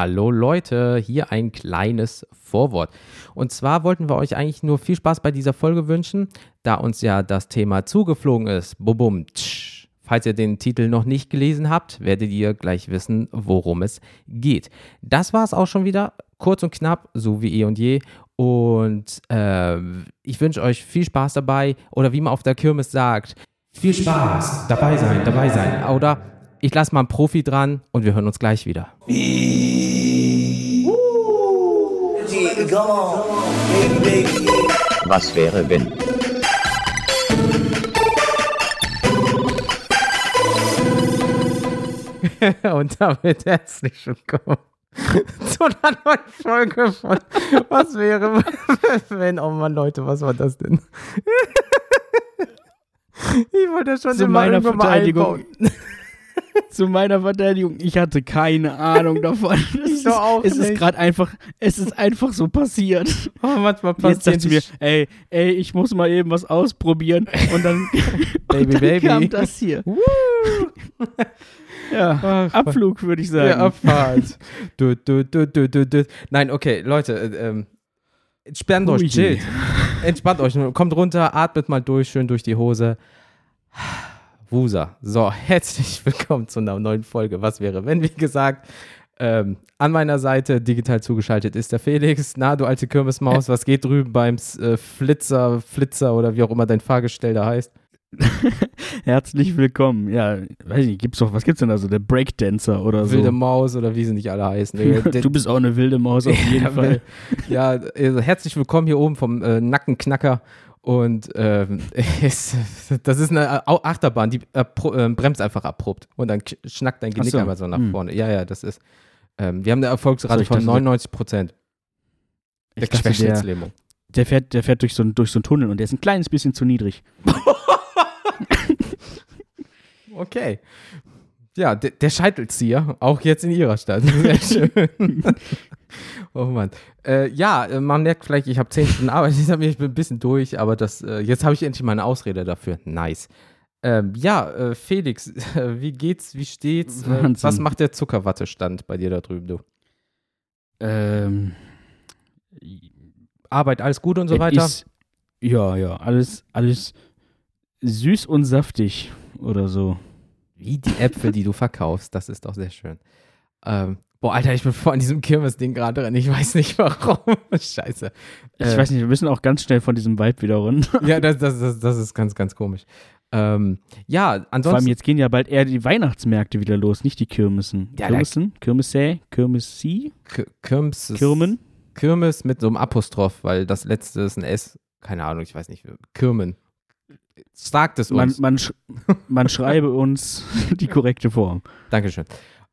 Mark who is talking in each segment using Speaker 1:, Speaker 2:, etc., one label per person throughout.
Speaker 1: Hallo Leute, hier ein kleines Vorwort. Und zwar wollten wir euch eigentlich nur viel Spaß bei dieser Folge wünschen, da uns ja das Thema zugeflogen ist. Bubum, tsch. Falls ihr den Titel noch nicht gelesen habt, werdet ihr gleich wissen, worum es geht. Das war es auch schon wieder, kurz und knapp, so wie eh und je. Und äh, ich wünsche euch viel Spaß dabei oder wie man auf der Kirmes sagt, viel Spaß, dabei sein, dabei sein. Oder ich lasse mal einen Profi dran und wir hören uns gleich wieder.
Speaker 2: Was wäre wenn?
Speaker 1: und damit herzlich willkommen zu einer neuen Folge von Was wäre, wenn, oh Mann, Leute, was war das denn? Ich wollte das schon
Speaker 3: Zu
Speaker 1: immer
Speaker 3: meiner
Speaker 1: irgendwann mal
Speaker 3: Verteidigung.
Speaker 1: einbauen.
Speaker 3: Zu meiner Verteidigung, ich hatte keine Ahnung davon. Es ist,
Speaker 1: doch auch
Speaker 3: es ist gerade einfach, es ist einfach so passiert.
Speaker 1: Oh, manchmal
Speaker 3: Jetzt
Speaker 1: passiert
Speaker 3: ich mir, ey, ey, ich muss mal eben was ausprobieren. Und dann,
Speaker 1: Baby,
Speaker 3: und dann
Speaker 1: baby.
Speaker 3: kam das hier. Ja,
Speaker 1: Ach,
Speaker 3: Abflug, würde ich sagen.
Speaker 1: Ja, Abfahrt. du, du, du, du, du, du. Nein, okay, Leute, äh, ähm, entspannt euch, chillt. Entspannt euch, kommt runter, atmet mal durch, schön durch die Hose. Wusa. So, herzlich willkommen zu einer neuen Folge. Was wäre, wenn, wie gesagt, ähm, an meiner Seite digital zugeschaltet ist der Felix. Na, du alte Kirmesmaus, was geht drüben beim äh, Flitzer, Flitzer oder wie auch immer dein Fahrgestell da heißt?
Speaker 3: Herzlich willkommen. Ja, weiß ich nicht, gibt's doch, was gibt's denn da so? Der Breakdancer oder so.
Speaker 1: Wilde Maus oder wie sie nicht alle heißen.
Speaker 3: Du bist auch eine wilde Maus auf jeden Fall.
Speaker 1: Ja, also herzlich willkommen hier oben vom äh, Nackenknacker. Und ähm, es, das ist eine Achterbahn, die äh, pro, äh, bremst einfach abrupt. Und dann schnackt dein Genick
Speaker 3: so.
Speaker 1: einmal so nach
Speaker 3: Hm.
Speaker 1: vorne. Ja, ja, das ist. Ähm, wir haben eine Erfolgsrate
Speaker 3: Also
Speaker 1: von
Speaker 3: dachte,
Speaker 1: 99 Prozent. Der Querschnittslähmung.
Speaker 3: der, fährt, der fährt durch so, ein, durch so einen Tunnel und der ist ein kleines bisschen zu niedrig.
Speaker 1: Okay. Ja, der, der Scheitelzieher, auch jetzt in ihrer Stadt. Sehr schön. oh Mann. Äh, ja, äh, man merkt vielleicht, ich habe zehn Stunden Arbeit, ich bin ein bisschen durch, aber das, äh, jetzt habe ich endlich mal eine Ausrede dafür. Nice. Ähm, ja, äh, Felix, wie geht's, wie steht's? Äh, was macht der Zuckerwattestand bei dir da drüben, du?
Speaker 3: Ähm,
Speaker 1: Arbeit, alles gut und so weiter?
Speaker 3: Ist, ja, ja, alles, alles süß und saftig oder so.
Speaker 1: Wie die Äpfel, die du verkaufst, das ist doch sehr schön. Ähm, boah, Alter, ich bin vor an diesem Kirmesding gerade drin, ich weiß nicht warum. Scheiße.
Speaker 3: Ich
Speaker 1: Äh,
Speaker 3: weiß nicht, wir müssen auch ganz schnell von diesem Vibe wieder runter.
Speaker 1: Ja, das, das, das, das ist ganz, ganz komisch. Ähm, ja,
Speaker 3: Vor allem
Speaker 1: ansonsten.
Speaker 3: jetzt gehen ja bald eher die Weihnachtsmärkte wieder los, nicht die Kirmessen.
Speaker 1: Ja, da-
Speaker 3: Kirmessen? Kirmesse? Kirmessi?
Speaker 1: K- Kirmes,
Speaker 3: Kirmen?
Speaker 1: Kirmes mit so einem Apostroph, weil das letzte ist ein S. Keine Ahnung, ich weiß nicht. Kirmen. Sagt es
Speaker 3: Man,
Speaker 1: uns.
Speaker 3: man, sch man schreibe uns die korrekte Form.
Speaker 1: Dankeschön.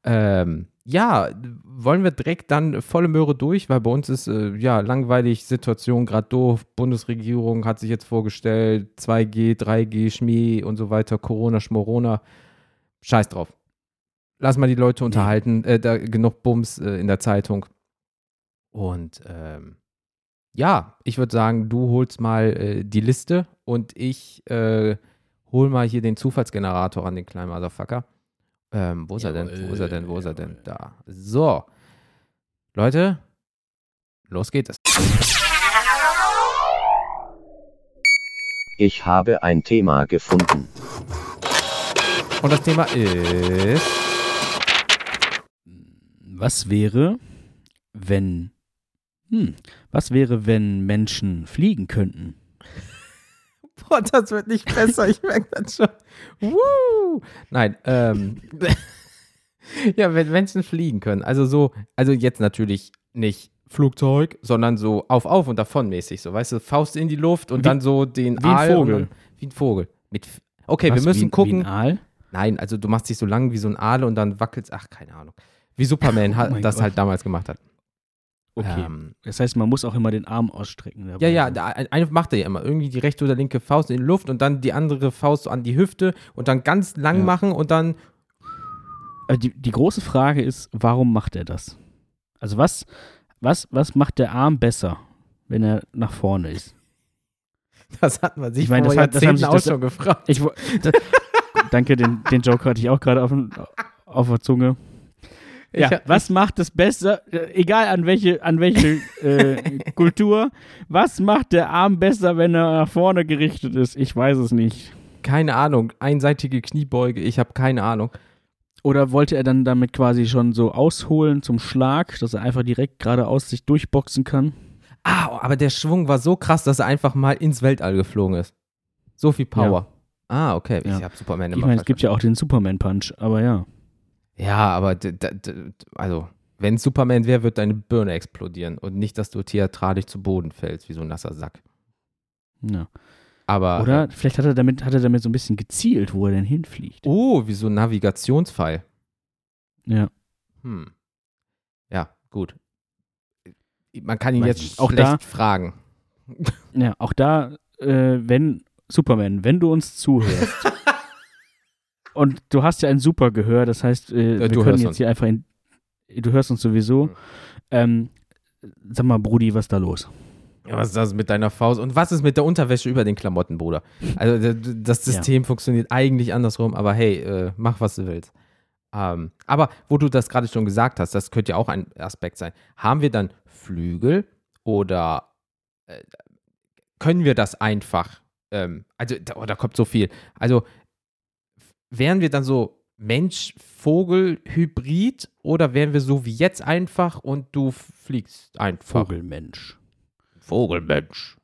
Speaker 1: Ähm, ja, wollen wir direkt dann volle Möhre durch, weil bei uns ist äh, ja langweilig, Situation gerade doof. Bundesregierung hat sich jetzt vorgestellt, 2G, 3G, Schmie und so weiter, Corona, Schmorona. Scheiß drauf. Lass mal die Leute unterhalten, äh, da genug Bums äh, in der Zeitung. Und ähm, ja, ich würde sagen, du holst mal äh, die Liste und ich äh, hol mal hier den Zufallsgenerator an den kleinen Motherfucker. Ähm, wo ist er denn? Wo ist er denn? Wo ist er denn? Da. So. Leute, los geht es.
Speaker 2: Ich habe ein Thema gefunden.
Speaker 1: Und das Thema ist.
Speaker 3: Was wäre, wenn. Hm, was wäre, wenn Menschen fliegen könnten?
Speaker 1: Boah, das wird nicht besser, ich merke das schon. Woo! Nein, ähm. ja, wenn Menschen fliegen können. Also so, also jetzt natürlich nicht Flugzeug, sondern so auf, auf und davon mäßig. So, weißt du, Faust in die Luft und
Speaker 3: Wie-
Speaker 1: dann so den
Speaker 3: wie ein
Speaker 1: Aal und
Speaker 3: Vogel.
Speaker 1: Dann, wie ein Vogel. Mit, okay,
Speaker 3: Was,
Speaker 1: wir müssen
Speaker 3: wie,
Speaker 1: gucken.
Speaker 3: Wie ein Aal?
Speaker 1: Nein, also du machst dich so lang wie so ein Aal und dann wackelst, ach, keine Ahnung. Wie Superman
Speaker 3: Oh
Speaker 1: das
Speaker 3: Gott.
Speaker 1: halt damals gemacht hat.
Speaker 3: Okay.
Speaker 1: Ähm,
Speaker 3: Das heißt, man muss auch immer den Arm ausstrecken.
Speaker 1: ja, ja, eine macht er ja immer. Irgendwie die rechte oder linke Faust in die Luft und dann die andere Faust an die Hüfte und dann ganz lang
Speaker 3: Ja.
Speaker 1: machen und dann.
Speaker 3: Aber die, die große Frage ist, warum macht er das? Also was, was, was macht der Arm besser, wenn er nach vorne ist?
Speaker 1: Das hat man sich
Speaker 3: Ich meine,
Speaker 1: vor
Speaker 3: das hat- das haben sich
Speaker 1: auch
Speaker 3: das-
Speaker 1: schon gefragt.
Speaker 3: Ich, wo- da, danke, den, den Joke hatte ich auch gerade auf, auf der Zunge. Ja,
Speaker 1: Ich-
Speaker 3: was macht es besser, äh, egal an welche, an welche äh, Kultur, was macht der Arm besser, wenn er nach vorne gerichtet ist? Ich weiß es nicht.
Speaker 1: Keine Ahnung. Einseitige Kniebeuge, ich habe keine Ahnung.
Speaker 3: Oder wollte er dann damit quasi schon so ausholen zum Schlag, dass er einfach direkt geradeaus sich durchboxen kann?
Speaker 1: Ah, aber der Schwung war so krass, dass er einfach mal ins Weltall geflogen ist. So viel Power. Ah, okay.
Speaker 3: Ja.
Speaker 1: Ich habe Superman
Speaker 3: Ich
Speaker 1: immer
Speaker 3: meine, es gibt ja auch den Superman-Punch, aber ja.
Speaker 1: Ja, aber also, wenn Superman wäre, wird deine Birne explodieren und nicht, dass du theatralisch zu Boden fällst, wie so ein nasser Sack.
Speaker 3: ja.
Speaker 1: Aber.
Speaker 3: Oder vielleicht hat er, damit, hat er damit so ein bisschen gezielt, wo er denn hinfliegt.
Speaker 1: Oh, wie so ein Navigationsfall.
Speaker 3: Ja.
Speaker 1: Hm. Ja, gut. Man kann ihn
Speaker 3: Weiß
Speaker 1: jetzt.
Speaker 3: Auch
Speaker 1: schlecht
Speaker 3: da-
Speaker 1: fragen.
Speaker 3: Ja, auch da, äh, wenn, Superman, wenn du uns zuhörst. und du hast ja ein super Gehör, das heißt, äh, wir
Speaker 1: du
Speaker 3: können
Speaker 1: hörst
Speaker 3: jetzt
Speaker 1: uns.
Speaker 3: hier einfach in. Du hörst uns sowieso.
Speaker 1: Mhm.
Speaker 3: Ähm, sag mal, Brudi, was ist da los?
Speaker 1: Ja, was ist das mit deiner Faust? Und was ist mit der Unterwäsche über den Klamotten, Bruder? Also, das
Speaker 3: Ja.
Speaker 1: System funktioniert eigentlich andersrum, aber hey, äh, mach, was du willst. Ähm, aber wo du das gerade schon gesagt hast, das könnte ja auch ein Aspekt sein. Haben wir dann Flügel oder äh, können wir das einfach? Ähm, also, da, oh, da kommt so viel. Also, wären wir dann so Mensch-Vogel-Hybrid oder wären wir so wie jetzt einfach und du fliegst einfach?
Speaker 3: Vogelmensch.
Speaker 1: Vogelmensch.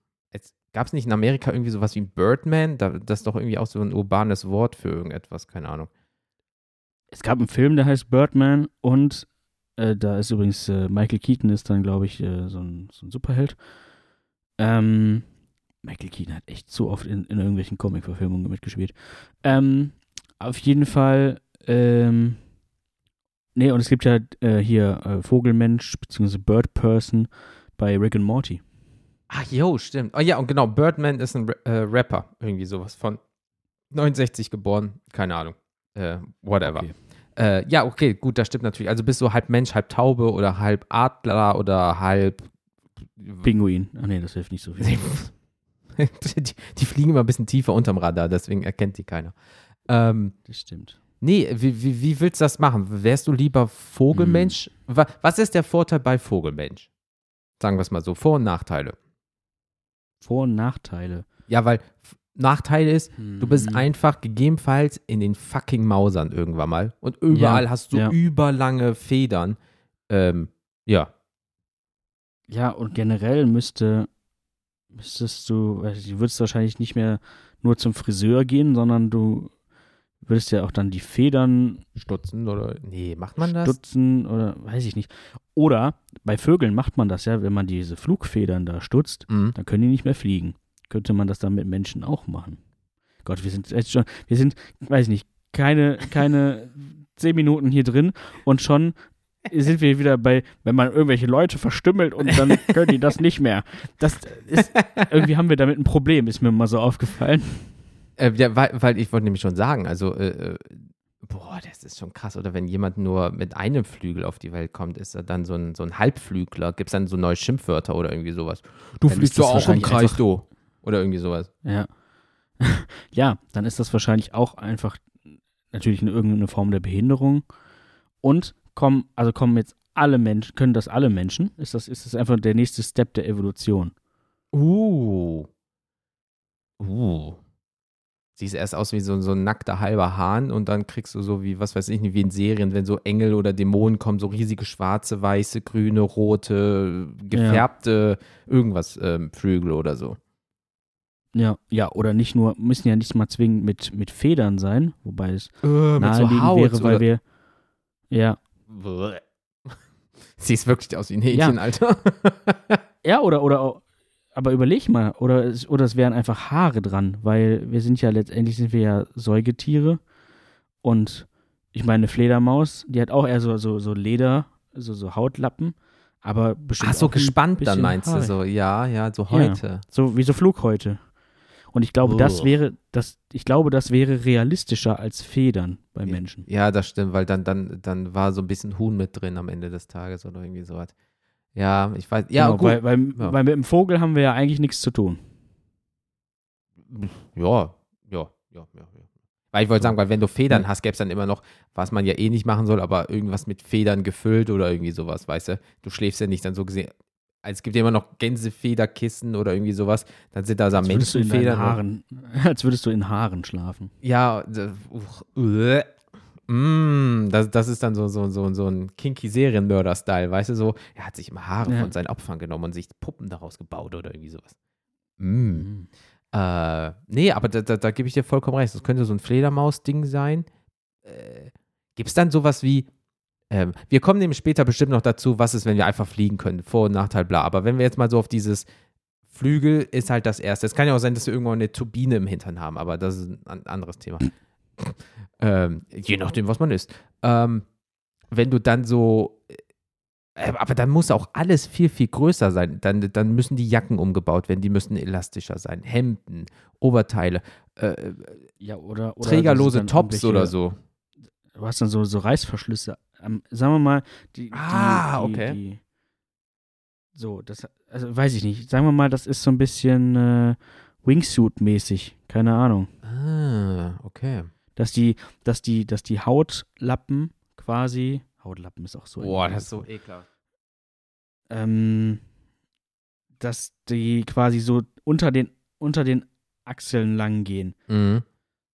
Speaker 1: Gab es nicht in Amerika irgendwie sowas wie ein Birdman? Da, das ist doch irgendwie auch so ein urbanes Wort für irgendetwas, keine Ahnung.
Speaker 3: Es gab einen Film, der heißt Birdman und äh, da ist übrigens äh, Michael Keaton ist dann, glaube ich, äh, so, ein, so ein Superheld. Ähm, Michael Keaton hat echt so oft in, in irgendwelchen Comic-Verfilmungen mitgespielt. Ähm, auf jeden Fall, ähm, nee, und es gibt ja äh, hier äh, Vogelmensch bzw. Bird Person bei Rick and Morty.
Speaker 1: Ach, jo, stimmt. Oh ja, und genau, Birdman ist ein äh, Rapper, irgendwie sowas von 69 geboren, keine Ahnung. Äh, whatever.
Speaker 3: Okay.
Speaker 1: Äh, ja, okay, gut, das stimmt natürlich. Also bist du halb Mensch, halb Taube oder halb Adler oder halb.
Speaker 3: Pinguin. Ach nee, das hilft nicht so viel.
Speaker 1: die, die fliegen immer ein bisschen tiefer unterm Radar, deswegen erkennt die keiner. Ähm,
Speaker 3: Das stimmt.
Speaker 1: Nee, wie, wie, wie willst du das machen? Wärst du lieber Vogelmensch?
Speaker 3: Hm.
Speaker 1: Wa- Was ist der Vorteil bei Vogelmensch? Sagen wir es mal so, Vor- und Nachteile.
Speaker 3: Vor- und Nachteile.
Speaker 1: Ja, weil Nachteil ist, du bist
Speaker 3: Hm.
Speaker 1: einfach gegebenenfalls in den fucking Mausern irgendwann mal und überall
Speaker 3: Ja,
Speaker 1: hast du
Speaker 3: ja.
Speaker 1: überlange Federn. Ähm, ja.
Speaker 3: Ja, und generell müsste, müsstest du, du würdest wahrscheinlich nicht mehr nur zum Friseur gehen, sondern du würdest ja auch dann die Federn
Speaker 1: Stutzen oder. Nee, macht man das?
Speaker 3: stutzen oder weiß ich nicht. Oder bei Vögeln macht man das ja, wenn man diese Flugfedern da stutzt,
Speaker 1: Mhm.
Speaker 3: dann können die nicht mehr fliegen. Könnte man das dann mit Menschen auch machen? Gott, wir sind jetzt schon, wir sind, weiß ich nicht, keine, keine zehn Minuten hier drin und schon sind wir wieder bei, wenn man irgendwelche Leute verstümmelt und dann können die das nicht mehr. Das ist, irgendwie haben wir damit ein Problem, ist mir mal so aufgefallen.
Speaker 1: Äh, ja, weil, weil ich wollte nämlich schon sagen, also, äh, äh, boah, das ist schon krass. Oder wenn jemand nur mit einem Flügel auf die Welt kommt, ist er dann so ein, so ein Halbflügler. Gibt es dann so neue Schimpfwörter oder irgendwie sowas? Du
Speaker 3: Dann
Speaker 1: fliegst doch auch im Kreis, du. Oder irgendwie sowas.
Speaker 3: Ja. ja, dann ist das wahrscheinlich auch einfach natürlich eine, irgendeine Form der Behinderung. Und kommen, also kommen jetzt alle Menschen, können das alle Menschen? Ist das, ist das einfach der nächste Step der Evolution?
Speaker 1: Uh. Uh. Siehst erst aus wie so, so ein nackter halber Hahn und dann kriegst du so wie, was weiß ich nicht, wie in Serien, wenn so Engel oder Dämonen kommen, so riesige schwarze, weiße, grüne, rote, gefärbte, irgendwas, ähm, Flügel oder so.
Speaker 3: Ja, ja, oder nicht nur, müssen ja nicht mal zwingend mit, mit Federn sein, wobei es
Speaker 1: Äh,
Speaker 3: naheliegend wäre, weil wir, ja.
Speaker 1: Siehst wirklich aus wie ein Hähnchen,
Speaker 3: Ja.
Speaker 1: Alter.
Speaker 3: Ja, oder, oder, auch- aber überleg mal, oder es, oder es wären einfach Haare dran, weil wir sind ja letztendlich sind wir ja Säugetiere und ich meine, eine Fledermaus, die hat auch eher so, so, so Leder, so, so Hautlappen, aber bestimmt.
Speaker 1: Ach so, gespannt dann meinst du
Speaker 3: Haare.
Speaker 1: so, ja, ja, so heute.
Speaker 3: So wie so Flughäute. Und ich glaube, das
Speaker 1: Uah.
Speaker 3: wäre, das, ich glaube, das wäre realistischer als Federn bei Menschen.
Speaker 1: Ja, das stimmt, weil dann, dann, dann war so ein bisschen Huhn mit drin am Ende des Tages oder irgendwie sowas. Ja, ich weiß. Ja,
Speaker 3: Genau,
Speaker 1: gut.
Speaker 3: Weil, weil,
Speaker 1: Ja.
Speaker 3: weil mit dem Vogel haben wir ja eigentlich nichts zu tun.
Speaker 1: Ja, ja, ja, ja, ja. Weil ich wollte sagen, weil wenn du Federn hast, gäbe es dann immer noch, was man ja eh nicht machen soll, aber irgendwas mit Federn gefüllt oder irgendwie sowas, weißt du? Du schläfst ja nicht dann so gesehen. Also es gibt ja immer noch Gänsefederkissen oder irgendwie sowas. Dann sind da so
Speaker 3: Als würdest
Speaker 1: Menschenfedern.
Speaker 3: Haaren, als würdest du in Haaren schlafen.
Speaker 1: Ja, uch, äh, mm, das, das ist dann so, so, so, so ein kinky Serienmörder-Style, weißt du, so, er hat sich immer Haare
Speaker 3: Ja.
Speaker 1: von seinen Opfern genommen und sich Puppen daraus gebaut oder irgendwie sowas. Mm.
Speaker 3: Mhm.
Speaker 1: Äh, nee, aber da, da, da gebe ich dir vollkommen recht. Das könnte so ein Fledermaus-Ding sein. Äh, Gibt es dann sowas wie, ähm, wir kommen nämlich später bestimmt noch dazu, was ist, wenn wir einfach fliegen können, Vor- und Nachteil, bla. Aber wenn wir jetzt mal so auf dieses Flügel ist halt das Erste. Es kann ja auch sein, dass wir irgendwann eine Turbine im Hintern haben, aber das ist ein an- anderes Thema. Ähm, je nachdem, was man ist. Ähm, wenn du dann so, äh, aber dann muss auch alles viel, viel größer sein. Dann, dann müssen die Jacken umgebaut werden, die müssen elastischer sein. Hemden, Oberteile, äh,
Speaker 3: Ja, oder, oder
Speaker 1: trägerlose Tops oder so.
Speaker 3: Du hast dann so, so Reißverschlüsse. Ähm, sagen wir mal, die. die
Speaker 1: Ah,
Speaker 3: die,
Speaker 1: okay.
Speaker 3: Die, so, das, also weiß ich nicht. Sagen wir mal, das ist so ein bisschen äh, Wingsuit-mäßig. Keine Ahnung.
Speaker 1: Ah, okay.
Speaker 3: Dass die, dass die, dass die Hautlappen quasi. Hautlappen ist auch so.
Speaker 1: Boah, das ist so ekelhaft.
Speaker 3: ähm, dass die quasi so unter den, unter den Achseln lang gehen.
Speaker 1: Mhm.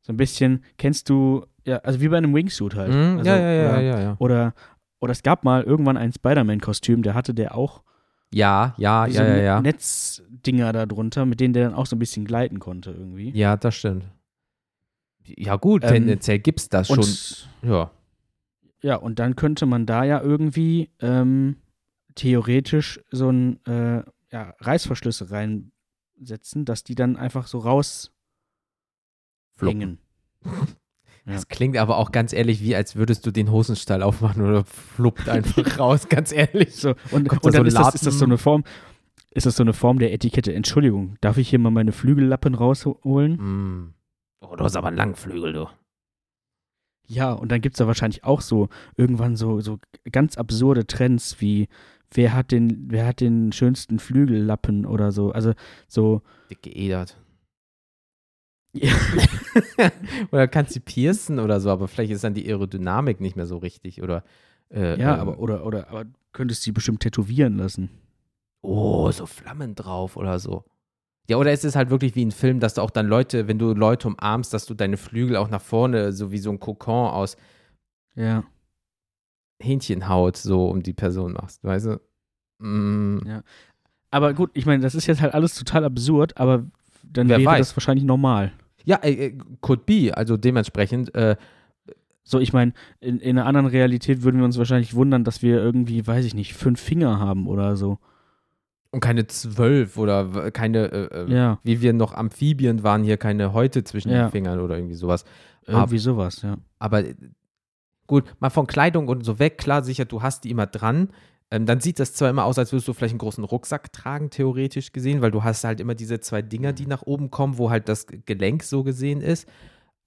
Speaker 3: So ein bisschen, kennst du, ja, also wie bei einem Wingsuit halt.
Speaker 1: Mhm,
Speaker 3: also,
Speaker 1: ja, ja, ja, ja, ja.
Speaker 3: Oder, oder es gab mal irgendwann ein Spider-Man-Kostüm, der hatte der auch
Speaker 1: Ja, ja, ja, ja, ja.
Speaker 3: Netzdinger da drunter, mit denen der dann auch so ein bisschen gleiten konnte irgendwie.
Speaker 1: Ja, das stimmt. Ja, gut,
Speaker 3: Ähm,
Speaker 1: tendenziell gibt es das schon. Ja.
Speaker 3: ja, und dann könnte man da ja irgendwie ähm, theoretisch so ein äh, ja, Reißverschlüsse reinsetzen, dass die dann einfach so.
Speaker 1: Floppen.
Speaker 3: Ja.
Speaker 1: Das klingt aber auch ganz ehrlich, wie als würdest du den Hosenstall aufmachen oder fluppt einfach raus, ganz ehrlich.
Speaker 3: So, und, und
Speaker 1: da
Speaker 3: dann
Speaker 1: so
Speaker 3: ist, das, ist das so eine Form, ist das so eine Form der Etikette. Entschuldigung, darf ich hier mal meine Flügellappen rausholen?
Speaker 1: Mm. Oh, du hast aber einen langen Flügel, du.
Speaker 3: Ja, und dann gibt es da wahrscheinlich auch so irgendwann so, so ganz absurde Trends wie wer hat den, wer hat den schönsten Flügellappen oder so. Also so,
Speaker 1: Dick geedert.
Speaker 3: Ja.
Speaker 1: oder kannst du piercen oder so, aber vielleicht ist dann die Aerodynamik nicht mehr so richtig oder. Äh,
Speaker 3: ja,
Speaker 1: ähm,
Speaker 3: aber oder oder aber könntest die bestimmt tätowieren lassen.
Speaker 1: Oh, so Flammen drauf oder so. Ja, oder ist es halt wirklich wie ein Film, dass du auch dann Leute, wenn du Leute umarmst, dass du deine Flügel auch nach vorne, so wie so ein Kokon aus
Speaker 3: Ja.
Speaker 1: Hähnchenhaut so um die Person machst, weißt du? Mm,
Speaker 3: Ja. Aber gut, ich meine, das ist jetzt halt alles total absurd, aber dann
Speaker 1: Wer
Speaker 3: wäre
Speaker 1: weiß.
Speaker 3: das wahrscheinlich normal.
Speaker 1: Ja, äh, äh, could be, also dementsprechend, äh,
Speaker 3: So, ich meine, in, in einer anderen Realität würden wir uns wahrscheinlich wundern, dass wir irgendwie, weiß ich nicht, fünf Finger haben oder so.
Speaker 1: Und keine zwölf oder keine, äh, äh,
Speaker 3: Ja,
Speaker 1: wie wir noch Amphibien waren, hier keine Häute zwischen
Speaker 3: Ja.
Speaker 1: den Fingern oder irgendwie sowas.
Speaker 3: irgendwie sowas, ja.
Speaker 1: Aber äh, gut, mal von Kleidung und so weg, klar, sicher, du hast die immer dran. Ähm, dann sieht das zwar immer aus, als würdest du vielleicht einen großen Rucksack tragen, theoretisch gesehen, weil du hast halt immer diese zwei Dinger, die nach oben kommen, wo halt das Gelenk so gesehen ist.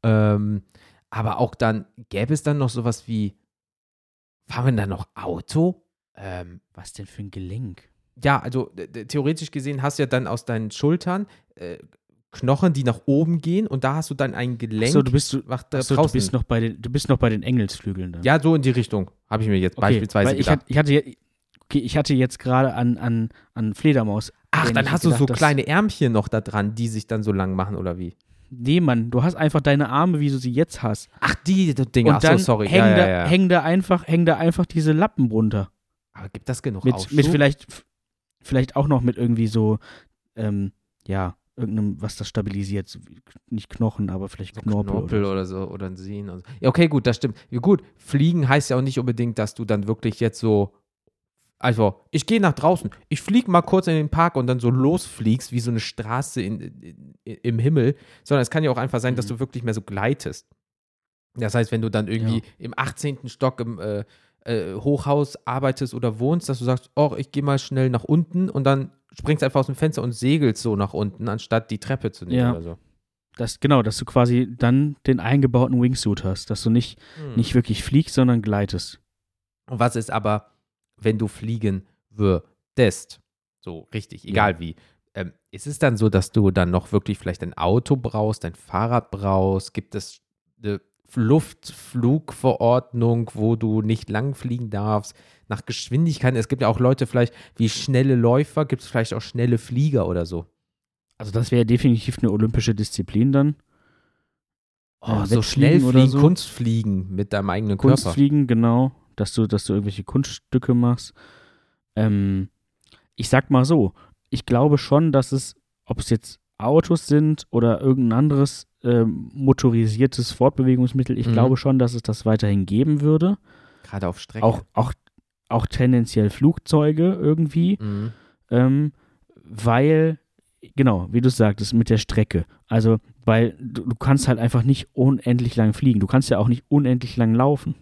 Speaker 1: Ähm, aber auch dann, gäbe es dann noch sowas wie, fahren wir dann noch Auto? Ähm,
Speaker 3: Was denn für ein Gelenk?
Speaker 1: Ja, also äh, äh, theoretisch gesehen hast du ja dann aus deinen Schultern äh, Knochen, die nach oben gehen und da hast du dann ein Gelenk.
Speaker 3: Achso, du bist, du,
Speaker 1: da
Speaker 3: achso, du bist noch bei den, du bist noch bei den Engelsflügeln dann.
Speaker 1: ja, so in die Richtung, habe ich mir jetzt
Speaker 3: okay,
Speaker 1: beispielsweise
Speaker 3: ich,
Speaker 1: gedacht.
Speaker 3: hat, ich hatte, okay, ich hatte jetzt gerade an, an, an Fledermaus.
Speaker 1: Ach, dann hast du
Speaker 3: gedacht,
Speaker 1: so
Speaker 3: dass-
Speaker 1: kleine Ärmchen noch da dran, die sich dann so lang machen, oder wie?
Speaker 3: Nee, Mann, du hast einfach deine Arme, wie du sie jetzt hast.
Speaker 1: Ach, die Dinge, ach so, sorry.
Speaker 3: hängen,
Speaker 1: Ja,
Speaker 3: da,
Speaker 1: ja, ja.
Speaker 3: hängen da einfach, hängen da einfach diese Lappen runter.
Speaker 1: Aber gibt das genug
Speaker 3: Mit,
Speaker 1: Aufschub?
Speaker 3: mit vielleicht, vielleicht auch noch mit irgendwie so, ähm, ja, irgendeinem, was das stabilisiert. So wie- Nicht Knochen, aber vielleicht
Speaker 1: so
Speaker 3: Knorpel.
Speaker 1: Knorpel
Speaker 3: oder
Speaker 1: oder so, oder ein Sehen. So. Ja, okay, gut, das stimmt. Ja, gut, fliegen heißt ja auch nicht unbedingt, dass du dann wirklich jetzt so Also, ich gehe nach draußen, ich fliege mal kurz in den Park und dann so losfliegst, wie so eine Straße in, in, im Himmel, sondern es kann ja auch einfach sein, dass
Speaker 3: Mhm.
Speaker 1: du wirklich mehr so gleitest. Das heißt, wenn du dann irgendwie
Speaker 3: Ja.
Speaker 1: im 18. Stock im äh, äh, Hochhaus arbeitest oder wohnst, dass du sagst, oh, ich gehe mal schnell nach unten und dann springst einfach aus dem Fenster und segelst so nach unten, anstatt die Treppe zu nehmen
Speaker 3: Ja.
Speaker 1: oder so.
Speaker 3: Das, genau, dass du quasi dann den eingebauten Wingsuit hast, dass du nicht,
Speaker 1: Hm.
Speaker 3: nicht wirklich fliegst, sondern gleitest.
Speaker 1: Und was ist aber, wenn du fliegen würdest? So richtig, egal wie. Ähm, ist es dann so, dass du dann noch wirklich vielleicht ein Auto brauchst, ein Fahrrad brauchst? Gibt es eine Luftflugverordnung, wo du nicht lang fliegen darfst, nach Geschwindigkeiten. Es gibt ja auch Leute vielleicht wie schnelle Läufer, gibt es vielleicht auch schnelle Flieger oder so.
Speaker 3: Also das wäre definitiv eine olympische Disziplin dann.
Speaker 1: Oh,
Speaker 3: Äh,
Speaker 1: so schnell fliegen,
Speaker 3: so.
Speaker 1: Kunstfliegen mit deinem eigenen Körper.
Speaker 3: Kunstfliegen, genau, dass du, dass du irgendwelche Kunststücke machst. Ähm, ich sag mal so, ich glaube schon, dass es, ob es jetzt Autos sind oder irgendein anderes ähm, motorisiertes Fortbewegungsmittel, ich
Speaker 1: Mhm.
Speaker 3: glaube schon, dass es das weiterhin geben würde.
Speaker 1: Gerade auf Strecke.
Speaker 3: Auch, auch, auch tendenziell Flugzeuge irgendwie.
Speaker 1: Mhm.
Speaker 3: ähm, weil, genau, wie du sagtest, mit der Strecke. Also, weil du, du kannst halt einfach nicht unendlich lang fliegen. Du kannst ja auch nicht unendlich lang laufen.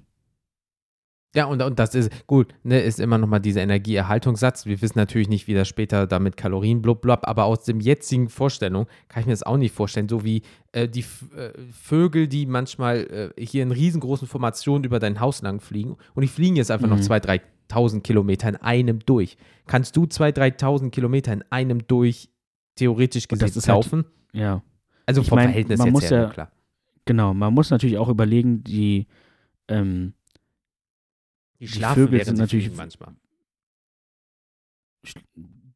Speaker 1: Ja, und, und das ist, gut, ne, ist immer nochmal dieser Energieerhaltungssatz. Wir wissen natürlich nicht, wie das später damit Kalorien blub, blub, aber aus dem jetzigen Vorstellung kann ich mir das auch nicht vorstellen. So wie äh, die äh, Vögel, die manchmal äh, hier in riesengroßen Formationen über dein Haus lang fliegen und die fliegen jetzt einfach noch
Speaker 3: Mhm.
Speaker 1: 2.000, 3.000 Kilometer in einem durch. Kannst du 2.000, 3.000 Kilometer in einem durch theoretisch gesehen
Speaker 3: halt-
Speaker 1: laufen?
Speaker 3: Ja,
Speaker 1: also
Speaker 3: ich
Speaker 1: vom
Speaker 3: mein,
Speaker 1: Verhältnis
Speaker 3: man
Speaker 1: jetzt
Speaker 3: muss
Speaker 1: her,
Speaker 3: ja-
Speaker 1: klar.
Speaker 3: genau. Man muss natürlich auch überlegen, die, ähm,
Speaker 1: Die
Speaker 3: die
Speaker 1: schlafen
Speaker 3: Vögel
Speaker 1: während
Speaker 3: sind natürlich-
Speaker 1: manchmal.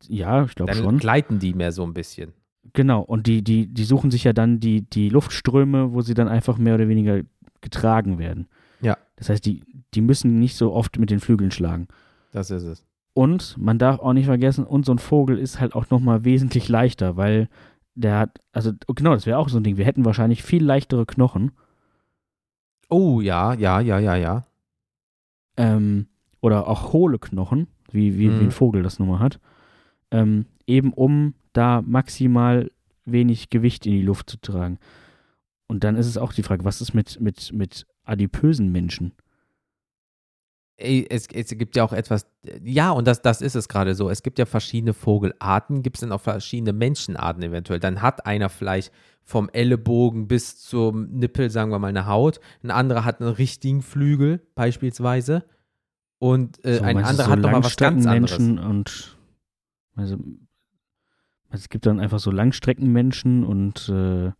Speaker 3: ja, ich glaube
Speaker 1: Dann
Speaker 3: schon.
Speaker 1: gleiten die mehr so ein bisschen.
Speaker 3: Genau. Und die, die, die suchen sich ja dann die, die Luftströme, wo sie dann einfach mehr oder weniger getragen werden.
Speaker 1: Ja.
Speaker 3: Das heißt, die, die müssen nicht so oft mit den Flügeln schlagen.
Speaker 1: Das ist es.
Speaker 3: Und man darf auch nicht vergessen, und so ein Vogel ist halt auch nochmal wesentlich leichter, weil der hat, also genau, das wäre auch so ein Ding. Wir hätten wahrscheinlich viel leichtere Knochen.
Speaker 1: Oh, ja, ja, ja, ja, ja.
Speaker 3: Ähm, oder auch hohle Knochen, wie, wie, wie
Speaker 1: Mhm.
Speaker 3: ein Vogel das nun mal hat. Ähm, eben um da maximal wenig Gewicht in die Luft zu tragen. Und dann ist es auch die Frage, was ist mit, mit, mit adipösen Menschen?
Speaker 1: Es, es gibt ja auch etwas, ja, und das, das ist es gerade so. Es gibt ja verschiedene Vogelarten, gibt es dann auch verschiedene Menschenarten eventuell. Dann hat einer vielleicht vom Ellenbogen bis zum Nippel, sagen wir mal, eine Haut. Ein anderer hat einen richtigen Flügel, beispielsweise. Und äh,
Speaker 3: So,
Speaker 1: ein anderer
Speaker 3: so
Speaker 1: hat nochmal was ganz anderes.
Speaker 3: Und also, es gibt dann einfach so Langstreckenmenschen und äh,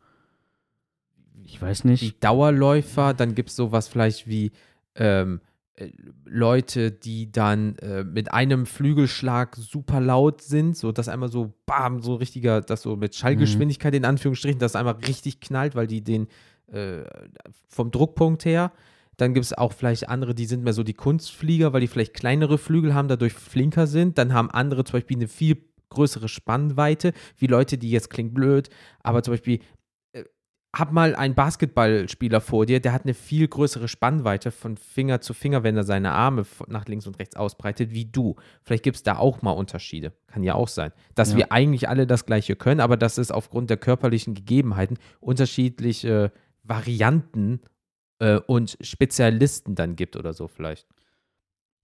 Speaker 3: ich weiß nicht.
Speaker 1: Die Dauerläufer, dann gibt es sowas vielleicht wie ähm, äh, Leute, die dann äh, mit einem Flügelschlag super laut sind, so dass einmal so bam, so richtiger, das so mit Schallgeschwindigkeit in Anführungsstrichen, dass einmal richtig knallt, weil die den äh, vom Druckpunkt her. Dann gibt es auch vielleicht andere, die sind mehr so die Kunstflieger, weil die vielleicht kleinere Flügel haben, dadurch flinker sind. Dann haben andere zum Beispiel eine viel größere Spannweite, wie Leute, die jetzt klingt blöd, aber zum Beispiel äh, hab mal einen Basketballspieler vor dir, der hat eine viel größere Spannweite von Finger zu Finger, wenn er seine Arme nach links und rechts ausbreitet, wie du. Vielleicht gibt es da auch mal Unterschiede. Kann ja auch sein. Dass
Speaker 3: Ja.
Speaker 1: wir eigentlich alle das Gleiche können, aber dass es aufgrund der körperlichen Gegebenheiten unterschiedliche Varianten äh, und Spezialisten dann gibt oder so vielleicht.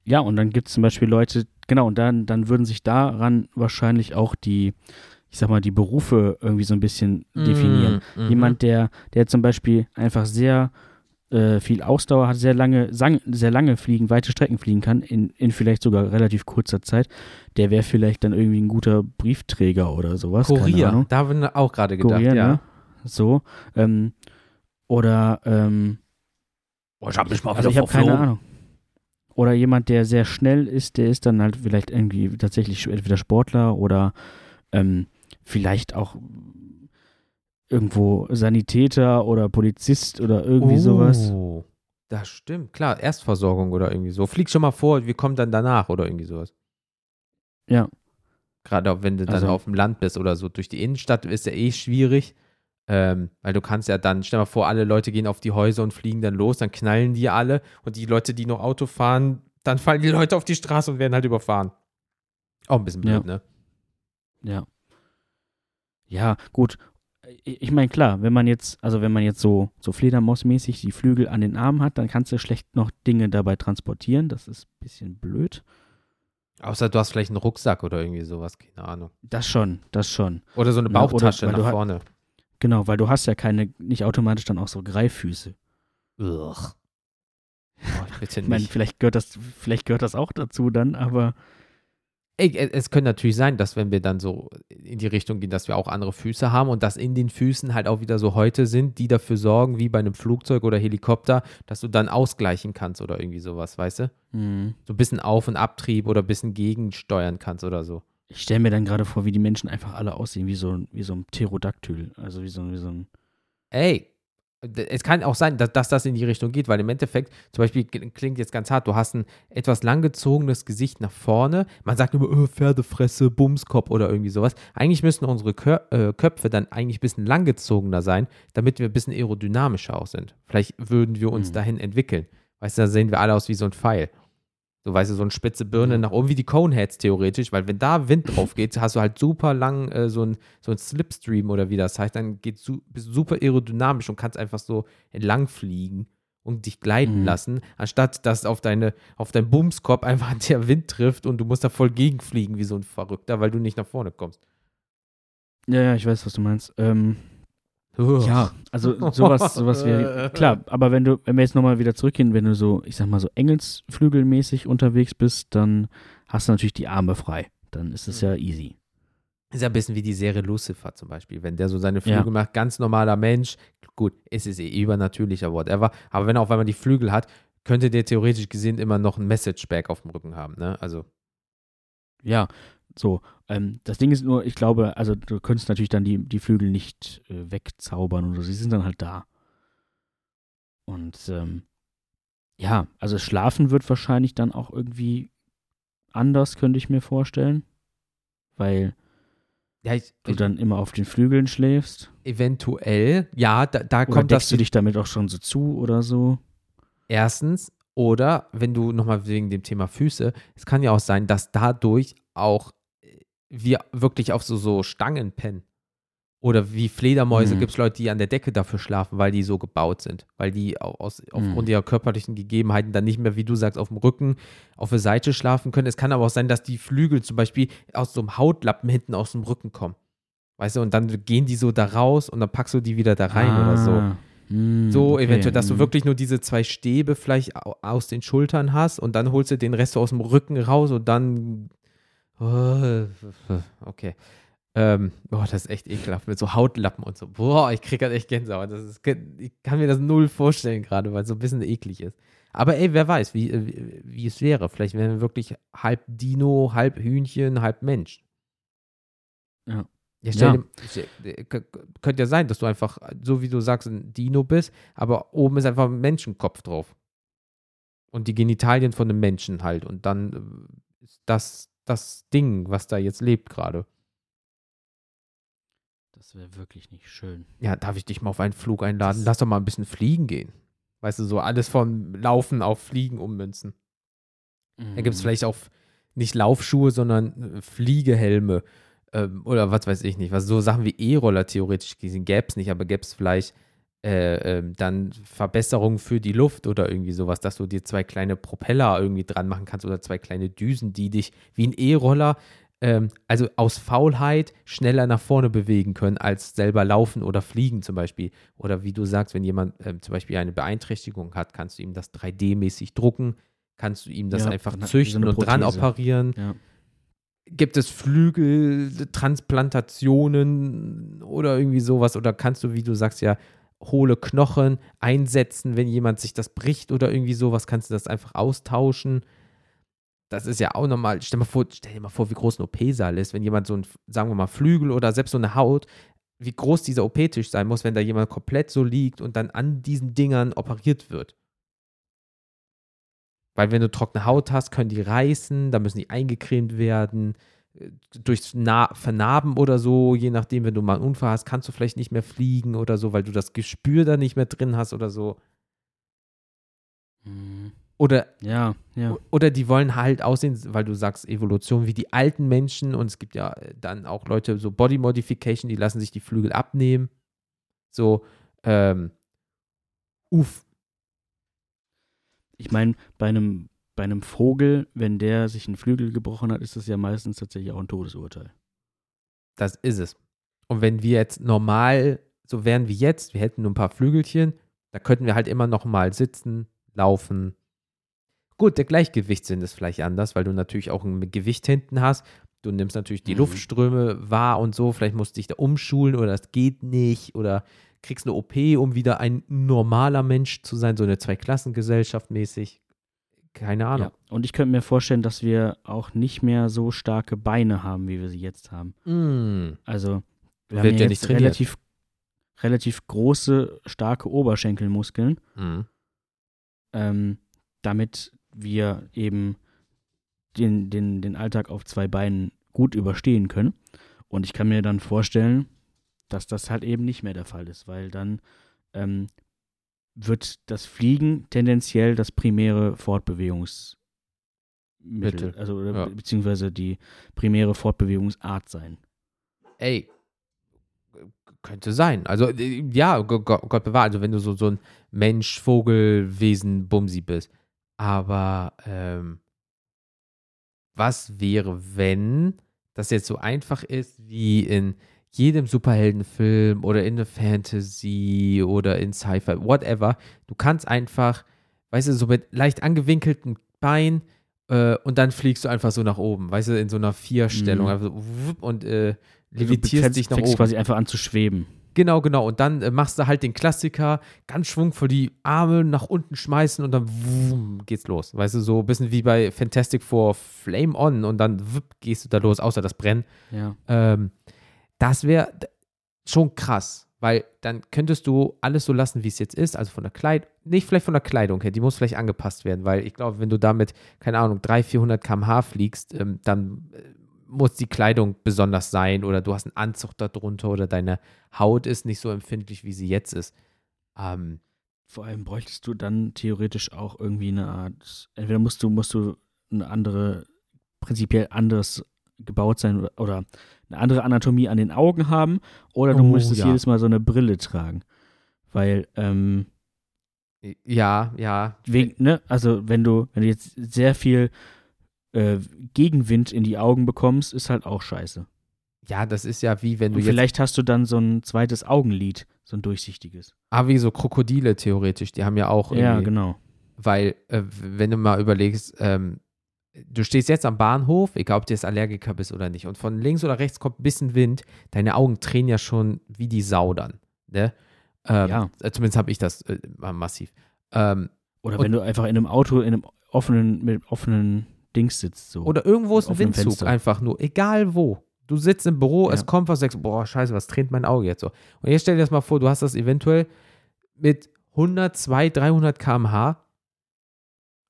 Speaker 3: Ja, und dann gibt es zum Beispiel Leute, genau, und dann, dann würden sich daran wahrscheinlich auch die, ich sag mal, die Berufe irgendwie so ein bisschen definieren.
Speaker 1: Mhm.
Speaker 3: Jemand, der, der zum Beispiel einfach sehr äh, viel Ausdauer hat, sehr lange, sang, sehr lange fliegen, weite Strecken fliegen kann, in, in vielleicht sogar relativ kurzer Zeit, der wäre vielleicht dann irgendwie ein guter Briefträger oder sowas.
Speaker 1: Kurier, da haben wir auch gerade gedacht,
Speaker 3: Kurier,
Speaker 1: ja.
Speaker 3: ne? So. Ähm, oder, ähm,
Speaker 1: Oh, ich hab mich mal
Speaker 3: also ich habe keine Ahnung. Oder jemand, der sehr schnell ist, der ist dann halt vielleicht irgendwie tatsächlich entweder Sportler oder ähm, vielleicht auch irgendwo Sanitäter oder Polizist oder irgendwie sowas.
Speaker 1: Oh, das stimmt. Klar, Erstversorgung oder irgendwie so. Flieg schon mal vor, wir kommen dann danach oder irgendwie sowas.
Speaker 3: Ja.
Speaker 1: Gerade auch wenn du dann
Speaker 3: Also-
Speaker 1: auf dem Land bist oder so. Durch die Innenstadt ist ja eh schwierig. Ähm, weil du kannst ja dann, stell mal vor, alle Leute gehen auf die Häuser und fliegen dann los, dann knallen die alle und die Leute, die noch Auto fahren, dann fallen die Leute auf die Straße und werden halt überfahren. Auch ein bisschen blöd,
Speaker 3: Ja.
Speaker 1: ne?
Speaker 3: Ja. Ja, gut. Ich ich meine, klar, wenn man jetzt, also wenn man jetzt so, so Fledermausmäßig die Flügel an den Armen hat, dann kannst du schlecht noch Dinge dabei transportieren. Das ist ein bisschen blöd.
Speaker 1: Außer du hast vielleicht einen Rucksack oder irgendwie sowas, keine Ahnung.
Speaker 3: Das schon, das schon.
Speaker 1: Oder so eine
Speaker 3: Ja, oder-
Speaker 1: Bauchtasche
Speaker 3: du
Speaker 1: nach vorne.
Speaker 3: Genau, weil du hast ja keine, nicht automatisch dann auch so Greiffüße.
Speaker 1: Ugh. Oh, bitte
Speaker 3: Ich meine, vielleicht gehört das, vielleicht gehört das auch dazu dann, aber
Speaker 1: es könnte natürlich sein, dass wenn wir dann so in die Richtung gehen, dass wir auch andere Füße haben und dass in den Füßen halt auch wieder so Häute sind, die dafür sorgen, wie bei einem Flugzeug oder Helikopter, dass du dann ausgleichen kannst oder irgendwie sowas, weißt du?
Speaker 3: Mhm.
Speaker 1: So ein bisschen Auf- und Abtrieb oder ein bisschen gegensteuern kannst oder so.
Speaker 3: Ich stelle mir dann gerade vor, wie die Menschen einfach alle aussehen, wie so, ein- wie so ein Pterodaktyl. Also wie so, ein- wie so ein.
Speaker 1: Ey, es kann auch sein, dass, dass das in die Richtung geht, weil im Endeffekt, zum Beispiel klingt jetzt ganz hart, du hast ein etwas langgezogenes Gesicht nach vorne. Man sagt immer, oh, Pferdefresse, Bumskopf oder irgendwie sowas. Eigentlich müssten unsere äh, Köpfe dann eigentlich ein bisschen langgezogener sein, damit wir ein bisschen aerodynamischer auch sind. Vielleicht würden wir uns
Speaker 3: Mhm.
Speaker 1: dahin entwickeln. Weißt du, da sehen wir alle aus wie so ein Pfeil. So, weißt du, so eine spitze Birne
Speaker 3: Mhm.
Speaker 1: nach oben, wie die Coneheads theoretisch, weil wenn da Wind drauf geht, hast du halt super lang äh, so ein, so ein Slipstream oder wie das heißt, dann geht su bist du super aerodynamisch und kannst einfach so entlang fliegen und dich gleiten
Speaker 3: Mhm.
Speaker 1: lassen, anstatt dass auf deine, auf deinen Bumskopf einfach der Wind trifft und du musst da voll gegenfliegen wie so ein Verrückter, weil du nicht nach vorne kommst.
Speaker 3: Ja, ja, ich weiß, was du meinst. Ähm, ja, also sowas, sowas wäre. Klar, aber wenn du, wenn wir jetzt nochmal wieder zurückgehen, wenn du so, ich sag mal, so engelsflügelmäßig unterwegs bist, dann hast du natürlich die Arme frei. Dann ist es ja easy.
Speaker 1: Ist ja ein bisschen wie die Serie Lucifer zum Beispiel. Wenn der so seine
Speaker 3: Ja.
Speaker 1: Flügel macht, ganz normaler Mensch, gut, es ist eh übernatürlicher, whatever. Aber wenn er auf einmal die Flügel hat, könnte der theoretisch gesehen immer noch ein Message-Bag auf dem Rücken haben, ne? Also,
Speaker 3: Ja, so. Ähm, das Ding ist nur, ich glaube, also du könntest natürlich dann die, die Flügel nicht äh, wegzaubern oder so. Sie sind dann halt da. Und ähm, ja, also schlafen wird wahrscheinlich dann auch irgendwie anders, könnte ich mir vorstellen. Weil
Speaker 1: ja, ich,
Speaker 3: du dann immer auf den Flügeln schläfst.
Speaker 1: eventuell, ja, da, da
Speaker 3: Oder
Speaker 1: kommt das
Speaker 3: deckst du dich damit auch schon so zu oder so?
Speaker 1: erstens. Oder wenn du nochmal wegen dem Thema Füße, es kann ja auch sein, dass dadurch auch wir wirklich auf so, so Stangen pennen. Oder wie Fledermäuse
Speaker 3: Mhm.
Speaker 1: gibt es Leute, die an der Decke dafür schlafen, weil die so gebaut sind. Weil die au- aus, aufgrund ihrer körperlichen Gegebenheiten dann nicht mehr, wie du sagst, auf dem Rücken, auf der Seite schlafen können. Es kann aber auch sein, dass die Flügel zum Beispiel aus so einem Hautlappen hinten aus dem Rücken kommen. Weißt du, und dann gehen die so da raus und dann packst du die wieder da rein oder so.
Speaker 3: Ah, hm,
Speaker 1: So
Speaker 3: okay,
Speaker 1: eventuell, dass du
Speaker 3: hm.
Speaker 1: wirklich nur diese zwei Stäbe vielleicht au- aus den Schultern hast und dann holst du den Rest so aus dem Rücken raus und dann. Oh, Okay. Ähm, boah, das ist echt ekelhaft mit so Hautlappen und so. Boah, ich krieg gerade echt Gänsehaut. Das ist, ich kann mir das null vorstellen gerade, weil es so ein bisschen eklig ist. Aber ey, wer weiß, wie, wie, wie es wäre. Vielleicht wären wir wirklich halb Dino, halb Hühnchen, halb Mensch.
Speaker 3: Ja.
Speaker 1: Ja, stell
Speaker 3: Ja.
Speaker 1: Dir, könnte ja sein, dass du einfach, so wie du sagst, ein Dino bist, aber oben ist einfach ein Menschenkopf drauf. Und die Genitalien von einem Menschen halt. Und dann äh, ist das das Ding, was da jetzt lebt gerade.
Speaker 3: Das wäre wirklich nicht schön.
Speaker 1: Ja, darf ich dich mal auf einen Flug einladen?
Speaker 3: Das-
Speaker 1: Lass doch mal ein bisschen fliegen gehen. Weißt du, so alles von Laufen auf Fliegen ummünzen. Da gibt es
Speaker 3: Mhm.
Speaker 1: vielleicht auch nicht Laufschuhe, sondern äh, Fliegehelme ähm, oder was weiß ich nicht. Was so Sachen wie E-Roller theoretisch gesehen gäbe es nicht, aber gäbe es vielleicht äh, ähm, dann Verbesserungen für die Luft oder irgendwie sowas, dass du dir zwei kleine Propeller irgendwie dran machen kannst oder zwei kleine Düsen, die dich wie ein E-Roller, ähm, also aus Faulheit schneller nach vorne bewegen können, als selber laufen oder fliegen zum Beispiel. Oder wie du sagst, wenn jemand ähm, zum Beispiel eine Beeinträchtigung hat, kannst du ihm das 3D-mäßig drucken, kannst du ihm das
Speaker 3: Ja,
Speaker 1: einfach
Speaker 3: so
Speaker 1: züchten und dran operieren
Speaker 3: Ja.
Speaker 1: gibt es Flügeltransplantationen oder irgendwie sowas? Oder kannst du, wie du sagst, ja, hohle Knochen einsetzen, wenn jemand sich das bricht oder irgendwie sowas, kannst du das einfach austauschen? Das ist ja auch nochmal, stell, stell dir mal vor, wie groß ein OP-Saal ist, wenn jemand so ein, sagen wir mal, Flügel oder selbst so eine Haut, wie groß dieser OP-Tisch sein muss, wenn da jemand komplett so liegt und dann an diesen Dingern operiert wird. Weil wenn du trockene Haut hast, können die reißen, dann müssen die eingecremt werden. Durch Na Vernarben oder so, je nachdem, wenn du mal einen Unfall hast, kannst du vielleicht nicht mehr fliegen oder so, weil du das Gespür da nicht mehr drin hast oder so.
Speaker 3: Mhm.
Speaker 1: Oder,
Speaker 3: Ja, ja.
Speaker 1: oder die wollen halt aussehen, weil du sagst Evolution wie die alten Menschen und es gibt ja äh, dann auch Leute, so Body Modification, die lassen sich die Flügel abnehmen. So, ähm, uff,
Speaker 3: Ich meine, bei einem, bei einem Vogel, wenn der sich einen Flügel gebrochen hat, ist das ja meistens tatsächlich auch ein Todesurteil.
Speaker 1: Das ist es. Und wenn wir jetzt normal so wären wie jetzt, wir hätten nur ein paar Flügelchen, da könnten wir halt immer noch mal sitzen, laufen. Gut, der Gleichgewichtssinn ist vielleicht anders, weil du natürlich auch ein Gewicht hinten hast. Du nimmst natürlich die
Speaker 3: Mhm.
Speaker 1: Luftströme wahr und so. Vielleicht musst du dich da umschulen oder das geht nicht oder kriegst eine OP, um wieder ein normaler Mensch zu sein, so eine Zweiklassengesellschaft mäßig. Keine Ahnung.
Speaker 3: Ja. Und ich könnte mir vorstellen, dass wir auch nicht mehr so starke Beine haben, wie wir sie jetzt haben.
Speaker 1: Mm.
Speaker 3: Also, wir
Speaker 1: Wird
Speaker 3: haben ja
Speaker 1: nicht
Speaker 3: jetzt relativ, relativ große, starke Oberschenkelmuskeln,
Speaker 1: Mm.
Speaker 3: ähm, damit wir eben den, den, den Alltag auf zwei Beinen gut überstehen können. Und ich kann mir dann vorstellen, dass das halt eben nicht mehr der Fall ist, weil dann ähm, wird das Fliegen tendenziell das primäre Fortbewegungsmittel,
Speaker 1: Mittel,
Speaker 3: also
Speaker 1: ja.
Speaker 3: beziehungsweise die primäre Fortbewegungsart sein.
Speaker 1: Ey, könnte sein. Also, äh, ja, G- G- Gott bewahre. Also, wenn du so, so ein Mensch, Vogel, Wesen, Bumsi bist. Aber, ähm, was wäre, wenn das jetzt so einfach ist wie in jedem Superheldenfilm oder in der Fantasy oder in Sci-Fi, whatever. Du kannst einfach, weißt du, so mit leicht angewinkeltem Bein äh, und dann fliegst du einfach so nach oben, weißt du, in so einer Vierstellung
Speaker 3: Mhm.
Speaker 1: so, wupp, und äh,
Speaker 3: Du
Speaker 1: levitierst
Speaker 3: fängst-
Speaker 1: dich nach
Speaker 3: fängst
Speaker 1: oben.
Speaker 3: quasi einfach an zu schweben.
Speaker 1: Genau, genau. Und dann äh, machst du halt den Klassiker, ganz schwungvoll die Arme nach unten schmeißen und dann wumm, geht's los. Weißt du, so ein bisschen wie bei Fantastic Four Flame On und dann wupp, gehst du da los, außer das Brennen.
Speaker 3: Ja.
Speaker 1: Ähm, das wäre schon krass, weil dann könntest du alles so lassen, wie es jetzt ist. Also von der Kleidung, nicht vielleicht von der Kleidung her, die muss vielleicht angepasst werden, weil ich glaube, wenn du damit, keine Ahnung, 300, 400 km/h fliegst, ähm, dann äh, muss die Kleidung besonders sein oder du hast einen Anzug darunter oder deine Haut ist nicht so empfindlich, wie sie jetzt ist. Ähm,
Speaker 3: Vor allem bräuchtest du dann theoretisch auch irgendwie eine Art, entweder musst du, musst du eine andere, prinzipiell anderes gebaut sein oder eine andere Anatomie an den Augen haben oder du
Speaker 1: Oh,
Speaker 3: müsstest
Speaker 1: ja.
Speaker 3: jedes Mal so eine Brille tragen. Weil, ähm,
Speaker 1: ja, ja.
Speaker 3: wegen, ne, also wenn du, wenn du jetzt sehr viel äh, Gegenwind in die Augen bekommst, ist halt auch scheiße.
Speaker 1: Ja, das ist ja wie wenn du
Speaker 3: Und vielleicht hast du dann so ein zweites Augenlid, so ein durchsichtiges.
Speaker 1: Ah, wie so Krokodile theoretisch, die haben ja auch
Speaker 3: Ja, genau.
Speaker 1: Weil, äh, wenn du mal überlegst, ähm, du stehst jetzt am Bahnhof, egal ob du jetzt Allergiker bist oder nicht, und von links oder rechts kommt ein bisschen Wind, deine Augen tränen ja schon wie die Sau dann. Ne? Ähm,
Speaker 3: Ja.
Speaker 1: äh, Zumindest habe ich das äh, massiv. Ähm,
Speaker 3: Oder wenn du einfach in einem Auto, in einem offenen, mit offenen Dings sitzt, so.
Speaker 1: oder irgendwo ist ein Windzug,
Speaker 3: Fenster.
Speaker 1: einfach nur, egal wo. Du sitzt im Büro,
Speaker 3: Ja.
Speaker 1: es kommt was, sagst, boah, scheiße, was tränt mein Auge jetzt so. Und jetzt stell dir das mal vor, du hast das eventuell mit 100, 200, 300 km/h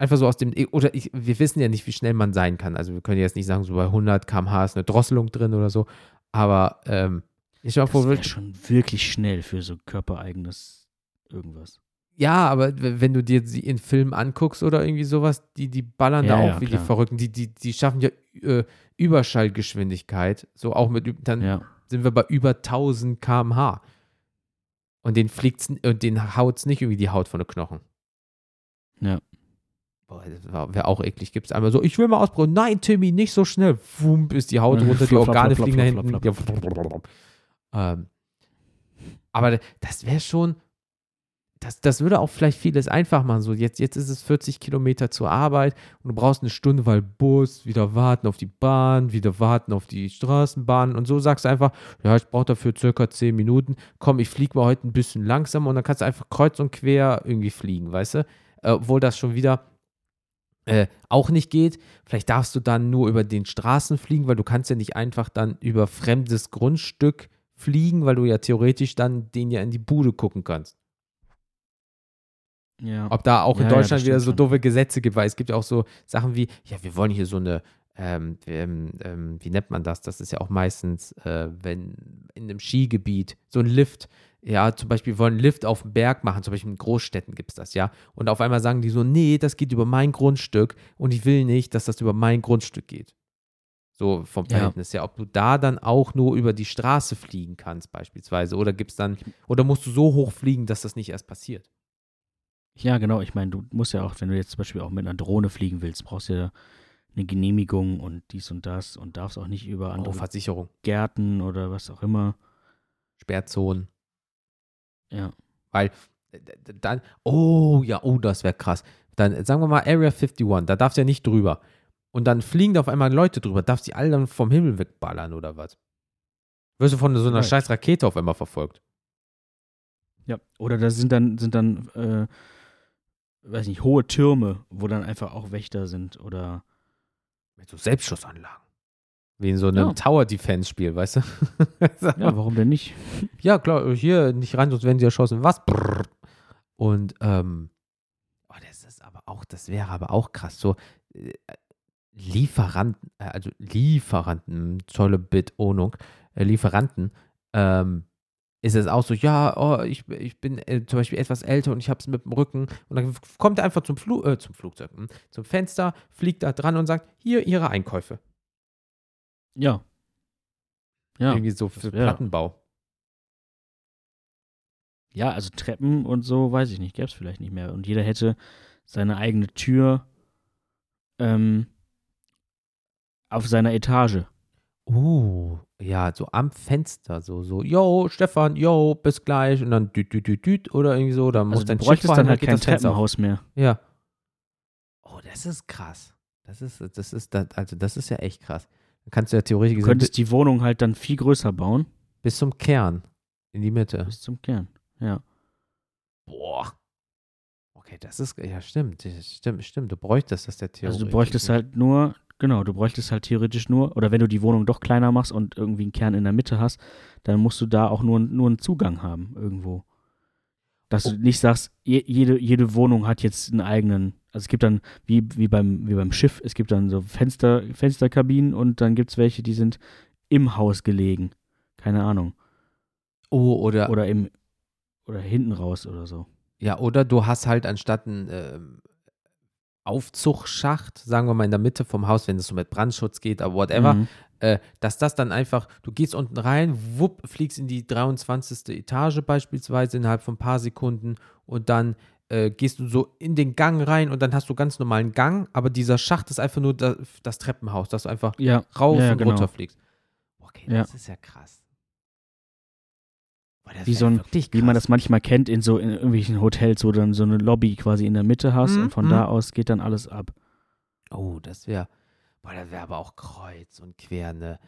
Speaker 1: einfach so aus dem, oder ich, wir wissen ja nicht, wie schnell man sein kann. Also wir können jetzt nicht sagen, so bei 100 km/h ist eine Drosselung drin oder so. Aber ähm, ich
Speaker 3: das
Speaker 1: vor,
Speaker 3: wäre schon wirklich schnell für so körpereigenes irgendwas.
Speaker 1: ja, aber wenn du dir sie in Filmen anguckst oder irgendwie sowas, die, die ballern da
Speaker 3: Ja,
Speaker 1: auch
Speaker 3: ja,
Speaker 1: wie
Speaker 3: klar.
Speaker 1: die Verrückten. Die, die, die schaffen ja äh, Überschallgeschwindigkeit. So auch mit, dann
Speaker 3: Ja.
Speaker 1: sind wir bei über 1000 km/h. Und den fliegt's, und den haut's nicht irgendwie die Haut von den Knochen.
Speaker 3: Ja.
Speaker 1: Boah, das wäre auch eklig. Gibt's einmal so, ich will mal ausprobieren. Nein, Timmy, nicht so schnell. Wump, ist die Haut runter, die Organe fliegen
Speaker 3: flop,
Speaker 1: hinten. ähm, aber das wäre schon, das, das würde auch vielleicht vieles einfach machen. So, jetzt, jetzt ist es 40 Kilometer zur Arbeit und du brauchst eine Stunde, weil Bus, wieder warten auf die Bahn, wieder warten auf die Straßenbahn und so sagst du einfach, ja, ich brauche dafür circa 10 Minuten. Komm, ich fliege mal heute ein bisschen langsamer und dann kannst du einfach kreuz und quer irgendwie fliegen, weißt du? Äh, obwohl das schon wieder äh, auch nicht geht. Vielleicht darfst du dann nur über den Straßen fliegen, weil du kannst ja nicht einfach dann über fremdes Grundstück fliegen, weil du ja theoretisch dann den ja in die Bude gucken kannst.
Speaker 3: Ja.
Speaker 1: Ob da auch in
Speaker 3: Ja, ja,
Speaker 1: Deutschland
Speaker 3: das
Speaker 1: wieder so doofe Gesetze gibt, weil es gibt ja auch so Sachen wie, ja, wir wollen hier so eine, ähm, ähm, ähm, wie nennt man das? Das ist ja auch meistens, äh, wenn in einem Skigebiet so ein Lift, ja, zum Beispiel wollen einen Lift auf dem Berg machen, zum Beispiel in Großstädten gibt es das, ja. Und auf einmal sagen die so, nee, das geht über mein Grundstück und ich will nicht, dass das über mein Grundstück geht. So vom
Speaker 3: Ja.
Speaker 1: Verhältnis her. Ob du da dann auch nur über die Straße fliegen kannst, beispielsweise. Oder gibt's dann, oder musst du so hoch fliegen, dass das nicht erst passiert?
Speaker 3: Ja, genau. Ich meine, du musst ja auch, wenn du jetzt zum Beispiel auch mit einer Drohne fliegen willst, brauchst du ja eine Genehmigung und dies und das und darfst auch nicht über
Speaker 1: Oh,
Speaker 3: andere
Speaker 1: Versicherung,
Speaker 3: Gärten oder was auch immer.
Speaker 1: Sperrzonen.
Speaker 3: Ja.
Speaker 1: Weil äh, dann, oh ja, oh, das wäre krass. dann sagen wir mal Area 51, da darfst du ja nicht drüber. Und dann fliegen da auf einmal Leute drüber, darfst du die alle dann vom Himmel wegballern oder was? Wirst du von so einer
Speaker 3: Right.
Speaker 1: scheiß Rakete auf einmal verfolgt.
Speaker 3: Ja. Oder da sind dann, sind dann, äh, weiß nicht, hohe Türme, wo dann einfach auch Wächter sind oder
Speaker 1: Mit so Selbstschussanlagen. Wie in so einem
Speaker 3: Ja.
Speaker 1: Tower-Defense-Spiel, weißt du?
Speaker 3: ja, warum denn nicht?
Speaker 4: Ja,
Speaker 1: klar, hier nicht rein, sonst werden sie erschossen. Was? Brrr. Und, ähm, oh, das ist aber auch, das wäre aber auch krass. So, äh, Lieferanten, äh, also Lieferanten, tolle Betonung, äh, Lieferanten, ähm, ist es auch so, ja, oh, ich, ich bin äh, zum Beispiel etwas älter und ich habe es mit dem Rücken und dann kommt er einfach zum, Flu äh, zum Flugzeug, hm, zum Fenster, fliegt da dran und sagt, hier Ihre Einkäufe.
Speaker 3: Ja. Ja.
Speaker 1: Irgendwie so für
Speaker 3: wär-
Speaker 1: Plattenbau.
Speaker 3: Ja, also Treppen und so, weiß ich nicht, gäbe es vielleicht nicht mehr. Und jeder hätte seine eigene Tür ähm, auf seiner Etage.
Speaker 1: Uh, ja, so am Fenster, so, so, yo, Stefan, yo, bis gleich und dann düt, düt, düt, düt oder irgendwie so, dann muss
Speaker 3: Also du
Speaker 1: dein Schiff
Speaker 3: bräuchtest dann halt kein. Treppenhaus mehr.
Speaker 1: Ja. Oh, das ist krass. Das ist, das ist, das, also das ist ja echt krass. Kannst du ja theoretisch
Speaker 3: Du
Speaker 1: gesehen
Speaker 3: könntest die Wohnung halt dann viel größer bauen,
Speaker 1: bis zum Kern in die Mitte.
Speaker 3: bis zum Kern. Ja.
Speaker 1: Boah. Okay, das ist, ja, stimmt, stimmt, stimmt. Du bräuchtest das der Theorie.
Speaker 3: Also du bräuchtest halt nur, genau, du bräuchtest halt theoretisch nur, oder wenn du die Wohnung doch kleiner machst und irgendwie einen Kern in der Mitte hast, dann musst du da auch nur, nur einen Zugang haben irgendwo. Dass
Speaker 1: Oh.
Speaker 3: du nicht sagst, je, jede, jede Wohnung hat jetzt einen eigenen, also es gibt dann, wie, wie, beim, wie beim Schiff, es gibt dann so Fenster, Fensterkabinen und dann gibt es welche, die sind im Haus gelegen. Keine Ahnung.
Speaker 1: Oh, oder,
Speaker 3: Oder im, oder hinten raus oder so.
Speaker 1: Ja, oder du hast halt anstatt einen ähm, Aufzugsschacht, sagen wir mal in der Mitte vom Haus, wenn es so mit Brandschutz geht, aber whatever,
Speaker 3: Mhm.
Speaker 1: äh, dass das dann einfach, du gehst unten rein, wupp, fliegst in die 23. Etage beispielsweise innerhalb von ein paar Sekunden und dann äh, gehst du so in den Gang rein und dann hast du ganz normalen Gang, aber dieser Schacht ist einfach nur da, das Treppenhaus, dass du einfach
Speaker 3: Ja,
Speaker 1: rauf
Speaker 3: Ja, ja,
Speaker 1: und
Speaker 3: genau.
Speaker 1: runter fliegst. Okay,
Speaker 3: Ja.
Speaker 1: das ist ja krass.
Speaker 3: Wie so ein- wie man das manchmal kennt in so in irgendwelchen Hotels, wo du dann so eine Lobby quasi in der Mitte hast
Speaker 1: Mhm,
Speaker 3: und von
Speaker 1: mhm.
Speaker 3: da aus geht dann alles ab.
Speaker 1: Oh, das wäre, boah, das wäre aber auch kreuz und quer, ne?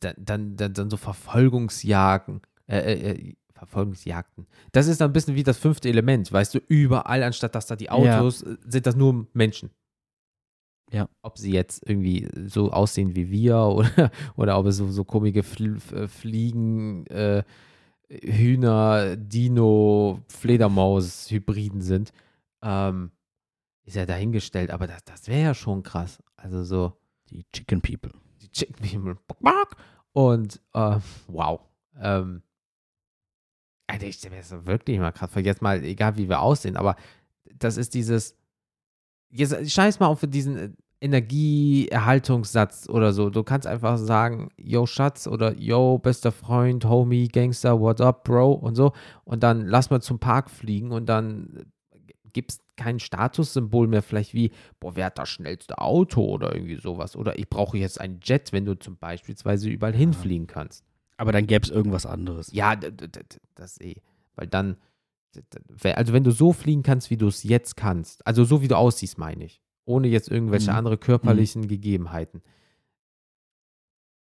Speaker 1: Dann, dann, dann, dann so Verfolgungsjagen, äh, äh, äh, Verfolgungsjagden. Das ist dann ein bisschen wie das fünfte Element, weißt du, überall, anstatt dass da die Autos, äh, sind das nur Menschen.
Speaker 3: Ja.
Speaker 1: Ob sie jetzt irgendwie so aussehen wie wir oder, oder ob es so, so komische Fl Fliegen, äh, Hühner, Dino, Fledermaus-Hybriden sind, ähm, ist ja dahingestellt, aber das, das wäre ja schon krass. Also so
Speaker 3: Die Chicken People.
Speaker 1: die Chicken People. Und äh, wow. Ähm, Alter, ich stelle mir das wirklich mal krass vor. Jetzt mal, egal wie wir aussehen, aber das ist dieses. Jetzt scheiß mal auf diesen äh, Energieerhaltungssatz oder so. Du kannst einfach sagen, yo Schatz oder yo bester Freund, Homie, Gangster, what up, Bro und so. Und dann lass mal zum Park fliegen und dann gibt es kein Statussymbol mehr, vielleicht wie, boah, wer hat das schnellste Auto oder irgendwie sowas. Oder ich brauche jetzt einen Jet, wenn du zum beispielsweise überall hinfliegen kannst.
Speaker 3: Aber dann gäbe es irgendwas anderes.
Speaker 1: Ja, das eh. Weil dann, also wenn du so fliegen kannst, wie du es jetzt kannst, also so wie du aussiehst, meine ich, ohne jetzt irgendwelche
Speaker 3: Mhm.
Speaker 1: andere körperlichen Gegebenheiten,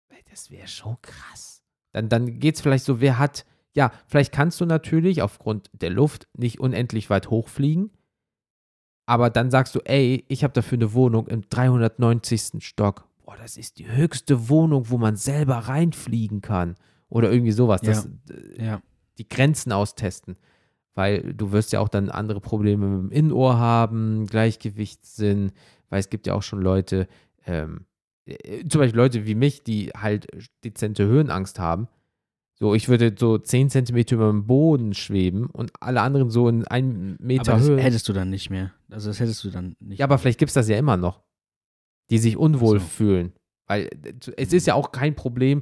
Speaker 1: ey, das wäre schon krass. Dann, dann geht es vielleicht so, wer hat, ja, vielleicht kannst du natürlich aufgrund der Luft nicht unendlich weit hochfliegen, aber dann sagst du, ey, ich habe dafür eine Wohnung im 390. Stock. Boah, das ist die höchste Wohnung, wo man selber reinfliegen kann. Oder irgendwie sowas.
Speaker 3: Ja.
Speaker 1: Das, äh,
Speaker 3: Ja.
Speaker 1: die Grenzen austesten. Weil du wirst ja auch dann andere Probleme mit dem Innenohr haben, Gleichgewichtssinn, weil es gibt ja auch schon Leute, ähm, äh, zum Beispiel Leute wie mich, die halt dezente Höhenangst haben. So, ich würde so 10 Zentimeter über dem Boden schweben und alle anderen so in einem Meter
Speaker 3: Aber das
Speaker 1: Höhe.
Speaker 3: hättest du dann nicht mehr. Also das hättest du dann nicht.
Speaker 1: Ja, aber vielleicht gibt es das ja immer noch. Die sich unwohl
Speaker 3: so.
Speaker 1: fühlen. Weil äh, es ist ja auch kein Problem.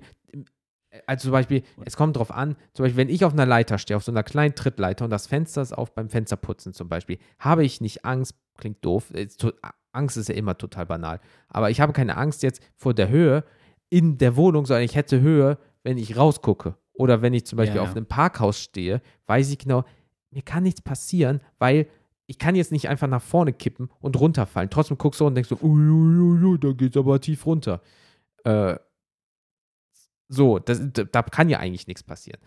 Speaker 1: Also zum Beispiel, es kommt drauf an, zum Beispiel, wenn ich auf einer Leiter stehe, auf so einer kleinen Trittleiter und das Fenster ist auf beim Fensterputzen zum Beispiel, habe ich nicht Angst, klingt doof, ist Angst ist ja immer total banal, aber ich habe keine Angst jetzt vor der Höhe in der Wohnung, sondern ich hätte Höhe, wenn ich rausgucke. Oder wenn ich zum Beispiel
Speaker 3: Ja,
Speaker 1: auf
Speaker 3: ja.
Speaker 1: einem Parkhaus stehe, weiß ich genau, mir kann nichts passieren, weil ich kann jetzt nicht einfach nach vorne kippen und runterfallen. Trotzdem guckst du und denkst so, uiuiui, da geht's aber tief runter. Äh, so, das, da, kann ja eigentlich nichts passieren.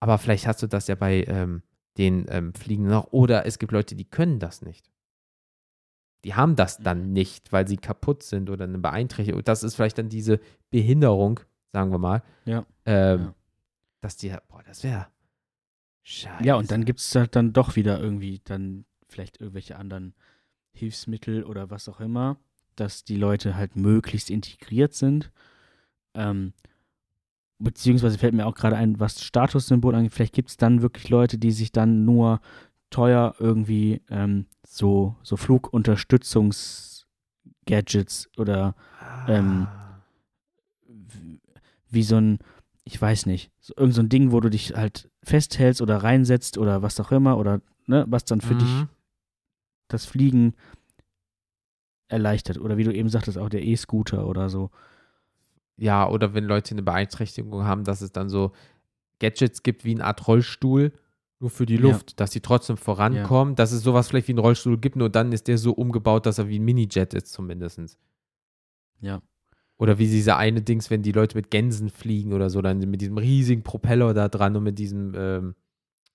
Speaker 1: Aber vielleicht hast du das ja bei ähm, den ähm, Fliegen noch. Oder es gibt Leute, die können das nicht. Die haben das dann nicht, weil sie kaputt sind oder eine Beeinträchtigung. Das ist vielleicht dann diese Behinderung, sagen wir mal.
Speaker 3: Ja.
Speaker 1: Ähm,
Speaker 3: Ja.
Speaker 1: Dass die, boah, das wäre scheiße.
Speaker 3: Ja, und dann gibt es halt dann doch wieder irgendwie dann vielleicht irgendwelche anderen Hilfsmittel oder was auch immer, dass die Leute halt möglichst integriert sind. Ähm, beziehungsweise fällt mir auch gerade ein, was Statussymbol angeht, vielleicht gibt es dann wirklich Leute, die sich dann nur teuer irgendwie ähm, so, so Flugunterstützungs-Gadgets oder ähm, wie so ein, ich weiß nicht, so, irgend so ein Ding, wo du dich halt festhältst oder reinsetzt oder was auch immer oder ne, was dann für dich
Speaker 1: Mhm.
Speaker 3: das Fliegen erleichtert. Oder wie du eben sagtest, auch der E-Scooter oder so.
Speaker 1: Ja, oder wenn Leute eine Beeinträchtigung haben, dass es dann so Gadgets gibt wie eine Art Rollstuhl, nur für die
Speaker 3: Ja.
Speaker 1: Luft, dass sie trotzdem vorankommen, dass es sowas vielleicht wie einen Rollstuhl gibt, nur dann ist der so umgebaut, dass er wie ein Minijet ist zumindest.
Speaker 3: Ja.
Speaker 1: Oder wie diese eine Dings, wenn die Leute mit Gänsen fliegen oder so, dann mit diesem riesigen Propeller da dran und mit diesem, ähm,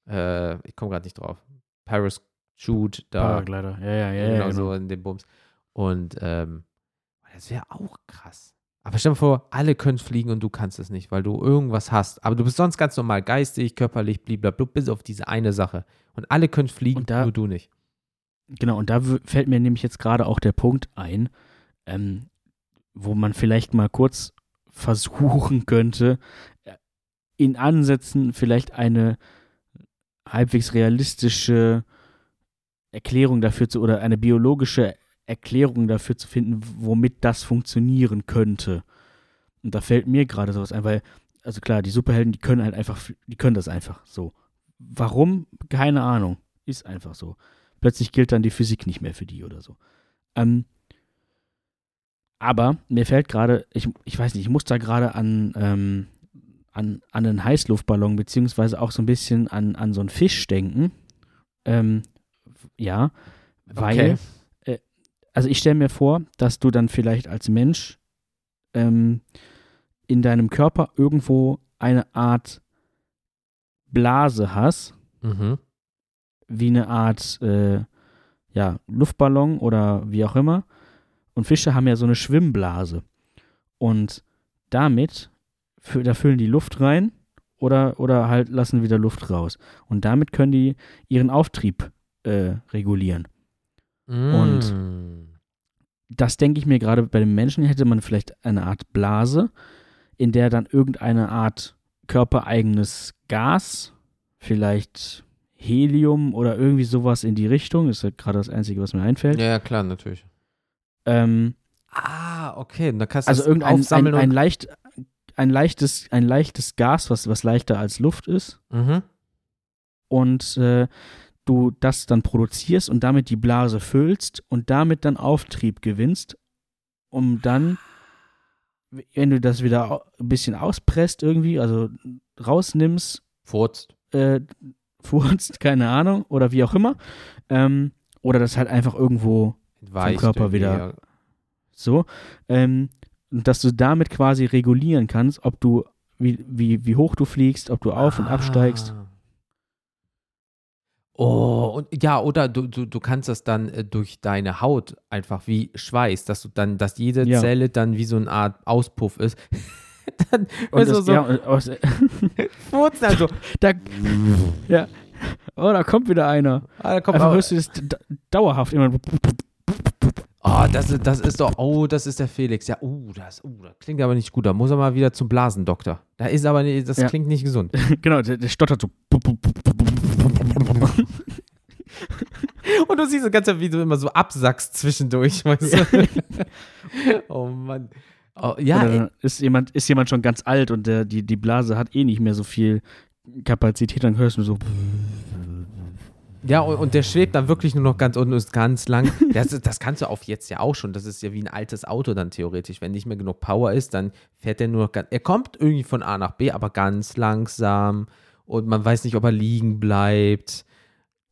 Speaker 1: äh, ich komme gerade nicht drauf, Parachute da.
Speaker 3: Paraglider. Ja, ja, ja.
Speaker 1: genau
Speaker 3: ja,
Speaker 1: so in dem Bums. Und ähm, das wäre auch krass. Aber stell dir vor, alle können fliegen und du kannst es nicht, weil du irgendwas hast. Aber du bist sonst ganz normal geistig, körperlich, blablabla, bis auf diese eine Sache. Und alle können fliegen,
Speaker 3: da-
Speaker 1: nur du nicht.
Speaker 3: Genau, und da fällt mir nämlich jetzt gerade auch der Punkt ein, ähm, wo man vielleicht mal kurz versuchen könnte, äh, in Ansätzen vielleicht eine halbwegs realistische Erklärung dafür zu oder eine biologische Erklärung dafür zu finden, womit das funktionieren könnte. Und da fällt mir gerade sowas ein, weil, also klar, die Superhelden, die können halt einfach, die können das einfach so. Warum? Keine Ahnung. Ist einfach so plötzlich gilt dann die Physik nicht mehr für die oder so. Ähm, aber mir fällt gerade, ich, ich weiß nicht, ich muss da gerade an, ähm, an, an einen Heißluftballon, beziehungsweise auch so ein bisschen an, an so einen Fisch denken. Ähm, ja, weil. Also ich stelle mir vor, dass du dann vielleicht als Mensch ähm, in deinem Körper irgendwo eine Art Blase hast,
Speaker 1: Mhm.
Speaker 3: wie eine Art äh, ja, Luftballon oder wie auch immer. Und Fische haben ja so eine Schwimmblase. Und damit, da füllen die Luft rein oder, oder halt lassen wieder Luft raus. Und damit können die ihren Auftrieb äh, regulieren. Und-
Speaker 1: Mm.
Speaker 3: Das denke ich mir gerade bei den Menschen hätte man vielleicht eine Art Blase, in der dann irgendeine Art körpereigenes Gas, vielleicht Helium oder irgendwie sowas in die Richtung, ist halt gerade das Einzige, was mir einfällt.
Speaker 1: Ja, ja, klar, natürlich.
Speaker 3: Ähm,
Speaker 1: Ah, okay. Und dann kannst du
Speaker 3: also irgendein ein, ein,
Speaker 1: und.
Speaker 3: leicht, ein, leichtes, ein leichtes Gas, was, was leichter als Luft ist.
Speaker 1: Mhm.
Speaker 3: Und äh, du das dann produzierst und damit die Blase füllst und damit dann Auftrieb gewinnst, um dann, wenn du das wieder ein bisschen auspresst irgendwie, also rausnimmst,
Speaker 1: Furzt.
Speaker 3: äh, furzt, keine Ahnung, oder wie auch immer, ähm, oder das halt einfach irgendwo
Speaker 1: Entweicht
Speaker 3: Körper
Speaker 1: irgendwie,
Speaker 3: wieder.
Speaker 1: ja.
Speaker 3: so, ähm, dass du damit quasi regulieren kannst, ob du, wie, wie, wie hoch du fliegst, ob du auf- und absteigst.
Speaker 1: Oh, und ja, oder du, du, du kannst das dann äh, durch deine Haut einfach wie Schweiß, dass du dann, dass jede
Speaker 3: Ja.
Speaker 1: Zelle dann wie so eine Art Auspuff ist. dann
Speaker 3: Und das,
Speaker 1: so
Speaker 3: ja, und aus,
Speaker 1: furzen, also,
Speaker 3: da, ja, oh, da kommt wieder einer.
Speaker 1: ah, da kommt
Speaker 3: Einfach
Speaker 1: auch,
Speaker 3: hörst du das dauerhaft immer.
Speaker 1: oh, das, ist- das ist doch, oh, das ist der Felix. Ja, uh, das, uh, das klingt aber nicht gut. Da muss er mal wieder zum Blasendoktor. Da ist aber, das
Speaker 3: Ja.
Speaker 1: klingt nicht gesund.
Speaker 3: genau, der, der stottert so.
Speaker 1: Und du siehst das Ganze, wie du immer so absackst zwischendurch, weißt du? oh Mann. Oh, ja,
Speaker 3: Oder ist jemand, ist jemand schon ganz alt und der, die, die Blase hat eh nicht mehr so viel Kapazität, dann hörst du so.
Speaker 1: Ja, und, und der schwebt dann wirklich nur noch ganz unten und ist ganz lang. Das, das kannst du auf jetzt ja auch schon. Das ist ja wie ein altes Auto dann theoretisch. Wenn nicht mehr genug Power ist, dann fährt er nur noch ganz. Er kommt irgendwie von A nach B, aber ganz langsam. Und man weiß nicht, ob er liegen bleibt.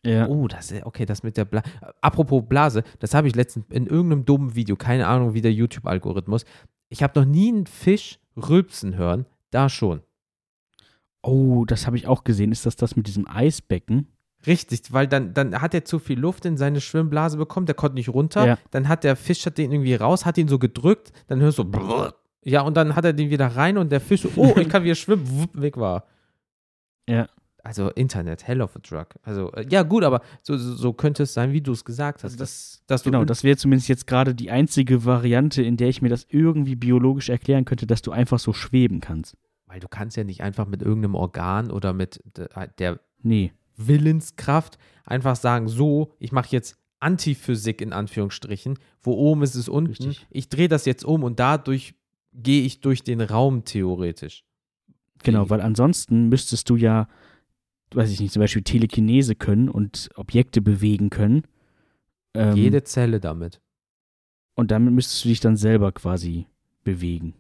Speaker 3: Ja.
Speaker 1: Oh, das ist, okay, das mit der Blase. Apropos Blase, das habe ich letztens in irgendeinem dummen Video, keine Ahnung, wie der YouTube-Algorithmus. Ich habe noch nie einen Fisch rülpsen hören, da schon.
Speaker 3: Oh, das habe ich auch gesehen. Ist das das mit diesem Eisbecken?
Speaker 1: Richtig, weil dann, dann hat er zu viel Luft in seine Schwimmblase bekommen, der konnte nicht runter.
Speaker 3: Ja.
Speaker 1: Dann hat der Fisch hat den irgendwie raus, hat ihn so gedrückt, dann hörst du so, ja, und dann hat er den wieder rein und der Fisch oh, ich kann wieder schwimmen, wupp, weg war.
Speaker 3: Ja.
Speaker 1: Also Internet, hell of a drug. Also, äh, ja, gut, aber so, so, könnte es sein, wie du es gesagt hast.
Speaker 3: Also das,
Speaker 1: dass du
Speaker 3: genau, das wäre zumindest jetzt gerade die einzige Variante, in der ich mir das irgendwie biologisch erklären könnte, dass du einfach so schweben kannst.
Speaker 1: Weil du kannst ja nicht einfach mit irgendeinem Organ oder mit de- der
Speaker 3: Nee.
Speaker 1: Willenskraft einfach sagen, so, ich mache jetzt Antiphysik in Anführungsstrichen, wo oben ist es unten.
Speaker 3: Richtig.
Speaker 1: Ich drehe das jetzt um und dadurch gehe ich durch den Raum theoretisch.
Speaker 3: Genau, weil ansonsten müsstest du ja, weiß ich nicht, zum Beispiel Telekinese können und Objekte bewegen können. Ähm,
Speaker 1: Jede Zelle damit.
Speaker 3: Und damit müsstest du dich dann selber quasi bewegen.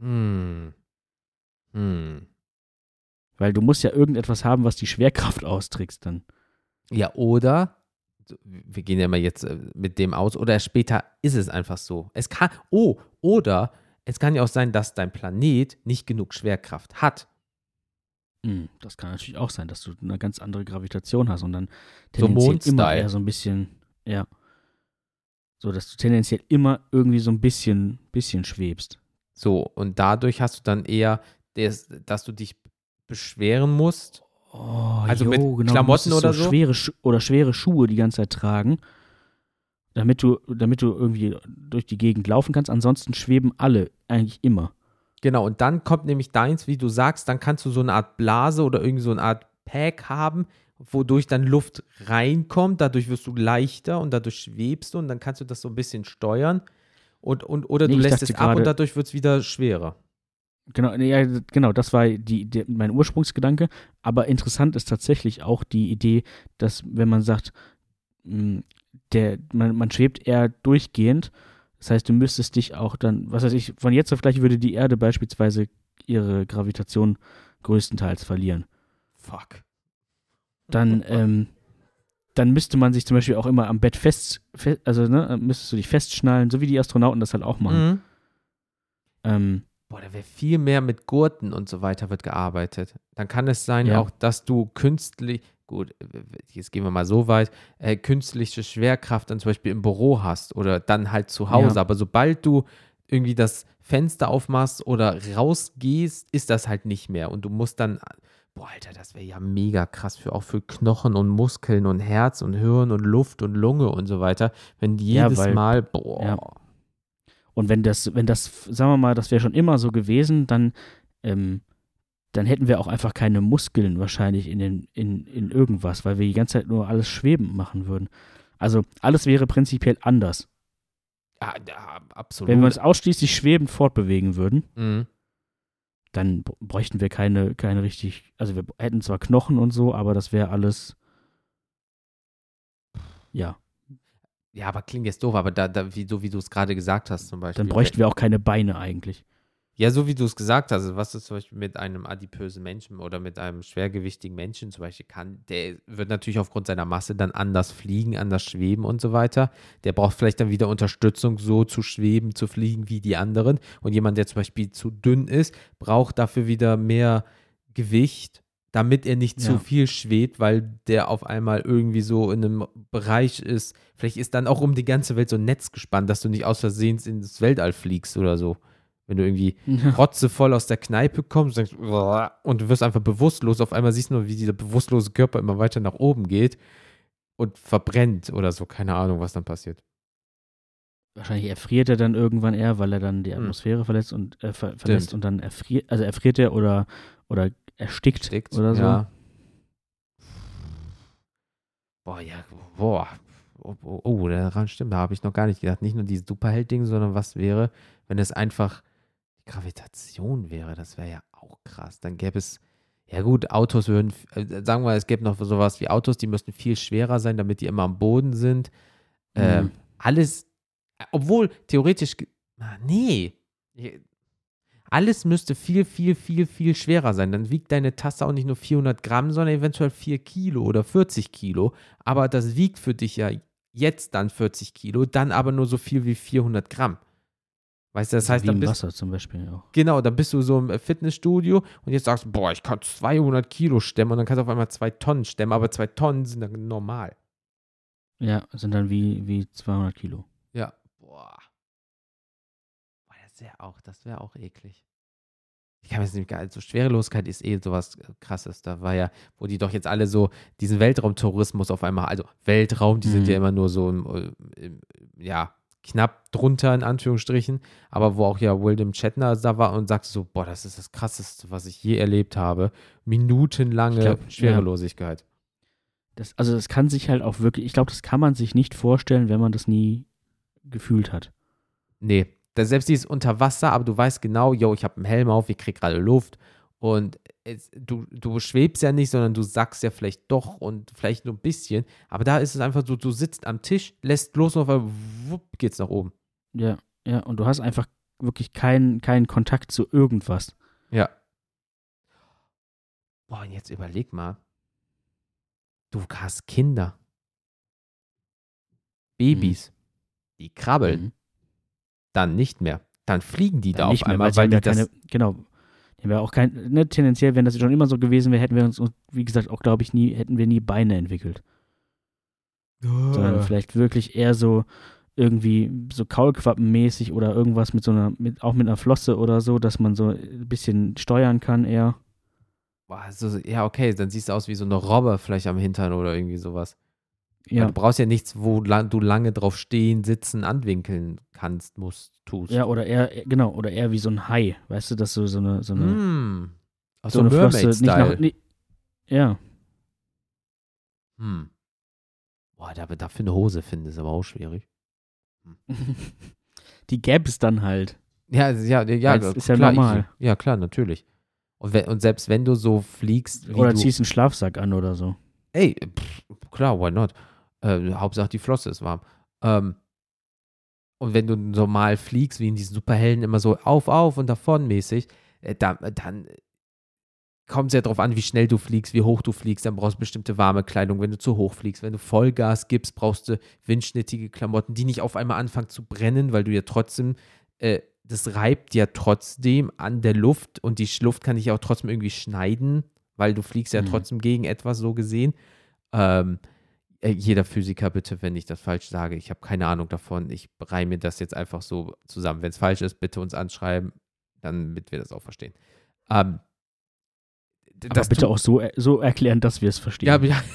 Speaker 1: Hm. Hm.
Speaker 3: Weil du musst ja irgendetwas haben, was die Schwerkraft austrickst dann.
Speaker 1: Ja, oder, wir gehen ja mal jetzt äh, mit dem aus, oder später ist es einfach so. Es kann, oh, oder es kann ja auch sein, dass dein Planet nicht genug Schwerkraft hat.
Speaker 3: Hm, das kann natürlich auch sein, dass du eine ganz andere Gravitation hast und dann
Speaker 1: So
Speaker 3: tendenziell immer
Speaker 1: Mondstyle.
Speaker 3: eher so ein bisschen, ja. So, dass du tendenziell immer irgendwie so ein bisschen, bisschen schwebst.
Speaker 1: So, und dadurch hast du dann eher, des, dass du dich beschweren musst.
Speaker 3: Oh,
Speaker 1: Also mit
Speaker 3: du
Speaker 1: Klamotten oder so?
Speaker 3: Schwere Schu oder schwere Schuhe die ganze Zeit tragen, damit du, damit du irgendwie durch die Gegend laufen kannst. Ansonsten schweben alle eigentlich immer.
Speaker 1: Genau, und dann kommt nämlich deins, wie du sagst, dann kannst du so eine Art Blase oder irgendwie so eine Art Pack haben, wodurch dann Luft reinkommt, dadurch wirst du leichter und dadurch schwebst du und dann kannst du das so ein bisschen steuern. Und, und, oder
Speaker 3: Nee,
Speaker 1: du lässt es ab und dadurch wird es wieder schwerer.
Speaker 3: Genau, ja, genau, das war die, die, mein Ursprungsgedanke. Aber interessant ist tatsächlich auch die Idee, dass wenn man sagt, mh, der, man, man schwebt eher durchgehend, das heißt, du müsstest dich auch dann, was weiß ich, von jetzt auf gleich würde die Erde beispielsweise ihre Gravitation größtenteils verlieren.
Speaker 1: Fuck.
Speaker 3: Dann, ähm, dann müsste man sich zum Beispiel auch immer am Bett fest, fe also ne, müsstest du dich festschnallen, so wie die Astronauten das halt auch machen.
Speaker 1: Mhm.
Speaker 3: Ähm,
Speaker 1: Boah, da wäre viel mehr mit Gurten und so weiter wird gearbeitet. Dann kann es sein
Speaker 3: Ja.
Speaker 1: auch, dass du künstlich, gut, jetzt gehen wir mal so weit, äh, künstliche Schwerkraft dann zum Beispiel im Büro hast oder dann halt zu Hause.
Speaker 3: Ja.
Speaker 1: Aber sobald du irgendwie das Fenster aufmachst oder rausgehst, ist das halt nicht mehr. Und du musst dann, boah, Alter, das wäre ja mega krass für auch für Knochen und Muskeln und Herz und Hirn und Luft und Lunge und so weiter. Wenn
Speaker 3: Ja,
Speaker 1: jedes
Speaker 3: weil-
Speaker 1: Mal, boah.
Speaker 3: Und wenn das, wenn das, sagen wir mal, das wäre schon immer so gewesen, dann, ähm, dann hätten wir auch einfach keine Muskeln wahrscheinlich in, den, in, in irgendwas, weil wir die ganze Zeit nur alles schwebend machen würden. Also alles wäre prinzipiell anders.
Speaker 1: Ja, ja, absolut.
Speaker 3: Wenn wir uns ausschließlich schwebend fortbewegen würden,
Speaker 1: mhm.
Speaker 3: dann bräuchten wir keine, keine richtig, also wir hätten zwar Knochen und so, aber das wäre alles, ja,
Speaker 1: Ja, aber klingt jetzt doof, aber da, da wie, so wie du es gerade gesagt hast zum Beispiel.
Speaker 3: dann bräuchten wir auch keine Beine eigentlich.
Speaker 1: Ja, so wie du es gesagt hast, also was ist zum Beispiel mit einem adipösen Menschen oder mit einem schwergewichtigen Menschen zum Beispiel kann, der wird natürlich aufgrund seiner Masse dann anders fliegen, anders schweben und so weiter. Der braucht vielleicht dann wieder Unterstützung, so zu schweben, zu fliegen wie die anderen. Und jemand, der zum Beispiel zu dünn ist, braucht dafür wieder mehr Gewicht, damit er nicht zu
Speaker 3: Ja.
Speaker 1: viel schwebt, weil der auf einmal irgendwie so in einem Bereich ist. Vielleicht ist dann auch um die ganze Welt so ein Netz gespannt, dass du nicht aus Versehen ins Weltall fliegst oder so. Wenn du irgendwie rotzevoll aus der Kneipe kommst und, denkst, und du wirst einfach bewusstlos. Auf einmal siehst du nur, wie dieser bewusstlose Körper immer weiter nach oben geht und verbrennt oder so. Keine Ahnung, was dann passiert.
Speaker 3: Wahrscheinlich erfriert er dann irgendwann eher, weil er dann die
Speaker 1: Hm.
Speaker 3: Atmosphäre verletzt und äh, ver verlässt und dann erfriert, also erfriert er oder, oder erstickt
Speaker 1: Stickt.
Speaker 3: oder so.
Speaker 1: Ja. Boah, ja, boah. Oh, oh, oh, daran stimmt, da habe ich noch gar nicht gedacht. Nicht nur die Superheld-Ding, sondern was wäre, wenn es einfach die Gravitation wäre. Das wäre ja auch krass. Dann gäbe es, ja gut, Autos würden, äh, sagen wir, es gäbe noch sowas wie Autos, die müssten viel schwerer sein, damit die immer am Boden sind. Ähm,
Speaker 3: Mhm.
Speaker 1: alles, obwohl theoretisch, ah, nee. alles müsste viel, viel, viel, viel schwerer sein. Dann wiegt deine Tasse auch nicht nur 400 Gramm, sondern eventuell 4 Kilo oder 40 Kilo. Aber das wiegt für dich ja jetzt dann 40 Kilo, dann aber nur so viel wie 400 Gramm. Weißt du, das heißt,
Speaker 3: Wie
Speaker 1: dann bist,
Speaker 3: Wasser zum Beispiel auch.
Speaker 1: Genau, dann bist du so im Fitnessstudio und jetzt sagst du, boah, ich kann 200 Kilo stemmen und dann kannst du auf einmal zwei Tonnen stemmen, aber zwei Tonnen sind dann normal.
Speaker 3: Ja, sind dann wie, wie 200 Kilo.
Speaker 1: Ja. Das wäre auch, das wäre auch eklig. Ich kann mir das nicht gar, also Schwerelosigkeit ist eh sowas krasses. Da war ja, wo die doch jetzt alle so diesen Weltraumtourismus auf einmal, also Weltraum, die sind
Speaker 3: Mhm.
Speaker 1: ja immer nur so, im, im, ja, knapp drunter in Anführungsstrichen, aber wo auch ja William Shatner da war und sagte so, boah, das ist das krasseste, was ich je erlebt habe. Minutenlange
Speaker 3: glaub, ja.
Speaker 1: Schwerelosigkeit.
Speaker 3: Das, also das kann sich halt auch wirklich, ich glaube, das kann man sich nicht vorstellen, wenn man das nie gefühlt hat.
Speaker 1: Nee, da selbst dieses Unter-Wasser, aber du weißt genau, yo, ich habe einen Helm auf, ich krieg gerade Luft und es, du, du schwebst ja nicht, sondern du sackst ja vielleicht doch und vielleicht nur ein bisschen, aber da ist es einfach so, du sitzt am Tisch, lässt los und auf einmal wupp, geht's nach oben.
Speaker 3: Ja, ja, und du hast einfach wirklich keinen, keinen Kontakt zu irgendwas.
Speaker 1: Ja. Boah, und jetzt überleg mal, du hast Kinder, Babys, die krabbeln,
Speaker 3: Mhm.
Speaker 1: Dann nicht mehr. Dann fliegen die da
Speaker 3: Dann
Speaker 1: auf
Speaker 3: nicht mehr,
Speaker 1: einmal,
Speaker 3: sie
Speaker 1: weil
Speaker 3: haben
Speaker 1: die
Speaker 3: ja
Speaker 1: das,
Speaker 3: keine, genau. Die haben ja auch kein, ne, tendenziell, wenn das schon immer so gewesen wäre, hätten wir uns, wie gesagt, auch glaube ich nie, hätten wir nie Beine entwickelt. Sondern
Speaker 1: Äh.
Speaker 3: vielleicht wirklich eher so irgendwie so Kaulquappenmäßig oder irgendwas mit so einer, mit, auch mit einer Flosse oder so, dass man so ein bisschen steuern kann eher.
Speaker 1: Boah, so, ja, okay, dann siehst du aus wie so eine Robbe vielleicht am Hintern oder irgendwie sowas.
Speaker 3: Ja.
Speaker 1: Du brauchst ja nichts, wo lang, du lange drauf stehen, sitzen, anwinkeln kannst, musst, tust.
Speaker 3: Ja, oder eher, genau, oder eher wie so ein Hai, weißt du, dass du so eine, so eine,
Speaker 1: Hm. Aus
Speaker 3: so
Speaker 1: so
Speaker 3: eine Flosse nicht nach, nee, ja,
Speaker 1: Hm. Boah, da, dafür eine Hose finden ist aber auch schwierig.
Speaker 3: die gäbe es dann halt.
Speaker 1: Ja, ja, ja,
Speaker 3: es ist ja
Speaker 1: klar,
Speaker 3: normal.
Speaker 1: easy. Ja, klar, natürlich. Und, und selbst wenn du so fliegst,
Speaker 3: Oder
Speaker 1: du,
Speaker 3: ziehst einen Schlafsack an oder so.
Speaker 1: Ey, pff, klar, why not? Äh, Hauptsache die Flosse ist warm. Ähm, und wenn du normal fliegst, wie in diesen Superhelden, immer so auf, auf und davon mäßig, äh, da, dann kommt es ja darauf an, wie schnell du fliegst, wie hoch du fliegst. Dann brauchst du bestimmte warme Kleidung, wenn du zu hoch fliegst. Wenn du Vollgas gibst, brauchst du windschnittige Klamotten, die nicht auf einmal anfangen zu brennen, weil du ja trotzdem, äh, das reibt ja trotzdem an der Luft und die Luft kann dich auch trotzdem irgendwie schneiden, weil du fliegst ja
Speaker 3: Mhm.
Speaker 1: trotzdem gegen etwas so gesehen. Ähm, äh, jeder Physiker bitte, wenn ich das falsch sage. Ich habe keine Ahnung davon. Ich reihe mir das jetzt einfach so zusammen. Wenn es falsch ist, bitte uns anschreiben, damit wir das auch verstehen. Ähm, d-
Speaker 3: Aber bitte auch so, so erklären, dass wir es verstehen.
Speaker 1: Ja, ja.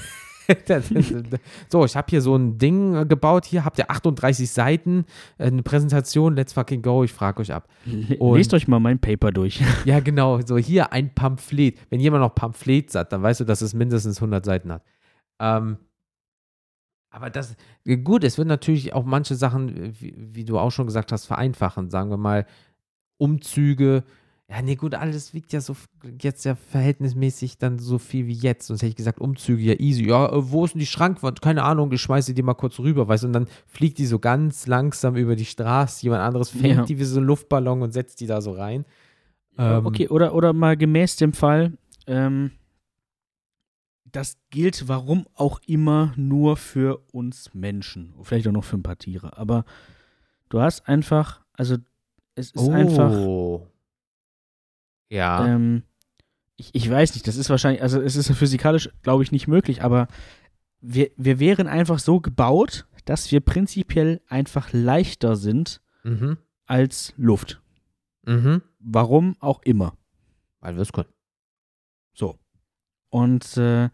Speaker 1: Das ist- so, ich habe hier so ein Ding äh, gebaut. Hier habt ihr 38 Seiten, äh, eine Präsentation. Let's fucking go. Ich frage euch ab. Und-
Speaker 3: Lest euch mal mein Paper durch.
Speaker 1: Ja, genau. So, hier ein Pamphlet. Wenn jemand noch Pamphlet sagt, dann weißt du, dass es mindestens 100 Seiten hat. Ähm, aber das, gut, es wird natürlich auch manche Sachen, wie, wie du auch schon gesagt hast, vereinfachen. Sagen wir mal, Umzüge. Ja, nee, gut, alles wiegt ja so jetzt ja verhältnismäßig dann so viel wie jetzt. Sonst hätte ich gesagt, Umzüge ja easy. Ja, äh, wo ist denn die Schrankwand? Keine Ahnung, ich schmeiße die mal kurz rüber, weißt du, und dann fliegt die so ganz langsam über die Straße. Jemand anderes fängt
Speaker 3: Ja.
Speaker 1: die wie so einen Luftballon und setzt die da so rein. Ähm,
Speaker 3: okay, oder, oder mal gemäß dem Fall, ähm, das gilt warum auch immer nur für uns Menschen. Vielleicht auch noch für ein paar Tiere. Aber du hast einfach, also es ist einfach,
Speaker 1: Oh. Ja.
Speaker 3: ähm, ich, ich weiß nicht, das ist wahrscheinlich, also es ist physikalisch, glaube ich, nicht möglich, aber wir, wir wären einfach so gebaut, dass wir prinzipiell einfach leichter sind
Speaker 1: mhm.
Speaker 3: als Luft.
Speaker 1: Mhm.
Speaker 3: Warum auch immer.
Speaker 1: Weil wir es können.
Speaker 3: Und äh,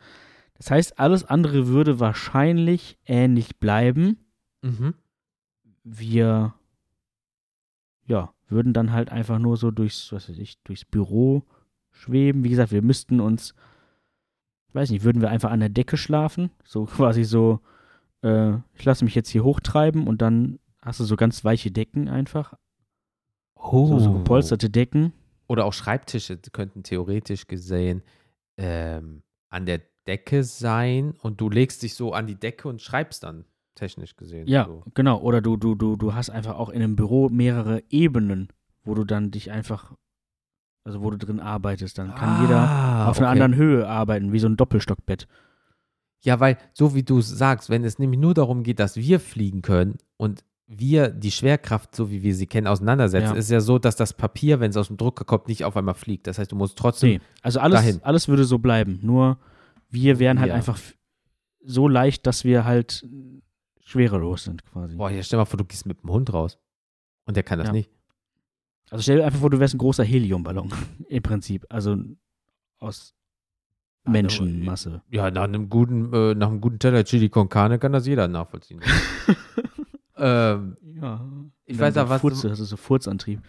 Speaker 3: das heißt, alles andere würde wahrscheinlich ähnlich bleiben.
Speaker 1: Mhm.
Speaker 3: Wir ja, würden dann halt einfach nur so durchs, was weiß ich, durchs Büro schweben. Wie gesagt, wir müssten uns, ich weiß nicht, würden wir einfach an der Decke schlafen? So quasi so, äh, ich lasse mich jetzt hier hochtreiben und dann hast du so ganz weiche Decken einfach.
Speaker 1: Oh.
Speaker 3: So, so gepolsterte Decken.
Speaker 1: Oder auch Schreibtische könnten theoretisch gesehen ähm, an der Decke sein und du legst dich so an die Decke und schreibst dann, technisch gesehen.
Speaker 3: Ja,
Speaker 1: So.
Speaker 3: genau. Oder du, du, du, du hast einfach auch in einem Büro mehrere Ebenen, wo du dann dich einfach Also wo du drin arbeitest. Dann kann
Speaker 1: Ah,
Speaker 3: jeder auf einer
Speaker 1: okay.
Speaker 3: anderen Höhe arbeiten, wie so ein Doppelstockbett.
Speaker 1: Ja, weil, so wie du es sagst, wenn es nämlich nur darum geht, dass wir fliegen können und wir die Schwerkraft, so wie wir sie kennen, auseinandersetzen,
Speaker 3: Ja.
Speaker 1: ist ja so, dass das Papier, wenn es aus dem Drucker kommt, nicht auf einmal fliegt. Das heißt, du musst trotzdem.
Speaker 3: Nee, also alles,
Speaker 1: dahin.
Speaker 3: alles würde so bleiben. Nur wir wären halt
Speaker 1: Ja.
Speaker 3: einfach so leicht, dass wir halt schwerelos sind quasi.
Speaker 1: Boah, hier stell mal vor, du gehst mit dem Hund raus. Und der kann das
Speaker 3: Ja.
Speaker 1: nicht.
Speaker 3: Also stell dir einfach vor, du wärst ein großer Heliumballon im Prinzip. Also aus Menschenmasse.
Speaker 1: Ja, nach einem guten, äh, nach einem guten Teller Chili con Carne kann das jeder nachvollziehen. ähm,
Speaker 3: Ja.
Speaker 1: Ich weiß ja, was
Speaker 3: Furz, das ist so Furzantrieb.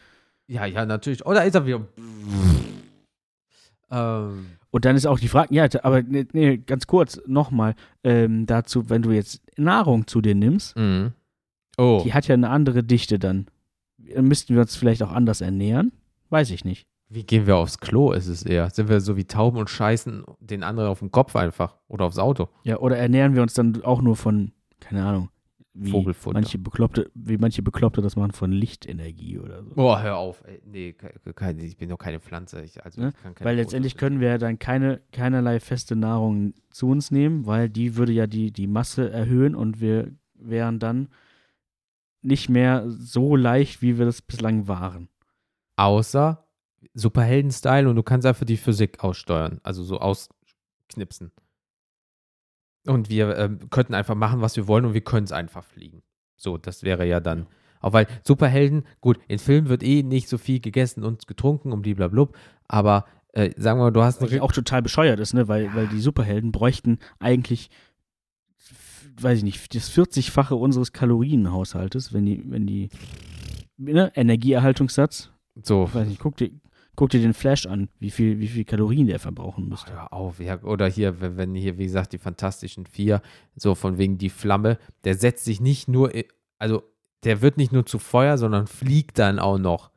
Speaker 1: ja, ja, natürlich. Oder ist er wieder. ähm,
Speaker 3: Und dann ist auch die Frage, ja, aber nee, nee, ganz kurz nochmal ähm, dazu, wenn du jetzt Nahrung zu dir nimmst,
Speaker 1: mhm. Oh.
Speaker 3: die hat ja eine andere Dichte dann. Müssten wir uns vielleicht auch anders ernähren? Weiß ich nicht.
Speaker 1: Wie gehen wir aufs Klo, ist es eher? Sind wir so wie Tauben und scheißen den anderen auf den Kopf einfach? Oder aufs Auto?
Speaker 3: Ja, oder ernähren wir uns dann auch nur von, keine Ahnung, wie
Speaker 1: Vogelfutter.
Speaker 3: manche Bekloppte, wie manche Bekloppte das machen von Lichtenergie oder so.
Speaker 1: Boah, hör auf. Ey. Nee, ke- keine, ich bin doch keine Pflanze. Ich, also
Speaker 3: Ne?
Speaker 1: ich keine
Speaker 3: Weil letztendlich können wir ja dann keine, keinerlei feste Nahrung zu uns nehmen, weil die würde ja die, die Masse erhöhen und wir wären dann nicht mehr so leicht, wie wir das bislang waren.
Speaker 1: Außer Superhelden-Style und du kannst einfach die Physik aussteuern. Also so ausknipsen. Und wir ähm, könnten einfach machen, was wir wollen und wir können es einfach fliegen. So, das wäre ja dann. Auch weil Superhelden, gut, in Filmen wird eh nicht so viel gegessen und getrunken und bliblablub, aber äh, sagen wir mal, du hast
Speaker 3: Was auch total bescheuert ist, ne? Weil, weil die Superhelden bräuchten eigentlich, weiß ich nicht, das 40-fache unseres Kalorienhaushaltes, wenn die, wenn die, ne? Energieerhaltungssatz.
Speaker 1: so,
Speaker 3: Ich weiß nicht, guck dir, guck dir den Flash an, wie viel, wie viel Kalorien der verbrauchen
Speaker 1: Ach,
Speaker 3: müsste.
Speaker 1: hör auf, ja, oder hier, wenn, wenn hier, wie gesagt, die Fantastischen Vier, so von wegen die Flamme, der setzt sich nicht nur, also der wird nicht nur zu Feuer, sondern fliegt dann auch noch.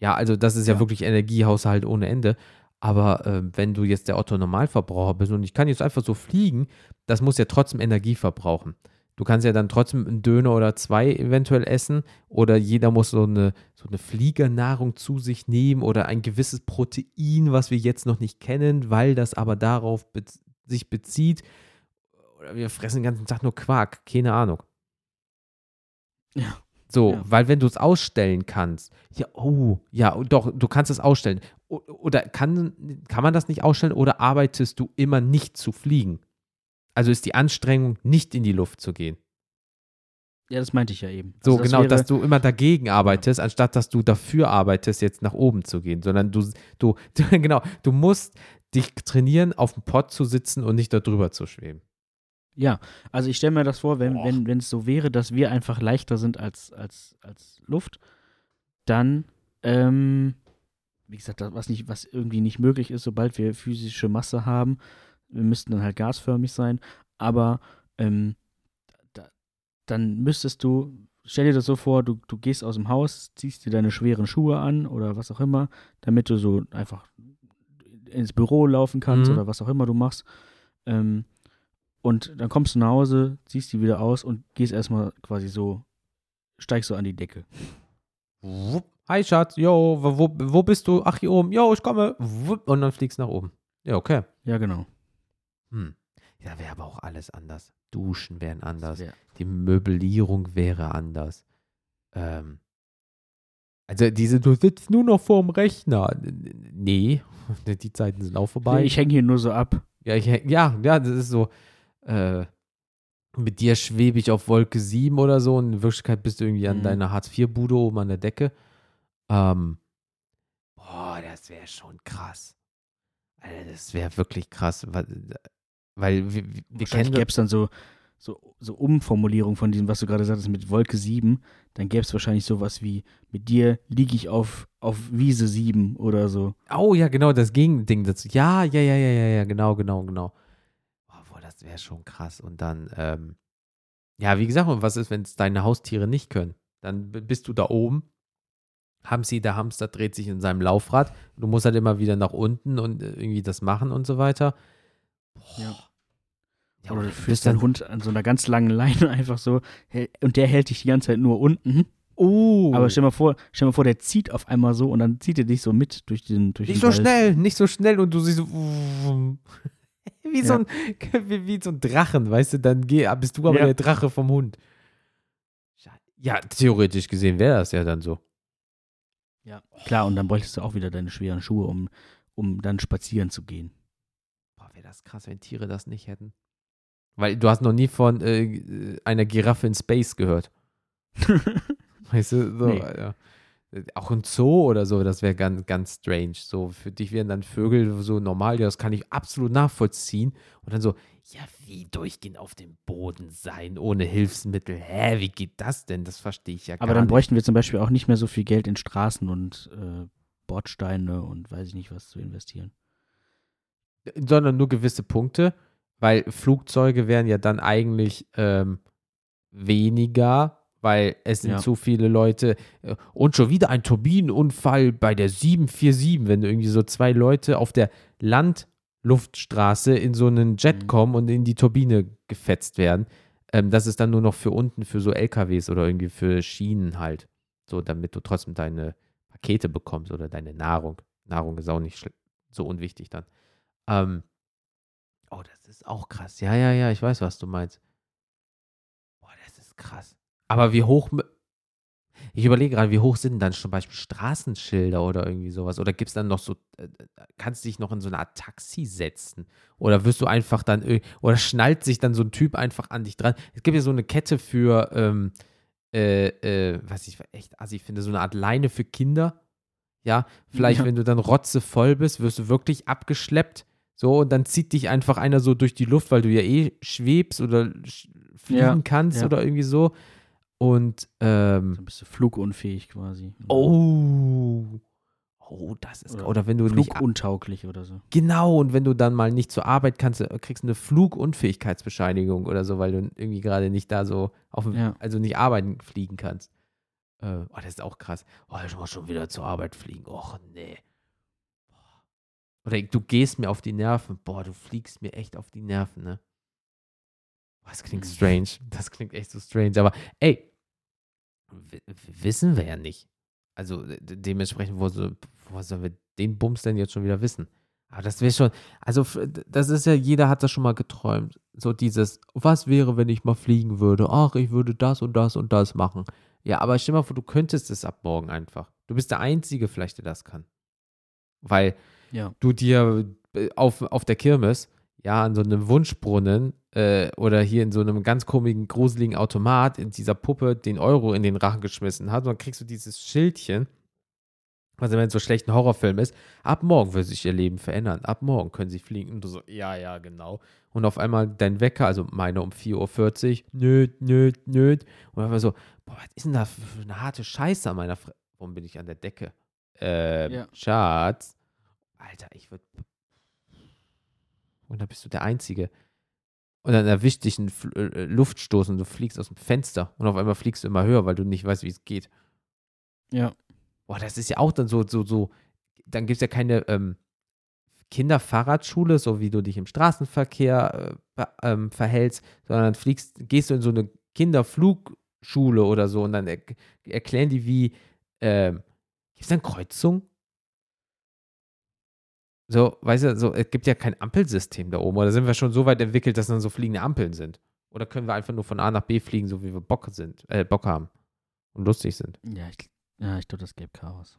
Speaker 1: Ja, also das ist ja,
Speaker 3: Ja.
Speaker 1: wirklich Energiehaushalt ohne Ende. Aber äh, wenn du jetzt der Otto-Normalverbraucher bist und ich kann jetzt einfach so fliegen, das muss ja trotzdem Energie verbrauchen. Du kannst ja dann trotzdem einen Döner oder zwei eventuell essen oder jeder muss so eine, so eine Fliegernahrung zu sich nehmen oder ein gewisses Protein, was wir jetzt noch nicht kennen, weil das aber darauf be sich bezieht. Oder wir fressen den ganzen Tag nur Quark, keine Ahnung.
Speaker 3: Ja.
Speaker 1: So,
Speaker 3: Ja.
Speaker 1: weil wenn du es ausstellen kannst, ja, oh, ja, doch, du kannst es ausstellen. Oder kann, kann man das nicht ausstellen oder arbeitest du immer nicht zu fliegen? Also ist die Anstrengung, nicht in die Luft zu gehen.
Speaker 3: Ja, das meinte ich ja eben.
Speaker 1: So,
Speaker 3: Also das
Speaker 1: genau, dass du immer dagegen arbeitest, anstatt dass du dafür arbeitest, jetzt nach oben zu gehen, sondern du, du, genau, du musst dich trainieren, auf dem Pott zu sitzen und nicht da drüber zu schweben.
Speaker 3: Ja, also ich stelle mir das vor, wenn
Speaker 1: Boah.
Speaker 3: wenn es so wäre, dass wir einfach leichter sind als, als, als Luft, dann, ähm, wie gesagt, das, was, nicht, was irgendwie nicht möglich ist, sobald wir physische Masse haben, müssten dann halt gasförmig sein, aber ähm, da, dann müsstest du, stell dir das so vor, du, du gehst aus dem Haus, ziehst dir deine schweren Schuhe an oder was auch immer, damit du so einfach ins Büro laufen kannst
Speaker 1: Mhm.
Speaker 3: oder was auch immer du machst. Ähm, und dann kommst du nach Hause, ziehst die wieder aus und gehst erstmal quasi so, steigst so an die Decke.
Speaker 1: Wupp. Hi Schatz, yo, wo, wo, bist du? Ach, hier oben, yo, ich komme. Wupp. Und dann fliegst du nach oben. Ja, okay.
Speaker 3: Ja, genau.
Speaker 1: Hm. Ja, wäre aber auch alles anders. Duschen wären anders.
Speaker 3: wär-
Speaker 1: Die Möblierung wäre anders. Ähm, also diese, du sitzt nur noch vorm Rechner. Nee, die Zeiten sind auch vorbei.
Speaker 3: Ich hänge hier nur so ab.
Speaker 1: ja, ich, ja, ja, das ist so. Äh, mit dir schwebe ich auf Wolke 7 oder so und in Wirklichkeit bist du irgendwie an
Speaker 3: Mhm.
Speaker 1: deiner Hartz-IV-Bude oben an der Decke. Ähm, boah, das wäre schon krass. Alter, das wäre wirklich krass. Weil, wir, wir kennen
Speaker 3: gäbe es dann so, so, so Umformulierungen von diesem, was du gerade sagtest, mit Wolke 7. Dann gäbe es wahrscheinlich sowas wie, mit dir liege ich auf, auf Wiese 7 oder so.
Speaker 1: Oh ja, genau, das Gegending dazu. Ja, ja, ja, ja, ja, ja, genau, genau, genau. Boah, boah das wäre schon krass. Und dann, ähm, ja, wie gesagt, und was ist, wenn es deine Haustiere nicht können? Dann bist du da oben. Hamsi, der Hamster dreht sich in seinem Laufrad. Du musst halt immer wieder nach unten und äh, irgendwie das machen und so weiter. Boah.
Speaker 3: Ja.
Speaker 1: Ja,
Speaker 3: oder du führst deinen Hund an so einer ganz langen Leine einfach so und der hält dich die ganze Zeit nur unten.
Speaker 1: Oh.
Speaker 3: Aber stell mal vor, stell mal vor, der zieht auf einmal so und dann zieht er dich so mit durch den durch
Speaker 1: nicht
Speaker 3: den
Speaker 1: so
Speaker 3: Wald.
Speaker 1: schnell, nicht so schnell und du siehst so wie, so
Speaker 3: Ja.
Speaker 1: ein, wie, wie so ein Drachen, weißt du, dann geh, bist du aber
Speaker 3: Ja.
Speaker 1: der Drache vom Hund. Ja, theoretisch gesehen wäre das ja dann so.
Speaker 3: Ja, klar, und dann bräuchtest du auch wieder deine schweren Schuhe, um, um dann spazieren zu gehen.
Speaker 1: Boah, wäre das krass, wenn Tiere das nicht hätten. Weil du hast noch nie von äh, einer Giraffe in Space gehört. Weißt du, so,
Speaker 3: Nee.
Speaker 1: ja. Auch ein Zoo oder so, das wäre ganz, ganz strange. So, für dich wären dann Vögel so normal, ja, das kann ich absolut nachvollziehen. Und dann so, ja, wie durchgehend auf dem Boden sein, ohne Hilfsmittel. Hä, wie geht das denn? Das verstehe ich ja gar
Speaker 3: Aber dann
Speaker 1: nicht.
Speaker 3: bräuchten wir zum Beispiel auch nicht mehr so viel Geld in Straßen und äh, Bordsteine und weiß ich nicht was zu investieren.
Speaker 1: sondern nur gewisse Punkte, weil Flugzeuge wären ja dann eigentlich ähm, weniger, weil es sind
Speaker 3: Ja.
Speaker 1: zu viele Leute äh, und schon wieder ein Turbinenunfall bei der 747, wenn irgendwie so zwei Leute auf der Landluftstraße in so einen Jet
Speaker 3: Mhm.
Speaker 1: kommen und in die Turbine gefetzt werden. Ähm, das ist dann nur noch für unten für so LKWs oder irgendwie für Schienen halt, so damit du trotzdem deine Pakete bekommst oder deine Nahrung. Nahrung ist auch nicht so unwichtig dann. Ähm, oh, das ist auch krass. Ja, ja, ja, ich weiß, was du meinst. Boah, das ist krass. Aber wie hoch. Ich überlege gerade, wie hoch sind dann zum Beispiel Straßenschilder oder irgendwie sowas? Oder gibt es dann noch so, äh, kannst du dich noch in so eine Art Taxi setzen? Oder wirst du einfach dann, oder schnallt sich dann so ein Typ einfach an dich dran? Es gibt ja so eine Kette für, ähm, äh, äh, was ich echt assi finde, so eine Art Leine für Kinder. Ja, vielleicht,
Speaker 3: Ja.
Speaker 1: wenn du dann rotzevoll bist, wirst du wirklich abgeschleppt. So, und dann zieht dich einfach einer so durch die Luft, weil du ja eh schwebst oder sch- fliegen
Speaker 3: Ja,
Speaker 1: kannst
Speaker 3: ja.
Speaker 1: oder irgendwie so. Und, ähm,
Speaker 3: Dann bist du flugunfähig quasi.
Speaker 1: oh, oh, das ist,
Speaker 3: Oder
Speaker 1: oder wenn du nicht,
Speaker 3: Fluguntauglich oder so.
Speaker 1: genau, und wenn du dann mal nicht zur Arbeit kannst, kriegst du eine Flugunfähigkeitsbescheinigung oder so, weil du irgendwie gerade nicht da so, auf, dem-
Speaker 3: Ja.
Speaker 1: also nicht arbeiten fliegen kannst. Äh, oh, das ist auch krass. Oh, ich muss schon wieder zur Arbeit fliegen. Och, nee. Oder du gehst mir auf die Nerven. Boah, du fliegst mir echt auf die Nerven, ne? Boah, Das klingt
Speaker 3: Mhm.
Speaker 1: strange. Das klingt echt so strange. Aber ey, wissen wir ja nicht. Also de- dementsprechend, wo, so, wo sollen wir den Bums denn jetzt schon wieder wissen? Aber das wäre schon, also das ist ja, jeder hat das schon mal geträumt. So dieses, was wäre, wenn ich mal fliegen würde? Ach, ich würde das und das und das machen. Ja, aber stell mal vor, du könntest es ab morgen einfach. Du bist der Einzige vielleicht, der das kann. Weil
Speaker 3: Ja.
Speaker 1: du dir äh, auf, auf der Kirmes, ja, an so einem Wunschbrunnen äh, oder hier in so einem ganz komischen, gruseligen Automat in dieser Puppe den Euro in den Rachen geschmissen hat. Und dann kriegst du dieses Schildchen, also wenn es so schlecht ein Horrorfilm ist, ab morgen wird sich ihr Leben verändern. Ab morgen können sie fliegen. Und du so, ja, ja, genau. Und auf einmal dein Wecker, also meine um 4.40 Uhr, nöt, nöt, nöt. Und einfach so, boah, was ist denn da für eine harte Scheiße an meiner Fre Warum bin ich an der Decke? Ähm,
Speaker 3: Ja.
Speaker 1: Schatz. Alter, ich würde. Und dann bist du der Einzige. Und dann erwischt dich ein Fl äh, Luftstoß und du fliegst aus dem Fenster. Und auf einmal fliegst du immer höher, weil du nicht weißt, wie es geht.
Speaker 3: Ja.
Speaker 1: Boah, das ist ja auch dann so, so, so. Dann gibt es ja keine ähm, Kinderfahrradschule, so wie du dich im Straßenverkehr äh, ähm, verhältst, sondern dann fliegst, gehst du in so eine Kinderflugschule oder so und dann er erklären die, wie. Ähm, gibt es dann Kreuzung? So, weißt du, so, es gibt ja kein Ampelsystem da oben. Oder sind wir schon so weit entwickelt, dass dann so fliegende Ampeln sind? Oder können wir einfach nur von A nach B fliegen, so wie wir Bock sind, äh, Bock haben und lustig sind?
Speaker 3: Ja, ich, ja, ich glaube, das gäbe Chaos.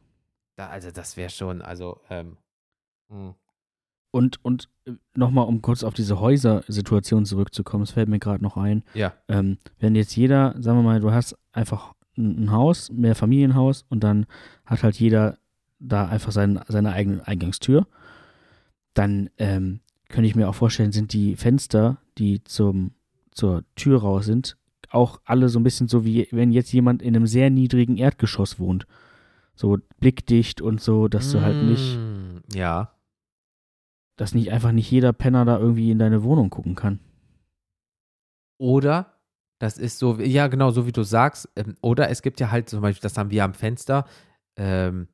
Speaker 1: Da, also das wäre schon, also, ähm, mh.
Speaker 3: Und, und nochmal, um kurz auf diese Häusersituation zurückzukommen, es fällt mir gerade noch ein.
Speaker 1: ja,
Speaker 3: Ähm, wenn jetzt jeder, sagen wir mal, du hast einfach ein, ein Haus, mehr Familienhaus und dann hat halt jeder da einfach sein, seine eigene Eingangstür, dann ähm, könnte ich mir auch vorstellen, sind die Fenster, die zum, zur Tür raus sind, auch alle so ein bisschen so wie wenn jetzt jemand in einem sehr niedrigen Erdgeschoss wohnt. So blickdicht und so, dass du halt nicht,
Speaker 1: Mm, Ja.
Speaker 3: dass nicht einfach nicht jeder Penner da irgendwie in deine Wohnung gucken kann.
Speaker 1: Oder das ist so, ja, genau, so wie du sagst. Ähm, oder es gibt ja halt zum Beispiel, das haben wir am Fenster, ähm,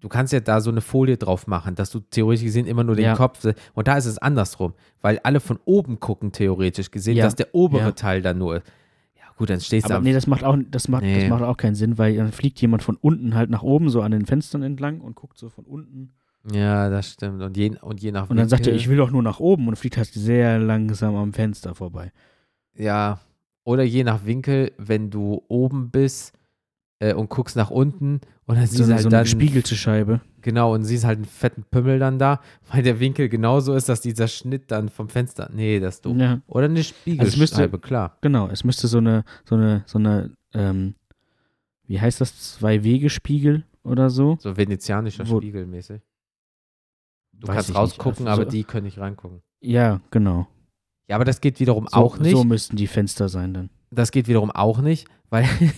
Speaker 1: du kannst ja da so eine Folie drauf machen, dass du theoretisch gesehen immer nur den
Speaker 3: Ja.
Speaker 1: Kopf, und da ist es andersrum, weil alle von oben gucken, theoretisch gesehen,
Speaker 3: Ja.
Speaker 1: dass der obere
Speaker 3: Ja.
Speaker 1: Teil da nur ist. Ja Gut, dann stehst du
Speaker 3: Aber
Speaker 1: am
Speaker 3: nee, das macht auch, das macht,
Speaker 1: Nee.
Speaker 3: das macht auch keinen Sinn, weil dann fliegt jemand von unten halt nach oben, so an den Fenstern entlang und guckt so von unten.
Speaker 1: Ja, das stimmt. Und je, und je nach
Speaker 3: Und dann sagt er, ich will doch nur nach oben und fliegt halt sehr langsam am Fenster vorbei.
Speaker 1: Ja, oder je nach Winkel, wenn du oben bist äh, und guckst nach unten und dann
Speaker 3: So,
Speaker 1: siehst du halt
Speaker 3: so eine
Speaker 1: dann
Speaker 3: gespiegelte Scheibe.
Speaker 1: genau und siehst halt einen fetten Pümmel dann da, weil der Winkel genauso ist, dass dieser Schnitt dann vom Fenster. Nee, das ist doof.
Speaker 3: Ja,
Speaker 1: Oder eine
Speaker 3: Also
Speaker 1: Spiegelscheibe,
Speaker 3: müsste-
Speaker 1: klar.
Speaker 3: genau. Es müsste so eine, so eine, so eine, ähm, wie heißt das, Zwei-Wege-Spiegel oder so?
Speaker 1: So venezianischer
Speaker 3: Wo-
Speaker 1: Spiegel mäßig. Du kannst rausgucken,
Speaker 3: Also
Speaker 1: aber
Speaker 3: so-
Speaker 1: die können nicht reingucken.
Speaker 3: Ja, genau.
Speaker 1: Ja, aber das geht wiederum
Speaker 3: So,
Speaker 1: auch nicht.
Speaker 3: So müssten die Fenster sein dann.
Speaker 1: das geht wiederum auch nicht, weil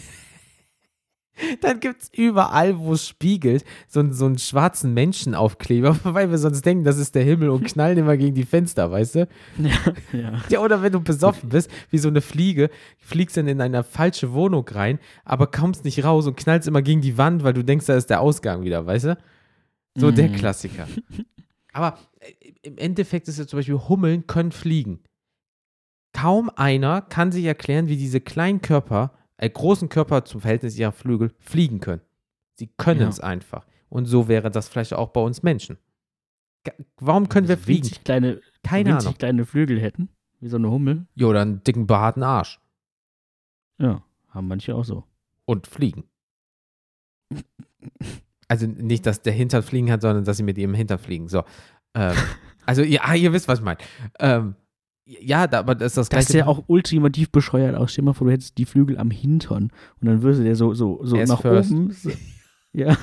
Speaker 1: dann gibt es überall, wo es spiegelt, so, einen- so einen schwarzen Menschenaufkleber, weil wir sonst denken, das ist der Himmel und knallen immer gegen die Fenster, weißt du?
Speaker 3: Ja, ja.
Speaker 1: Ja, oder wenn du besoffen bist, wie so eine Fliege, fliegst dann in eine falsche Wohnung rein, aber kommst nicht raus und knallst immer gegen die Wand, weil du denkst, da ist der Ausgang wieder, weißt du? So der
Speaker 3: Mhm.
Speaker 1: Klassiker. Aber äh, im Endeffekt ist es zum Beispiel, Hummeln können fliegen. Kaum einer kann sich erklären, wie diese kleinen Körper, äh, großen Körper zum Verhältnis ihrer Flügel fliegen können. Sie können
Speaker 3: Ja.
Speaker 1: es einfach. Und so wäre das vielleicht auch bei uns Menschen. Ga- Warum können wir fliegen?
Speaker 3: Winzig kleine,
Speaker 1: Keine
Speaker 3: winzig
Speaker 1: Ahnung.
Speaker 3: kleine Flügel hätten, wie so eine Hummel.
Speaker 1: Jo, oder einen dicken behaarten Arsch.
Speaker 3: Ja, haben manche auch so.
Speaker 1: Und fliegen. Also nicht, dass der Hintern fliegen hat, sondern dass sie mit ihrem Hintern fliegen. So. Ähm, also, ja, ihr wisst, was ich meine. Ähm, ja, da, aber das ist das
Speaker 3: Das
Speaker 1: gleiche.
Speaker 3: sieht ja auch ultimativ bescheuert aus. Stell dir mal vor, du hättest die Flügel am Hintern und dann würde der so, so, so nach
Speaker 1: first.
Speaker 3: oben. So, ja.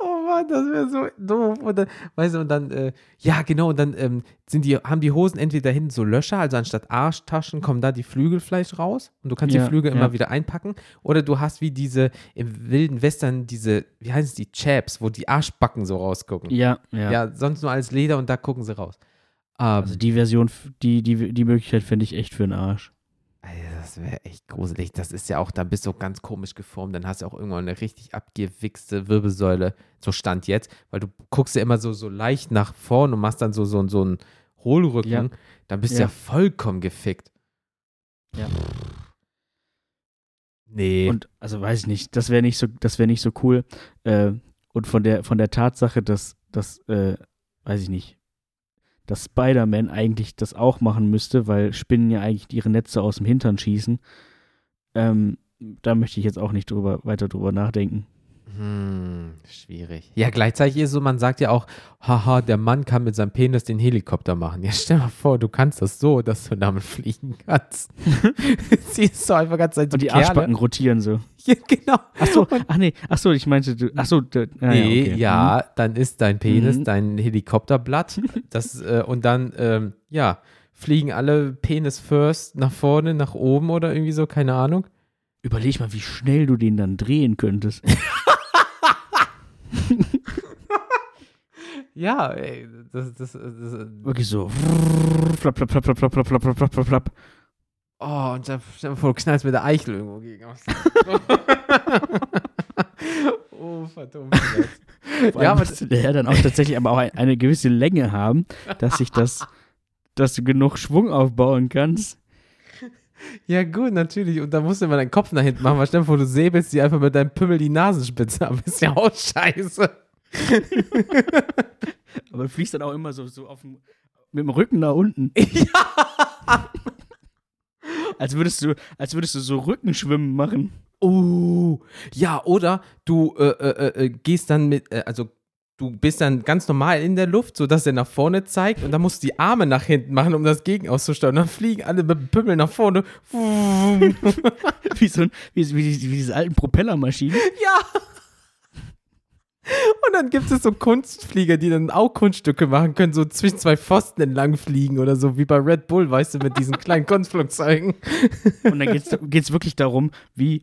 Speaker 1: Oh Mann, das wäre so doof. Und dann, weißt du, und dann, äh, ja, genau, und dann ähm, sind die, haben die Hosen entweder hinten so Löcher, also anstatt Arschtaschen kommen da die Flügel vielleicht raus und du kannst
Speaker 3: Ja,
Speaker 1: die Flügel
Speaker 3: ja.
Speaker 1: immer wieder einpacken. Oder du hast wie diese im wilden Western diese, wie heißen es, die Chaps, wo die Arschbacken so rausgucken.
Speaker 3: Ja, ja.
Speaker 1: Ja, sonst nur als Leder und da gucken sie raus.
Speaker 3: Also die Version, die, die, die Möglichkeit finde ich echt für den Arsch.
Speaker 1: Das wäre echt gruselig. Das ist ja auch, dann bist du ganz komisch geformt. Dann hast du auch irgendwann eine richtig abgewichste Wirbelsäule. So stand jetzt, weil du guckst ja immer so, so leicht nach vorn und machst dann so, so, so einen Hohlrücken.
Speaker 3: Ja.
Speaker 1: Dann bist du ja.
Speaker 3: Ja.
Speaker 1: vollkommen gefickt.
Speaker 3: Ja.
Speaker 1: Nee.
Speaker 3: Und also weiß ich nicht, das wäre nicht so, das wäre nicht so cool. Äh, und von der, von der Tatsache, dass, dass, äh, weiß ich nicht, dass Spider-Man eigentlich das auch machen müsste, weil Spinnen ja eigentlich ihre Netze aus dem Hintern schießen. Ähm, da möchte ich jetzt auch nicht drüber, weiter drüber nachdenken.
Speaker 1: Hm, schwierig. Ja, gleichzeitig ist so, man sagt ja auch, haha, der Mann kann mit seinem Penis den Helikopter machen. Ja, stell mal vor, du kannst das so, dass du damit fliegen kannst. Siehst du einfach ganz Zeit so
Speaker 3: Und die
Speaker 1: Kerle.
Speaker 3: Arschbacken rotieren so.
Speaker 1: Ja, genau.
Speaker 3: Ach so, ach nee, ach so, ich meinte, du, ach so, da, ah,
Speaker 1: Nee,
Speaker 3: okay.
Speaker 1: ja, dann ist dein Penis
Speaker 3: Mhm.
Speaker 1: dein Helikopterblatt. Das, äh, und dann, ähm, ja, fliegen alle Penis first nach vorne, nach oben oder irgendwie so, keine Ahnung.
Speaker 3: Überleg mal, wie schnell du den dann drehen könntest.
Speaker 1: Ja, ey, das, das, das,
Speaker 3: Wirklich so. Flap, flap, flap, flap, flap, flap, flap, flap, flap.
Speaker 1: Oh, und dann stell dir vor, du knallst mit der Eichel irgendwo gegen. oh, verdammt. Ja, aber
Speaker 3: müsste der dann auch tatsächlich aber auch ein, eine gewisse Länge haben, dass sich das, dass du genug Schwung aufbauen kannst.
Speaker 1: Ja, gut, natürlich. Und dann musst du immer deinen Kopf nach hinten machen, weil stell dir vor, du säbelst dir einfach mit deinem Pimmel die Nasenspitze ab. Ist ja auch scheiße.
Speaker 3: Aber du fliegst dann auch immer so, so auf dem, mit dem Rücken nach unten.
Speaker 1: ja.
Speaker 3: Als würdest du, als würdest du so Rückenschwimmen machen.
Speaker 1: Uh, ja, oder du äh, äh, äh, gehst dann mit, äh, also du bist dann ganz normal in der Luft, sodass er nach vorne zeigt und dann musst du die Arme nach hinten machen, um das Gegen auszusteuern. Und dann fliegen alle mit dem Pimmel nach vorne.
Speaker 3: Wie, so ein, wie, wie, wie diese alten Propellermaschinen.
Speaker 1: Ja. Und dann gibt es so Kunstflieger, die dann auch Kunststücke machen können, so zwischen zwei Pfosten entlang fliegen oder so, wie bei Red Bull, weißt du, mit diesen kleinen Kunstflugzeugen.
Speaker 3: Und dann geht es wirklich darum, wie,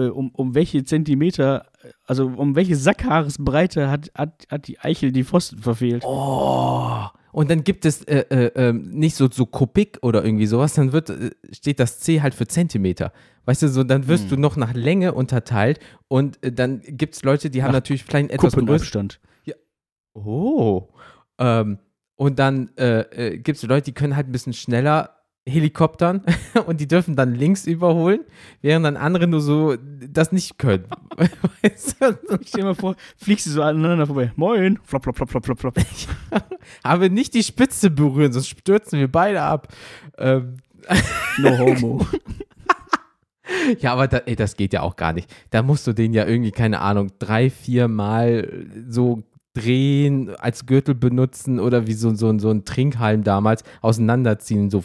Speaker 3: um, um welche Zentimeter, äh, also um welche Sackhaaresbreite hat, hat, hat die Eichel die Pfosten verfehlt.
Speaker 1: Oh. Und dann gibt es äh, äh, ähm, nicht so, so Kubik oder irgendwie sowas, dann wird, äh, steht das C halt für Zentimeter. Weißt du, so, dann wirst
Speaker 3: Hm.
Speaker 1: du noch nach Länge unterteilt und äh, dann gibt es Leute, die haben
Speaker 3: Nach
Speaker 1: natürlich vielleicht etwas.
Speaker 3: Kuppenabstand.
Speaker 1: Oh. Ähm, und dann äh, äh, gibt es Leute, die können halt ein bisschen schneller Helikoptern und die dürfen dann links überholen, während dann andere nur so das nicht können. weißt du?
Speaker 3: Ich stell dir mal vor, fliegst du so aneinander vorbei. Moin. Flop, flop, flop, flop, flop, flop.
Speaker 1: Aber nicht die Spitze berühren, sonst stürzen wir beide ab. Ähm,
Speaker 3: No homo.
Speaker 1: ja, aber da, ey, das geht ja auch gar nicht. Da musst du den ja irgendwie, keine Ahnung, drei, vier Mal so drehen, als Gürtel benutzen oder wie so, so, so ein Trinkhalm damals auseinanderziehen, so,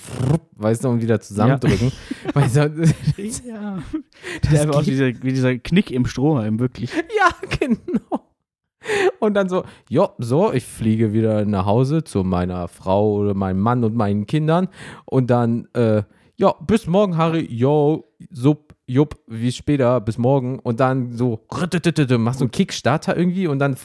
Speaker 1: weißt du, und wieder zusammendrücken. Weißt du,
Speaker 3: ja. Das wie dieser, wie dieser Knick im Strohhalm, wirklich.
Speaker 1: Ja, genau. Und dann so, ja, so, ich fliege wieder nach Hause zu meiner Frau oder meinem Mann und meinen Kindern. Und dann, äh, ja, bis morgen, Harry, yo, sub, jupp, wie später, bis morgen. Und dann so, machst so einen Kickstarter irgendwie und dann,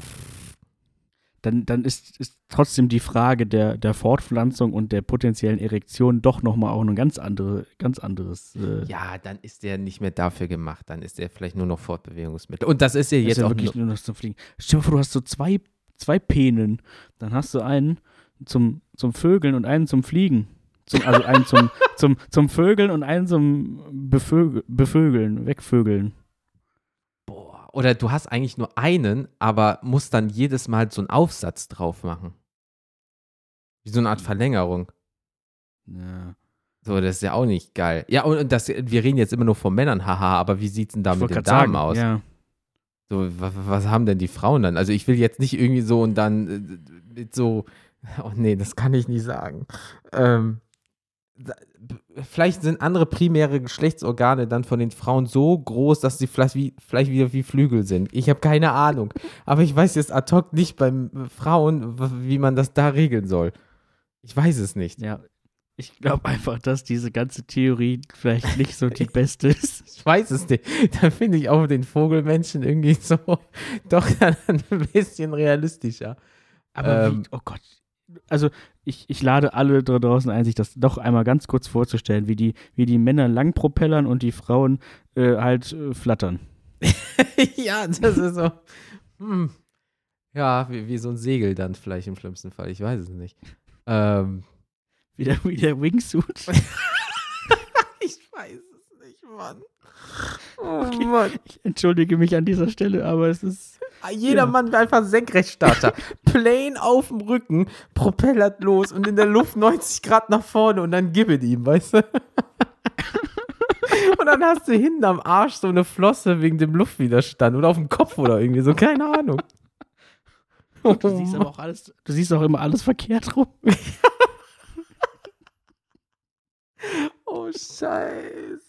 Speaker 3: Dann, dann ist, ist trotzdem die Frage der, der Fortpflanzung und der potenziellen Erektion doch nochmal auch ein ganz, andere, ganz anderes. Äh,
Speaker 1: ja, dann ist der nicht mehr dafür gemacht. Dann ist der vielleicht nur noch Fortbewegungsmittel. Und das ist ja
Speaker 3: ist
Speaker 1: jetzt
Speaker 3: ja
Speaker 1: auch
Speaker 3: wirklich
Speaker 1: nur,
Speaker 3: nur noch zum Fliegen. Stell dir vor, du hast so zwei, zwei Penen. Dann hast du einen zum, zum Vögeln und einen zum Fliegen. Zum, also einen zum, zum, zum Vögeln und einen zum Bevögel, Bevögeln, Wegvögeln.
Speaker 1: Oder du hast eigentlich nur einen, aber musst dann jedes Mal so einen Aufsatz drauf machen. Wie so eine Art Verlängerung.
Speaker 3: Ja.
Speaker 1: So, das ist ja auch nicht geil. Ja, und, das, wir reden jetzt immer nur von Männern, haha, aber wie sieht's denn da
Speaker 3: Ich
Speaker 1: mit den Damen
Speaker 3: sagen,
Speaker 1: aus?
Speaker 3: Ja.
Speaker 1: So, was, was haben denn die Frauen dann? Also ich will jetzt nicht irgendwie so und dann äh, mit so, oh nee, das kann ich nicht sagen. Ähm, vielleicht sind andere primäre Geschlechtsorgane dann von den Frauen so groß, dass sie vielleicht, wie, vielleicht wieder wie Flügel sind. Ich habe keine Ahnung. Aber ich weiß jetzt ad hoc nicht beim äh, Frauen, wie man das da regeln soll. Ich weiß es nicht.
Speaker 3: Ja. Ich glaube einfach, dass diese ganze Theorie vielleicht nicht so die beste ist.
Speaker 1: Ich weiß es nicht. Da finde ich auch den Vogelmenschen irgendwie so doch dann ein bisschen realistischer.
Speaker 3: Aber
Speaker 1: Ähm,
Speaker 3: wie, oh Gott. Also ich, ich lade alle da draußen ein, sich das doch einmal ganz kurz vorzustellen, wie die, wie die Männer lang propellern und die Frauen äh, halt äh, flattern.
Speaker 1: ja, das ist so. Hm. Ja, wie, wie so ein Segel dann vielleicht im schlimmsten Fall. Ich weiß es nicht. Ähm,
Speaker 3: Wie der, wie der Wingsuit.
Speaker 1: ich weiß es nicht, Mann. Oh. Mann.
Speaker 3: Ich entschuldige mich an dieser Stelle, aber es ist.
Speaker 1: Jeder
Speaker 3: Ja.
Speaker 1: Mann will einfach Senkrechtstarter. Plane auf dem Rücken, propellert los und in der Luft 90 Grad nach vorne und dann gib ihm, weißt du? Und dann hast du hinten am Arsch so eine Flosse wegen dem Luftwiderstand oder auf dem Kopf oder irgendwie so, keine Ahnung.
Speaker 3: Du siehst aber auch alles, du siehst auch immer alles verkehrt rum.
Speaker 1: Oh, scheiße.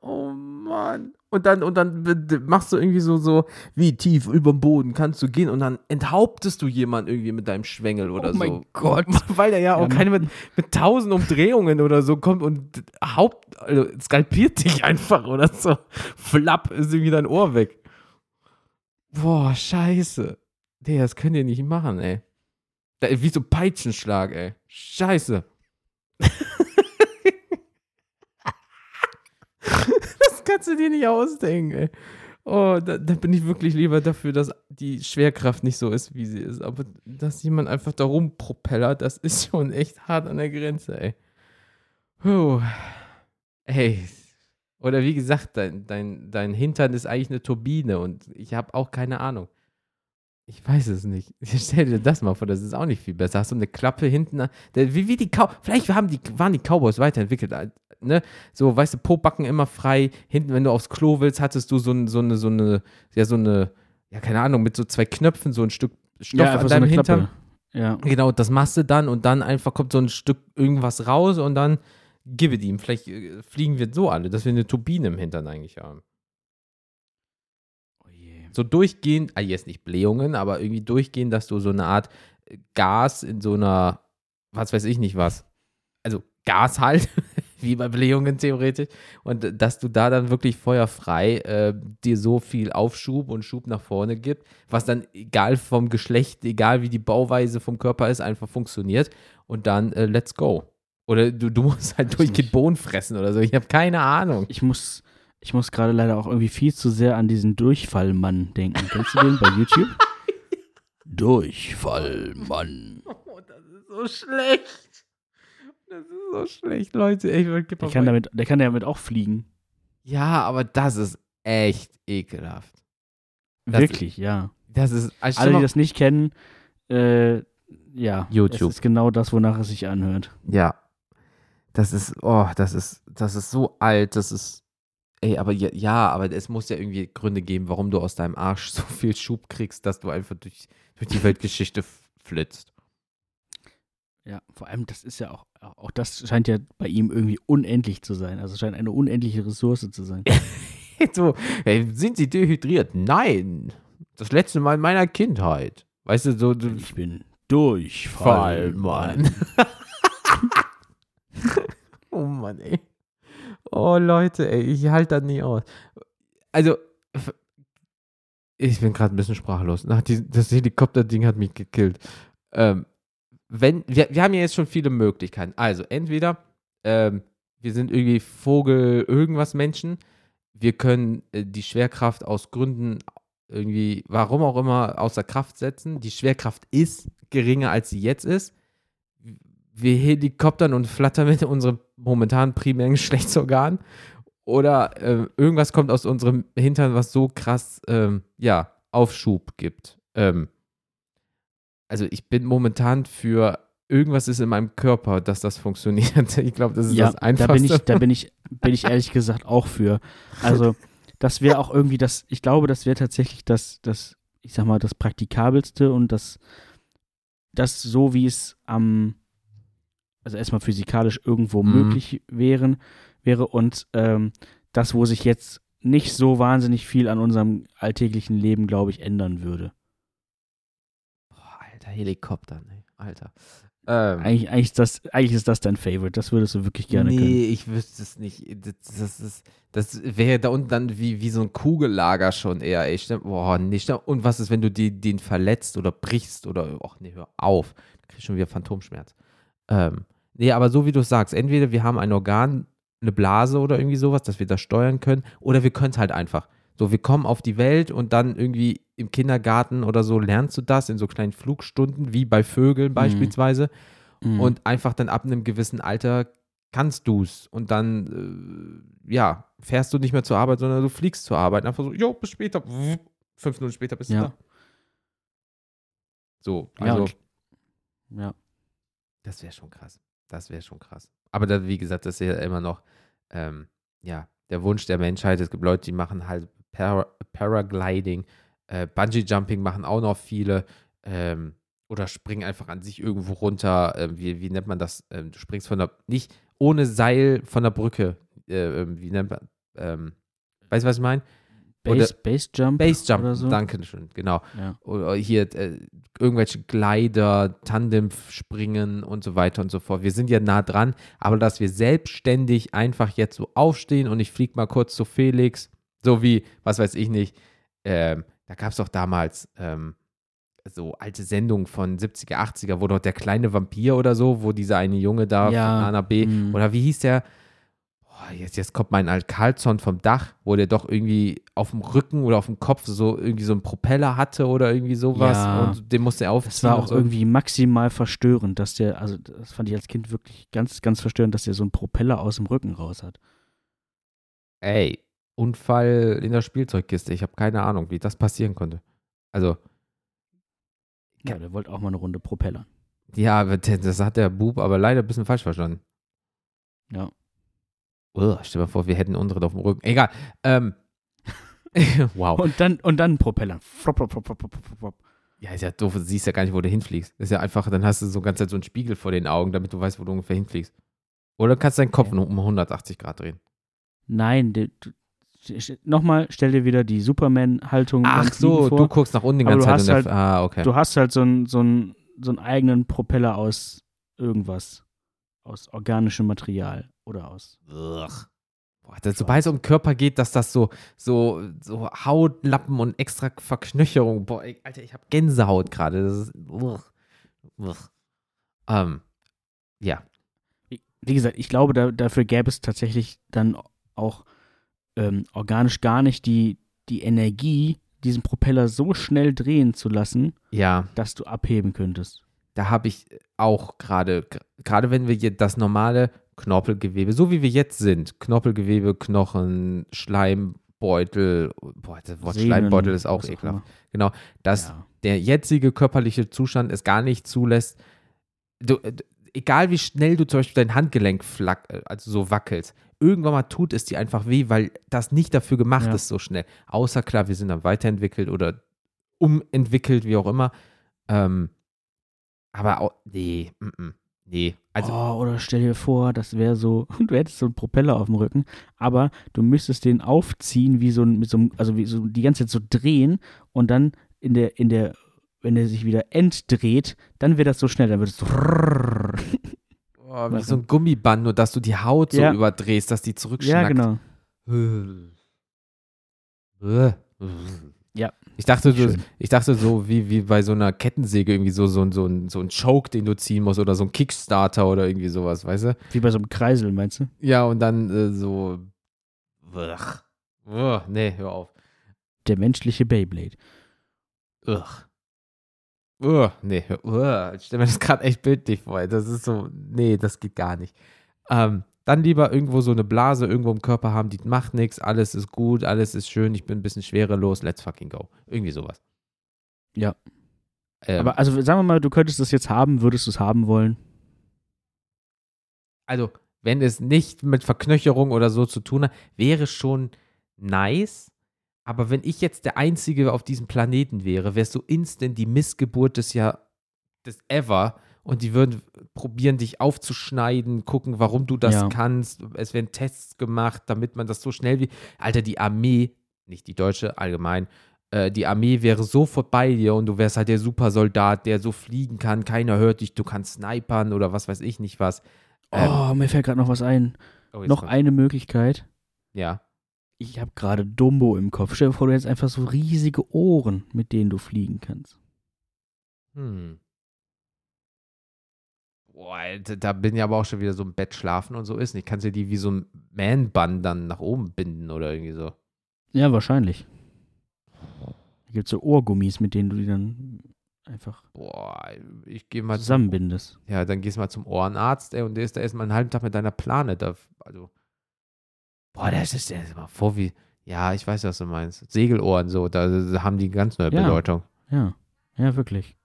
Speaker 1: Oh, Mann. Und dann, und dann machst du irgendwie so, so, wie tief über dem Boden kannst du gehen und dann enthauptest du jemanden irgendwie mit deinem Schwengel oder
Speaker 3: Oh
Speaker 1: so.
Speaker 3: mein Gott.
Speaker 1: Weil er ja auch
Speaker 3: Ja,
Speaker 1: keine mit, mit tausend Umdrehungen oder so kommt und haupt, also skalpiert dich einfach oder so. Flapp, ist irgendwie dein Ohr weg. Boah, scheiße. Nee, das könnt ihr nicht machen, ey. Da, wie so Peitschenschlag, ey. Scheiße. das kannst du dir nicht ausdenken, ey. Oh, da, da bin ich wirklich lieber dafür, dass die Schwerkraft nicht so ist, wie sie ist. Aber dass jemand einfach da rumpropellert, das ist schon echt hart an der Grenze, ey. Puh. Ey. Oder wie gesagt, dein, dein, dein Hintern ist eigentlich eine Turbine und ich habe auch keine Ahnung. Ich weiß es nicht. Stell dir das mal vor, das ist auch nicht viel besser. Hast du eine Klappe hinten, an- wie, wie die Cow vielleicht haben die, waren die Cowboys weiterentwickelt, ne? So, weißt du, Pobacken immer frei, hinten, wenn du aufs Klo willst, hattest du so, ein- so eine, so eine, ja, so eine, ja, keine Ahnung, mit so zwei Knöpfen, so ein Stück Stoff an
Speaker 3: einfach
Speaker 1: deinem Hintern.
Speaker 3: Klappe. Ja.
Speaker 1: Genau, das machst du dann und dann einfach kommt so ein Stück irgendwas raus und dann gib ihm. Vielleicht äh, fliegen wir so alle, dass wir eine Turbine im Hintern eigentlich haben. So durchgehend, ah, jetzt nicht Blähungen, aber irgendwie durchgehend, dass du so eine Art äh, Gas in so einer, was weiß ich nicht was. Also Gas halt, wie bei Blähungen theoretisch. Und äh, dass du da dann wirklich feuerfrei äh, dir so viel Aufschub und Schub nach vorne gibt, was dann egal vom Geschlecht, egal wie die Bauweise vom Körper ist, einfach funktioniert. Und dann äh, let's go. Oder du, du musst halt durchgehend. Bohnen fressen oder so. Ich habe keine Ahnung.
Speaker 3: Ich muss, ich muss gerade leider auch irgendwie viel zu sehr an diesen Durchfallmann denken. Kennst du den bei YouTube? Durchfallmann.
Speaker 1: Oh, das ist so schlecht. Das ist so schlecht, Leute. Gib
Speaker 3: Der kann, damit, der kann damit auch fliegen.
Speaker 1: ja, aber das ist echt ekelhaft. Das-
Speaker 3: Wirklich, ja.
Speaker 1: Das ist. Also
Speaker 3: Alle, die das nicht kennen, äh, ja,
Speaker 1: YouTube.
Speaker 3: es ist genau das, wonach es sich anhört.
Speaker 1: Ja. Das ist, oh, das ist, das ist so alt, das ist, ey, aber ja, ja, aber es muss ja irgendwie Gründe geben, warum du aus deinem Arsch so viel Schub kriegst, dass du einfach durch, durch die Weltgeschichte flitzt.
Speaker 3: Ja, vor allem, das ist ja auch, auch das scheint ja bei ihm irgendwie unendlich zu sein. Also scheint eine unendliche Ressource zu sein.
Speaker 1: so, ey, sind sie dehydriert? Nein. Das letzte Mal in meiner Kindheit. Weißt du, so, du,
Speaker 3: Ich bin Durchfall,
Speaker 1: Mann. oh Mann, ey. Oh Leute, ey, ich halte das nie aus. Also, ich bin gerade ein bisschen sprachlos. Nach diesem, das Helikopter-Ding hat mich gekillt. Ähm, wenn, wir, wir haben ja jetzt schon viele Möglichkeiten. Also, entweder ähm, wir sind irgendwie Vogel, irgendwas Menschen. Wir können äh, die Schwerkraft aus Gründen irgendwie, warum auch immer, außer Kraft setzen. Die Schwerkraft ist geringer, als sie jetzt ist. Wir helikoptern und flattern mit unserem momentan primären Geschlechtsorgan. Oder äh, irgendwas kommt aus unserem Hintern, was so krass, ähm, ja, Aufschub gibt. Ähm, also ich bin momentan für irgendwas ist in meinem Körper, dass das funktioniert. Ich glaube, das ist
Speaker 3: ja,
Speaker 1: das Einfachste.
Speaker 3: da bin ich, da bin ich, bin ich ehrlich gesagt auch für. Also, das wäre auch irgendwie das, ich glaube, das wäre tatsächlich das, das, ich sag mal, das Praktikabelste und das, das so, wie es am, also erstmal physikalisch irgendwo
Speaker 1: Mhm.
Speaker 3: möglich wären, wäre und ähm, das, wo sich jetzt nicht so wahnsinnig viel an unserem alltäglichen Leben, glaube ich, ändern würde.
Speaker 1: Boah, alter Helikopter, ne? Alter. Ähm,
Speaker 3: Eigentlich, eigentlich, ist das, eigentlich ist das dein Favorite, das würdest du wirklich gerne
Speaker 1: nee,
Speaker 3: können.
Speaker 1: ich wüsste es nicht. Das, das, ist- das wäre da unten dann wie, wie so ein Kugellager schon eher. Ey. Stell- Boah, nee, stell- Und was ist, wenn du die, den verletzt oder brichst oder, ach nee, hör auf. Du kriegst schon wieder Phantomschmerz. Ähm, nee, aber so wie du es sagst, entweder wir haben ein Organ, eine Blase oder irgendwie sowas, dass wir das steuern können, oder wir können es halt einfach. So, wir kommen auf die Welt und dann irgendwie im Kindergarten oder so lernst du das in so kleinen Flugstunden, wie bei Vögeln beispielsweise.
Speaker 3: Mhm.
Speaker 1: Und einfach dann ab einem gewissen Alter kannst du es. Und dann, äh, ja, fährst du nicht mehr zur Arbeit, sondern du fliegst zur Arbeit. Einfach so, jo, bis später. Fünf Minuten später bist du
Speaker 3: Ja.
Speaker 1: da. So,
Speaker 3: ja,
Speaker 1: also,
Speaker 3: und, ja.
Speaker 1: das wäre schon krass. Das wäre schon krass. Aber da, wie gesagt, das ist ja immer noch, ähm, ja, der Wunsch der Menschheit. Es gibt Leute, die machen halt Para Paragliding, äh, Bungee-Jumping machen auch noch viele. Ähm, oder springen einfach an sich irgendwo runter. Ähm, wie, wie nennt man das? Ähm, du springst von der, nicht ohne Seil von der Brücke. Äh, ähm, wie nennt man, ähm, weißt du, was ich meine?
Speaker 3: Base, Base Jump
Speaker 1: Base Jump,
Speaker 3: oder so.
Speaker 1: danke schön, genau.
Speaker 3: Ja.
Speaker 1: Oder hier äh, irgendwelche Glider, Tandem-Springen und so weiter und so fort. Wir sind ja nah dran, aber dass wir selbstständig einfach jetzt so aufstehen und ich fliege mal kurz zu Felix, so wie, was weiß ich nicht, ähm, da gab es doch damals ähm, so alte Sendungen von 70er, 80er, wo doch der kleine Vampir oder so, wo dieser eine Junge da
Speaker 3: Ja,
Speaker 1: von A nach B,
Speaker 3: mhm.
Speaker 1: oder wie hieß der? Boah, jetzt, jetzt kommt mein alt Carlson vom Dach, wo der doch irgendwie auf dem Rücken oder auf dem Kopf so irgendwie so einen Propeller hatte oder irgendwie sowas
Speaker 3: Ja.
Speaker 1: und den musste er aufziehen.
Speaker 3: Das war auch
Speaker 1: so.
Speaker 3: irgendwie maximal verstörend, dass der, also das fand ich als Kind wirklich ganz, ganz verstörend, dass der so einen Propeller aus dem Rücken raus hat.
Speaker 1: Ey, Unfall in der Spielzeugkiste. Ich habe keine Ahnung, wie das passieren konnte. Also,
Speaker 3: Ja, der wollte auch mal eine Runde propellern.
Speaker 1: ja, das hat der Bub aber leider ein bisschen falsch verstanden.
Speaker 3: Ja.
Speaker 1: Ugh, stell dir mal vor, wir hätten unsere auf dem Rücken. Egal. Ähm. wow.
Speaker 3: Und dann, und dann Propellern. Flop, flop, flop, flop, flop.
Speaker 1: Ja, ist ja doof, du siehst ja gar nicht, wo du hinfliegst. Ist ja einfach, dann hast du so ganz Zeit so einen Spiegel vor den Augen, damit du weißt, wo du ungefähr hinfliegst. Oder kannst deinen Kopf
Speaker 3: Ja.
Speaker 1: nur um 180 Grad drehen.
Speaker 3: Nein, nochmal, stell dir wieder die Superman-Haltung
Speaker 1: Ach so,
Speaker 3: vor.
Speaker 1: du guckst nach unten die ganze Zeit.
Speaker 3: halt-
Speaker 1: ah, okay.
Speaker 3: Du hast halt so einen so einen- so einen eigenen Propeller aus irgendwas. Aus organischem Material oder aus.
Speaker 1: Ugh. Boah, das, sobald es um den Körper geht, dass das so, so, so Hautlappen und extra Verknöcherung. Boah, ey, Alter, ich habe Gänsehaut gerade. Das ist. Ugh. Ugh. Ähm, ja.
Speaker 3: Wie gesagt, ich glaube, da, dafür gäbe es tatsächlich dann auch ähm, organisch gar nicht die, die Energie, diesen Propeller so schnell drehen zu lassen,
Speaker 1: Ja.
Speaker 3: dass du abheben könntest.
Speaker 1: da habe ich auch gerade, gerade wenn wir jetzt das normale Knorpelgewebe, so wie wir jetzt sind, Knorpelgewebe, Knochen, Schleimbeutel, boah, das Wort
Speaker 3: Sehnen,
Speaker 1: Schleimbeutel ist auch ekelhaft. Genau, dass
Speaker 3: Ja.
Speaker 1: der jetzige körperliche Zustand es gar nicht zulässt. Du, äh, egal wie schnell du zum Beispiel dein Handgelenk flack, äh, also so wackelst, irgendwann mal tut es dir einfach weh, weil das nicht dafür gemacht
Speaker 3: Ja.
Speaker 1: ist so schnell. Außer klar, wir sind dann weiterentwickelt oder umentwickelt, wie auch immer. Ähm, aber auch, nee, mm, mm, nee. Also,
Speaker 3: oh, oder stell dir vor, das wäre so, du hättest so einen Propeller auf dem Rücken, aber du müsstest den aufziehen, wie so ein, mit so einem, also wie so die ganze Zeit so drehen und dann in der, in der, wenn er sich wieder entdreht, dann wäre das so schnell, dann würde es so.
Speaker 1: oh, wie so ein Gummiband, nur dass du die Haut so
Speaker 3: Ja.
Speaker 1: überdrehst, dass die
Speaker 3: ja,
Speaker 1: zurückschnackt.
Speaker 3: genau. Ja.
Speaker 1: Ich dachte, du, ich dachte so wie, wie bei so einer Kettensäge irgendwie so, so, ein- so, ein, so ein Choke, den du ziehen musst oder so ein Kickstarter oder irgendwie sowas, weißt du?
Speaker 3: Wie bei so einem Kreisel, meinst du?
Speaker 1: Ja, und dann äh, so. Ugh. Ugh, nee, hör auf.
Speaker 3: Der menschliche Beyblade.
Speaker 1: Ugh. Ugh, nee, hör, ugh. Ich stell mir das gerade echt bildlich vor. Das ist so, nee, das geht gar nicht. Ähm, dann lieber irgendwo so eine Blase irgendwo im Körper haben, die macht nichts, alles ist gut, alles ist schön, ich bin ein bisschen schwerelos, let's fucking go. Irgendwie sowas.
Speaker 3: Ja.
Speaker 1: Ähm,
Speaker 3: Aber also sagen wir mal, du könntest das jetzt haben, würdest du es haben wollen?
Speaker 1: also, wenn es nicht mit Verknöcherung oder so zu tun hat, wäre schon nice. Aber wenn ich jetzt der Einzige auf diesem Planeten wäre, wärst du instant die Missgeburt des Jahr des Ever. Und die würden probieren, dich aufzuschneiden, gucken, warum du das
Speaker 3: Ja.
Speaker 1: kannst. Es werden Tests gemacht, damit man das so schnell wie. Alter, die Armee, nicht die deutsche, allgemein, äh, die Armee wäre sofort bei dir und du wärst halt der Supersoldat, der so fliegen kann, keiner hört dich, du kannst snipern oder was weiß ich nicht was. Ähm,
Speaker 3: oh, mir fällt gerade noch was ein.
Speaker 1: oh,
Speaker 3: noch
Speaker 1: kommt's.
Speaker 3: eine Möglichkeit.
Speaker 1: Ja.
Speaker 3: Ich habe gerade Dumbo im Kopf. Stell dir vor, du hättest einfach so riesige Ohren, mit denen du fliegen kannst.
Speaker 1: Hm. Boah, Alter, da bin ich aber auch schon wieder so im Bett schlafen und so ist nicht. Kannst du die wie so ein Man-Bun dann nach oben binden oder irgendwie so.
Speaker 3: Ja, wahrscheinlich. Da gibt es so Ohrgummis, mit denen du die dann einfach
Speaker 1: Boah, ich gehe mal zum,
Speaker 3: zusammenbindest.
Speaker 1: Ja, dann gehst du mal zum Ohrenarzt, ey, und der ist da erstmal einen halben Tag mit deiner Plane da. Also. Boah, das ist ja mal vor wie. Ja, ich weiß, was du meinst. Segelohren so, da, da haben die ganz neue
Speaker 3: Ja.
Speaker 1: Bedeutung.
Speaker 3: Ja, ja, wirklich.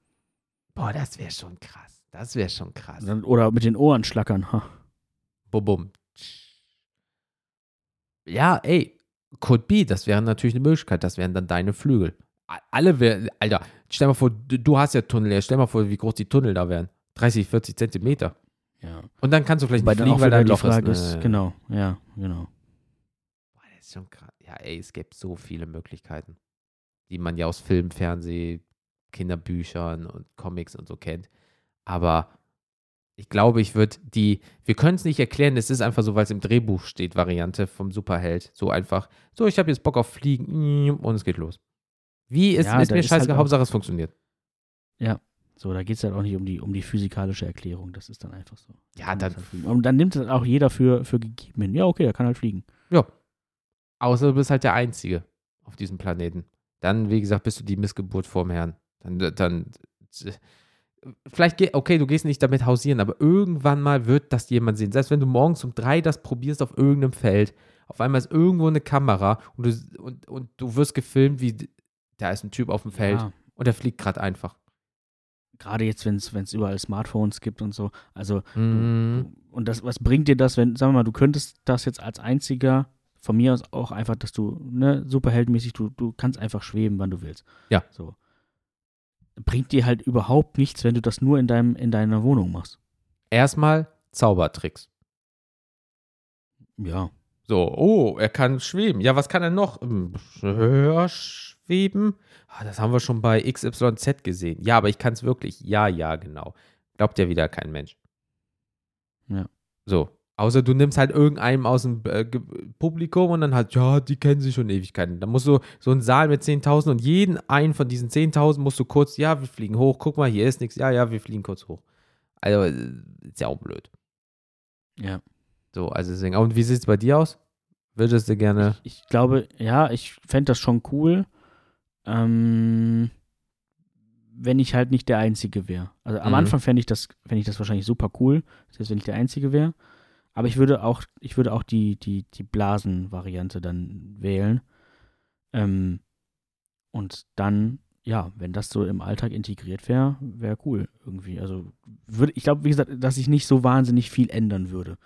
Speaker 1: Boah, das wäre schon krass. Das wäre schon krass.
Speaker 3: Oder mit den Ohren schlackern. Ha.
Speaker 1: Bum, bum. Ja, ey, could be, das wäre natürlich eine Möglichkeit, das wären dann deine Flügel. Alle wären, Alter, stell mal vor, du, hast ja Tunnel, ja, stell mal vor, wie groß die Tunnel da wären. 30, 40 Zentimeter.
Speaker 3: Ja.
Speaker 1: Und dann kannst du vielleicht nicht fliegen, weil da
Speaker 3: wieder
Speaker 1: ein
Speaker 3: die
Speaker 1: Loch
Speaker 3: Frage
Speaker 1: ist.
Speaker 3: ist,
Speaker 1: Äh,
Speaker 3: genau, ja, genau.
Speaker 1: Boah, das ist schon krass. Ja, ey, es gäbe so viele Möglichkeiten, die man ja aus Film, Fernseh, Kinderbüchern und Comics und so kennt. Aber ich glaube, ich würde die, wir können es nicht erklären, es ist einfach so, weil es im Drehbuch steht, Variante vom Superheld. So einfach, so, ich habe jetzt Bock auf Fliegen und es geht los. Wie ist,
Speaker 3: Ja,
Speaker 1: ist mir
Speaker 3: ist halt
Speaker 1: Hauptsache es funktioniert.
Speaker 3: So, da geht es halt auch nicht um die, um die physikalische Erklärung. Das ist dann einfach so.
Speaker 1: Ja, dann,
Speaker 3: halt. Und dann nimmt es auch jeder für, für gegeben hin. Ja, okay, er kann halt fliegen.
Speaker 1: ja. Außer du bist halt der Einzige auf diesem Planeten. Dann, wie gesagt, bist du die Missgeburt vorm Herrn. Dann, dann, vielleicht, geh, okay, du gehst nicht damit hausieren, aber irgendwann mal wird das jemand sehen. Selbst wenn du morgens um drei das probierst auf irgendeinem Feld, auf einmal ist irgendwo eine Kamera und du, und, und du wirst gefilmt, wie da ist ein Typ auf dem Feld
Speaker 3: Ja,
Speaker 1: und der fliegt gerade einfach.
Speaker 3: gerade jetzt, wenn es überall Smartphones gibt und so. Also, du, und das, was bringt dir das, wenn, sagen wir mal, du könntest das jetzt als einziger, von mir aus auch einfach, dass du, ne, superheldenmäßig, du, du kannst einfach schweben, wann du willst.
Speaker 1: Ja.
Speaker 3: So. Bringt dir halt überhaupt nichts, wenn du das nur in, deinem, in deiner Wohnung machst.
Speaker 1: Erstmal Zaubertricks.
Speaker 3: Ja.
Speaker 1: So, oh, er kann schweben. Ja, was kann er noch? Hm, Höher schweben? Ah, das haben wir schon bei XYZ gesehen. Ja, aber ich kann es wirklich. Ja, ja, genau. Glaubt ja wieder kein Mensch.
Speaker 3: Ja.
Speaker 1: So. Außer du nimmst halt irgendeinem aus dem äh, Publikum und dann halt, ja, die kennen sich schon Ewigkeiten. Dann musst du so einen Saal mit 10.000 und jeden einen von diesen 10.000 musst du kurz, ja, wir fliegen hoch, guck mal, hier ist nichts, ja, ja, wir fliegen kurz hoch. Also, äh, ist ja auch blöd.
Speaker 3: Ja.
Speaker 1: So, also deswegen. Und wie sieht es bei dir aus? Würdest du gerne.
Speaker 3: Ich glaube, ja, ich fände das schon cool. Ähm, wenn ich halt nicht der Einzige wäre. Also am
Speaker 1: Mhm.
Speaker 3: Anfang fände ich, das, fänd ich das wahrscheinlich super cool, selbst wenn ich der Einzige wäre. Aber ich würde auch, ich würde auch die, die, die Blasen-Variante dann wählen. Ähm, und dann, ja, wenn das so im Alltag integriert wäre, wäre cool irgendwie. Also würde, ich glaube, wie gesagt, dass sich nicht so wahnsinnig viel ändern würde.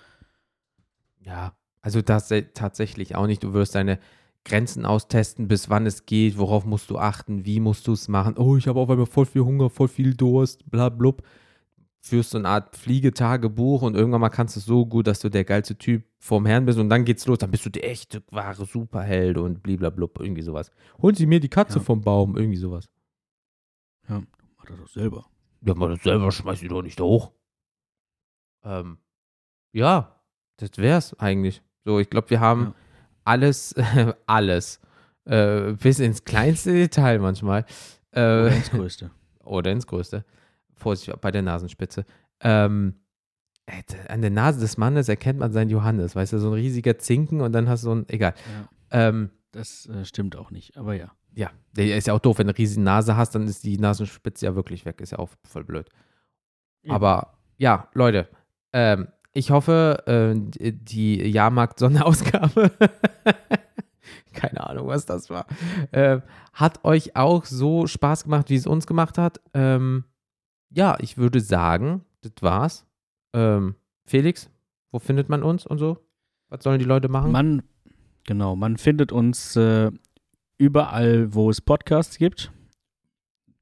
Speaker 1: Ja, also das tatsächlich auch nicht. Du wirst deine Grenzen austesten, bis wann es geht, worauf musst du achten, wie musst du es machen. Oh, ich habe auf einmal voll viel Hunger, voll viel Durst, bla. Führst so eine Art Fliegetagebuch und irgendwann mal kannst du es so gut, dass du der geilste Typ vorm Herrn bist und dann geht's los. Dann bist du der echte, wahre Superheld und bliblablub, irgendwie sowas. Holen Sie mir die Katze
Speaker 3: Ja.
Speaker 1: vom Baum, irgendwie sowas.
Speaker 3: Mach das doch selber.
Speaker 1: Ja, mal das selber schmeiß ich doch nicht hoch. Ähm, ja, das wär's eigentlich. So, ich glaube, wir haben
Speaker 3: Ja.
Speaker 1: alles, alles, äh, bis ins kleinste Detail manchmal. Äh,
Speaker 3: Oder ins Größte.
Speaker 1: oder ins größte. Vorsicht bei der Nasenspitze. Ähm, äh, an der Nase des Mannes erkennt man seinen Johannes, weißt du, so ein riesiger Zinken und dann hast du so ein, egal.
Speaker 3: Ja,
Speaker 1: Ähm,
Speaker 3: das äh, stimmt auch nicht, aber ja.
Speaker 1: ja, der ist ja auch doof, wenn du eine riesige Nase hast, dann ist die Nasenspitze ja wirklich weg, ist ja auch voll blöd.
Speaker 3: Ja.
Speaker 1: Aber ja, Leute, ähm, ich hoffe, äh, die Jahrmarkt-Sonderausgabe, keine Ahnung, was das war, äh, hat euch auch so Spaß gemacht, wie es uns gemacht hat. Ähm, ja, ich würde sagen, das war's. Ähm, Felix, wo findet man uns und so? Was sollen die Leute machen?
Speaker 3: Man, genau, man findet uns äh, überall, wo es Podcasts gibt.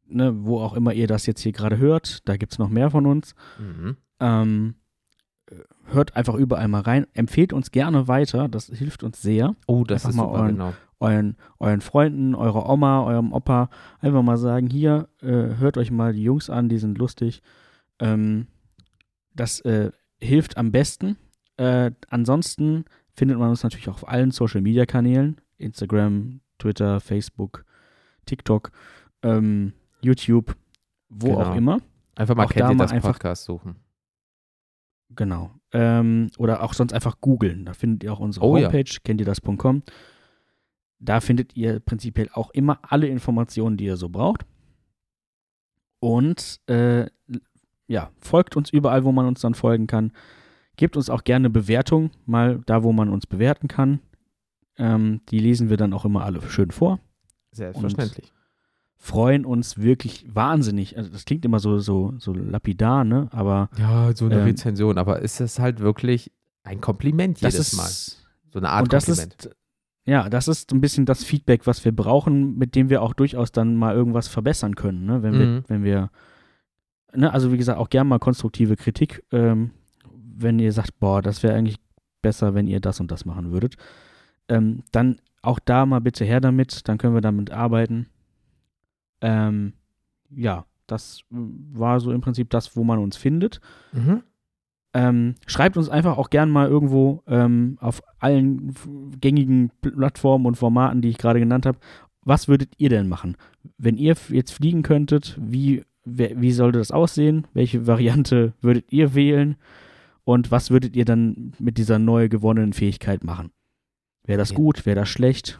Speaker 3: Ne, wo auch immer ihr das jetzt hier gerade hört, da gibt es noch mehr von uns.
Speaker 1: Mhm.
Speaker 3: Ähm, äh, hört einfach überall mal rein. Empfehlt uns gerne weiter, das hilft uns sehr.
Speaker 1: Oh, das
Speaker 3: Einfach
Speaker 1: ist
Speaker 3: mal
Speaker 1: super,
Speaker 3: euren-
Speaker 1: genau.
Speaker 3: Euren, euren Freunden, eurer Oma, eurem Opa einfach mal sagen, hier, äh, hört euch mal die Jungs an, die sind lustig. Ähm, das äh, hilft am besten. Äh, ansonsten findet man uns natürlich auch auf allen Social-Media-Kanälen. Instagram, Twitter, Facebook, TikTok, ähm, YouTube, wo
Speaker 1: Genau.
Speaker 3: auch immer.
Speaker 1: Einfach mal
Speaker 3: Auch
Speaker 1: kennt
Speaker 3: da
Speaker 1: ihr das
Speaker 3: einfach-
Speaker 1: Podcast suchen.
Speaker 3: Genau. Ähm, oder auch sonst einfach googeln. Da findet ihr auch unsere
Speaker 1: Oh ja.
Speaker 3: Homepage, kennt ihr das.com. Da findet ihr prinzipiell auch immer alle Informationen, die ihr so braucht. Und äh, ja, folgt uns überall, wo man uns dann folgen kann. Gebt uns auch gerne Bewertung, mal da, wo man uns bewerten kann. Ähm, die lesen wir dann auch immer alle schön vor.
Speaker 1: Selbstverständlich.
Speaker 3: Freuen uns wirklich wahnsinnig. Also das klingt immer so, so, so lapidar, ne? Aber
Speaker 1: Ja, so eine
Speaker 3: Ähm,
Speaker 1: Rezension, aber ist es halt wirklich ein Kompliment
Speaker 3: das
Speaker 1: jedes Mal. So eine Art
Speaker 3: und das
Speaker 1: Kompliment.
Speaker 3: ist, ja, das ist ein bisschen das Feedback, was wir brauchen, mit dem wir auch durchaus dann mal irgendwas verbessern können, ne? Wenn wir,
Speaker 1: Mhm.
Speaker 3: wenn wir, ne, also wie gesagt, auch gerne mal konstruktive Kritik, ähm, wenn ihr sagt, boah, das wäre eigentlich besser, wenn ihr das und das machen würdet. Ähm, dann auch da mal bitte her damit, dann können wir damit arbeiten. Ähm, ja, das mm, war so im Prinzip das, wo man uns findet.
Speaker 1: Mhm.
Speaker 3: Ähm, schreibt uns einfach auch gern mal irgendwo ähm, auf allen gängigen Plattformen und Formaten, die ich gerade genannt habe. Was würdet ihr denn machen? Wenn ihr jetzt fliegen könntet, wie, wie sollte das aussehen? Welche Variante würdet ihr wählen? Und was würdet ihr dann mit dieser neu gewonnenen Fähigkeit machen? Wäre das
Speaker 1: Ja.
Speaker 3: gut? Wäre das schlecht?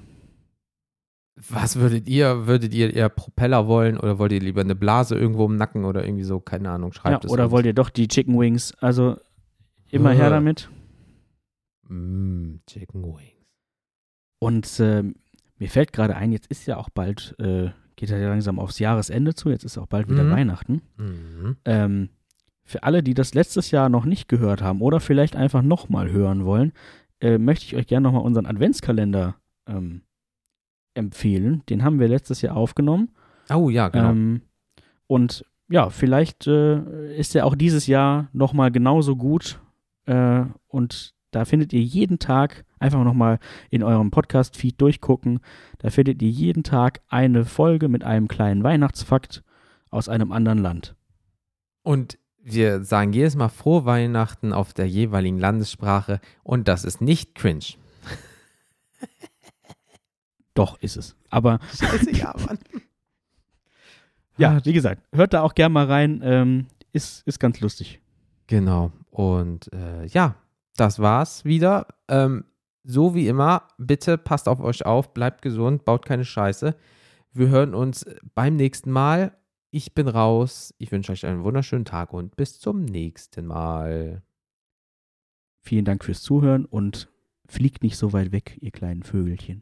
Speaker 1: Was würdet ihr, würdet ihr eher Propeller wollen oder wollt ihr lieber eine Blase irgendwo im Nacken oder irgendwie so, keine Ahnung,
Speaker 3: Ja,
Speaker 1: schreibt es
Speaker 3: oder
Speaker 1: uns.
Speaker 3: wollt ihr doch die Chicken Wings? Also immer
Speaker 1: Äh.
Speaker 3: her damit.
Speaker 1: Mm, Chicken Wings.
Speaker 3: Und ähm, mir fällt gerade ein, jetzt ist ja auch bald, äh, geht ja langsam aufs Jahresende zu, jetzt ist auch bald wieder
Speaker 1: Mhm.
Speaker 3: Weihnachten.
Speaker 1: Mhm.
Speaker 3: Ähm, für alle, die das letztes Jahr noch nicht gehört haben oder vielleicht einfach nochmal hören wollen, äh, möchte ich euch gerne nochmal unseren Adventskalender ähm, empfehlen. Den haben wir letztes Jahr aufgenommen.
Speaker 1: Oh ja, genau.
Speaker 3: Ähm, und ja, vielleicht äh, ist er auch dieses Jahr nochmal genauso gut. Äh, und da findet ihr jeden Tag, einfach nochmal in eurem Podcast-Feed durchgucken, da findet ihr jeden Tag eine Folge mit einem kleinen Weihnachtsfakt aus einem anderen Land.
Speaker 1: Und wir sagen jedes Mal frohe Weihnachten auf der jeweiligen Landessprache und das ist nicht cringe.
Speaker 3: Doch, ist es. Aber
Speaker 1: Scheiße, ja, Mann.
Speaker 3: ja, wie gesagt, hört da auch gern mal rein. Ähm, ist, ist ganz lustig.
Speaker 1: Genau. Und äh, ja, das war's wieder. Ähm, so wie immer, bitte passt auf euch auf, bleibt gesund, baut keine Scheiße. Wir hören uns beim nächsten Mal. Ich bin raus. Ich wünsche euch einen wunderschönen Tag und bis zum nächsten Mal.
Speaker 3: Vielen Dank fürs Zuhören und fliegt nicht so weit weg, ihr kleinen Vögelchen.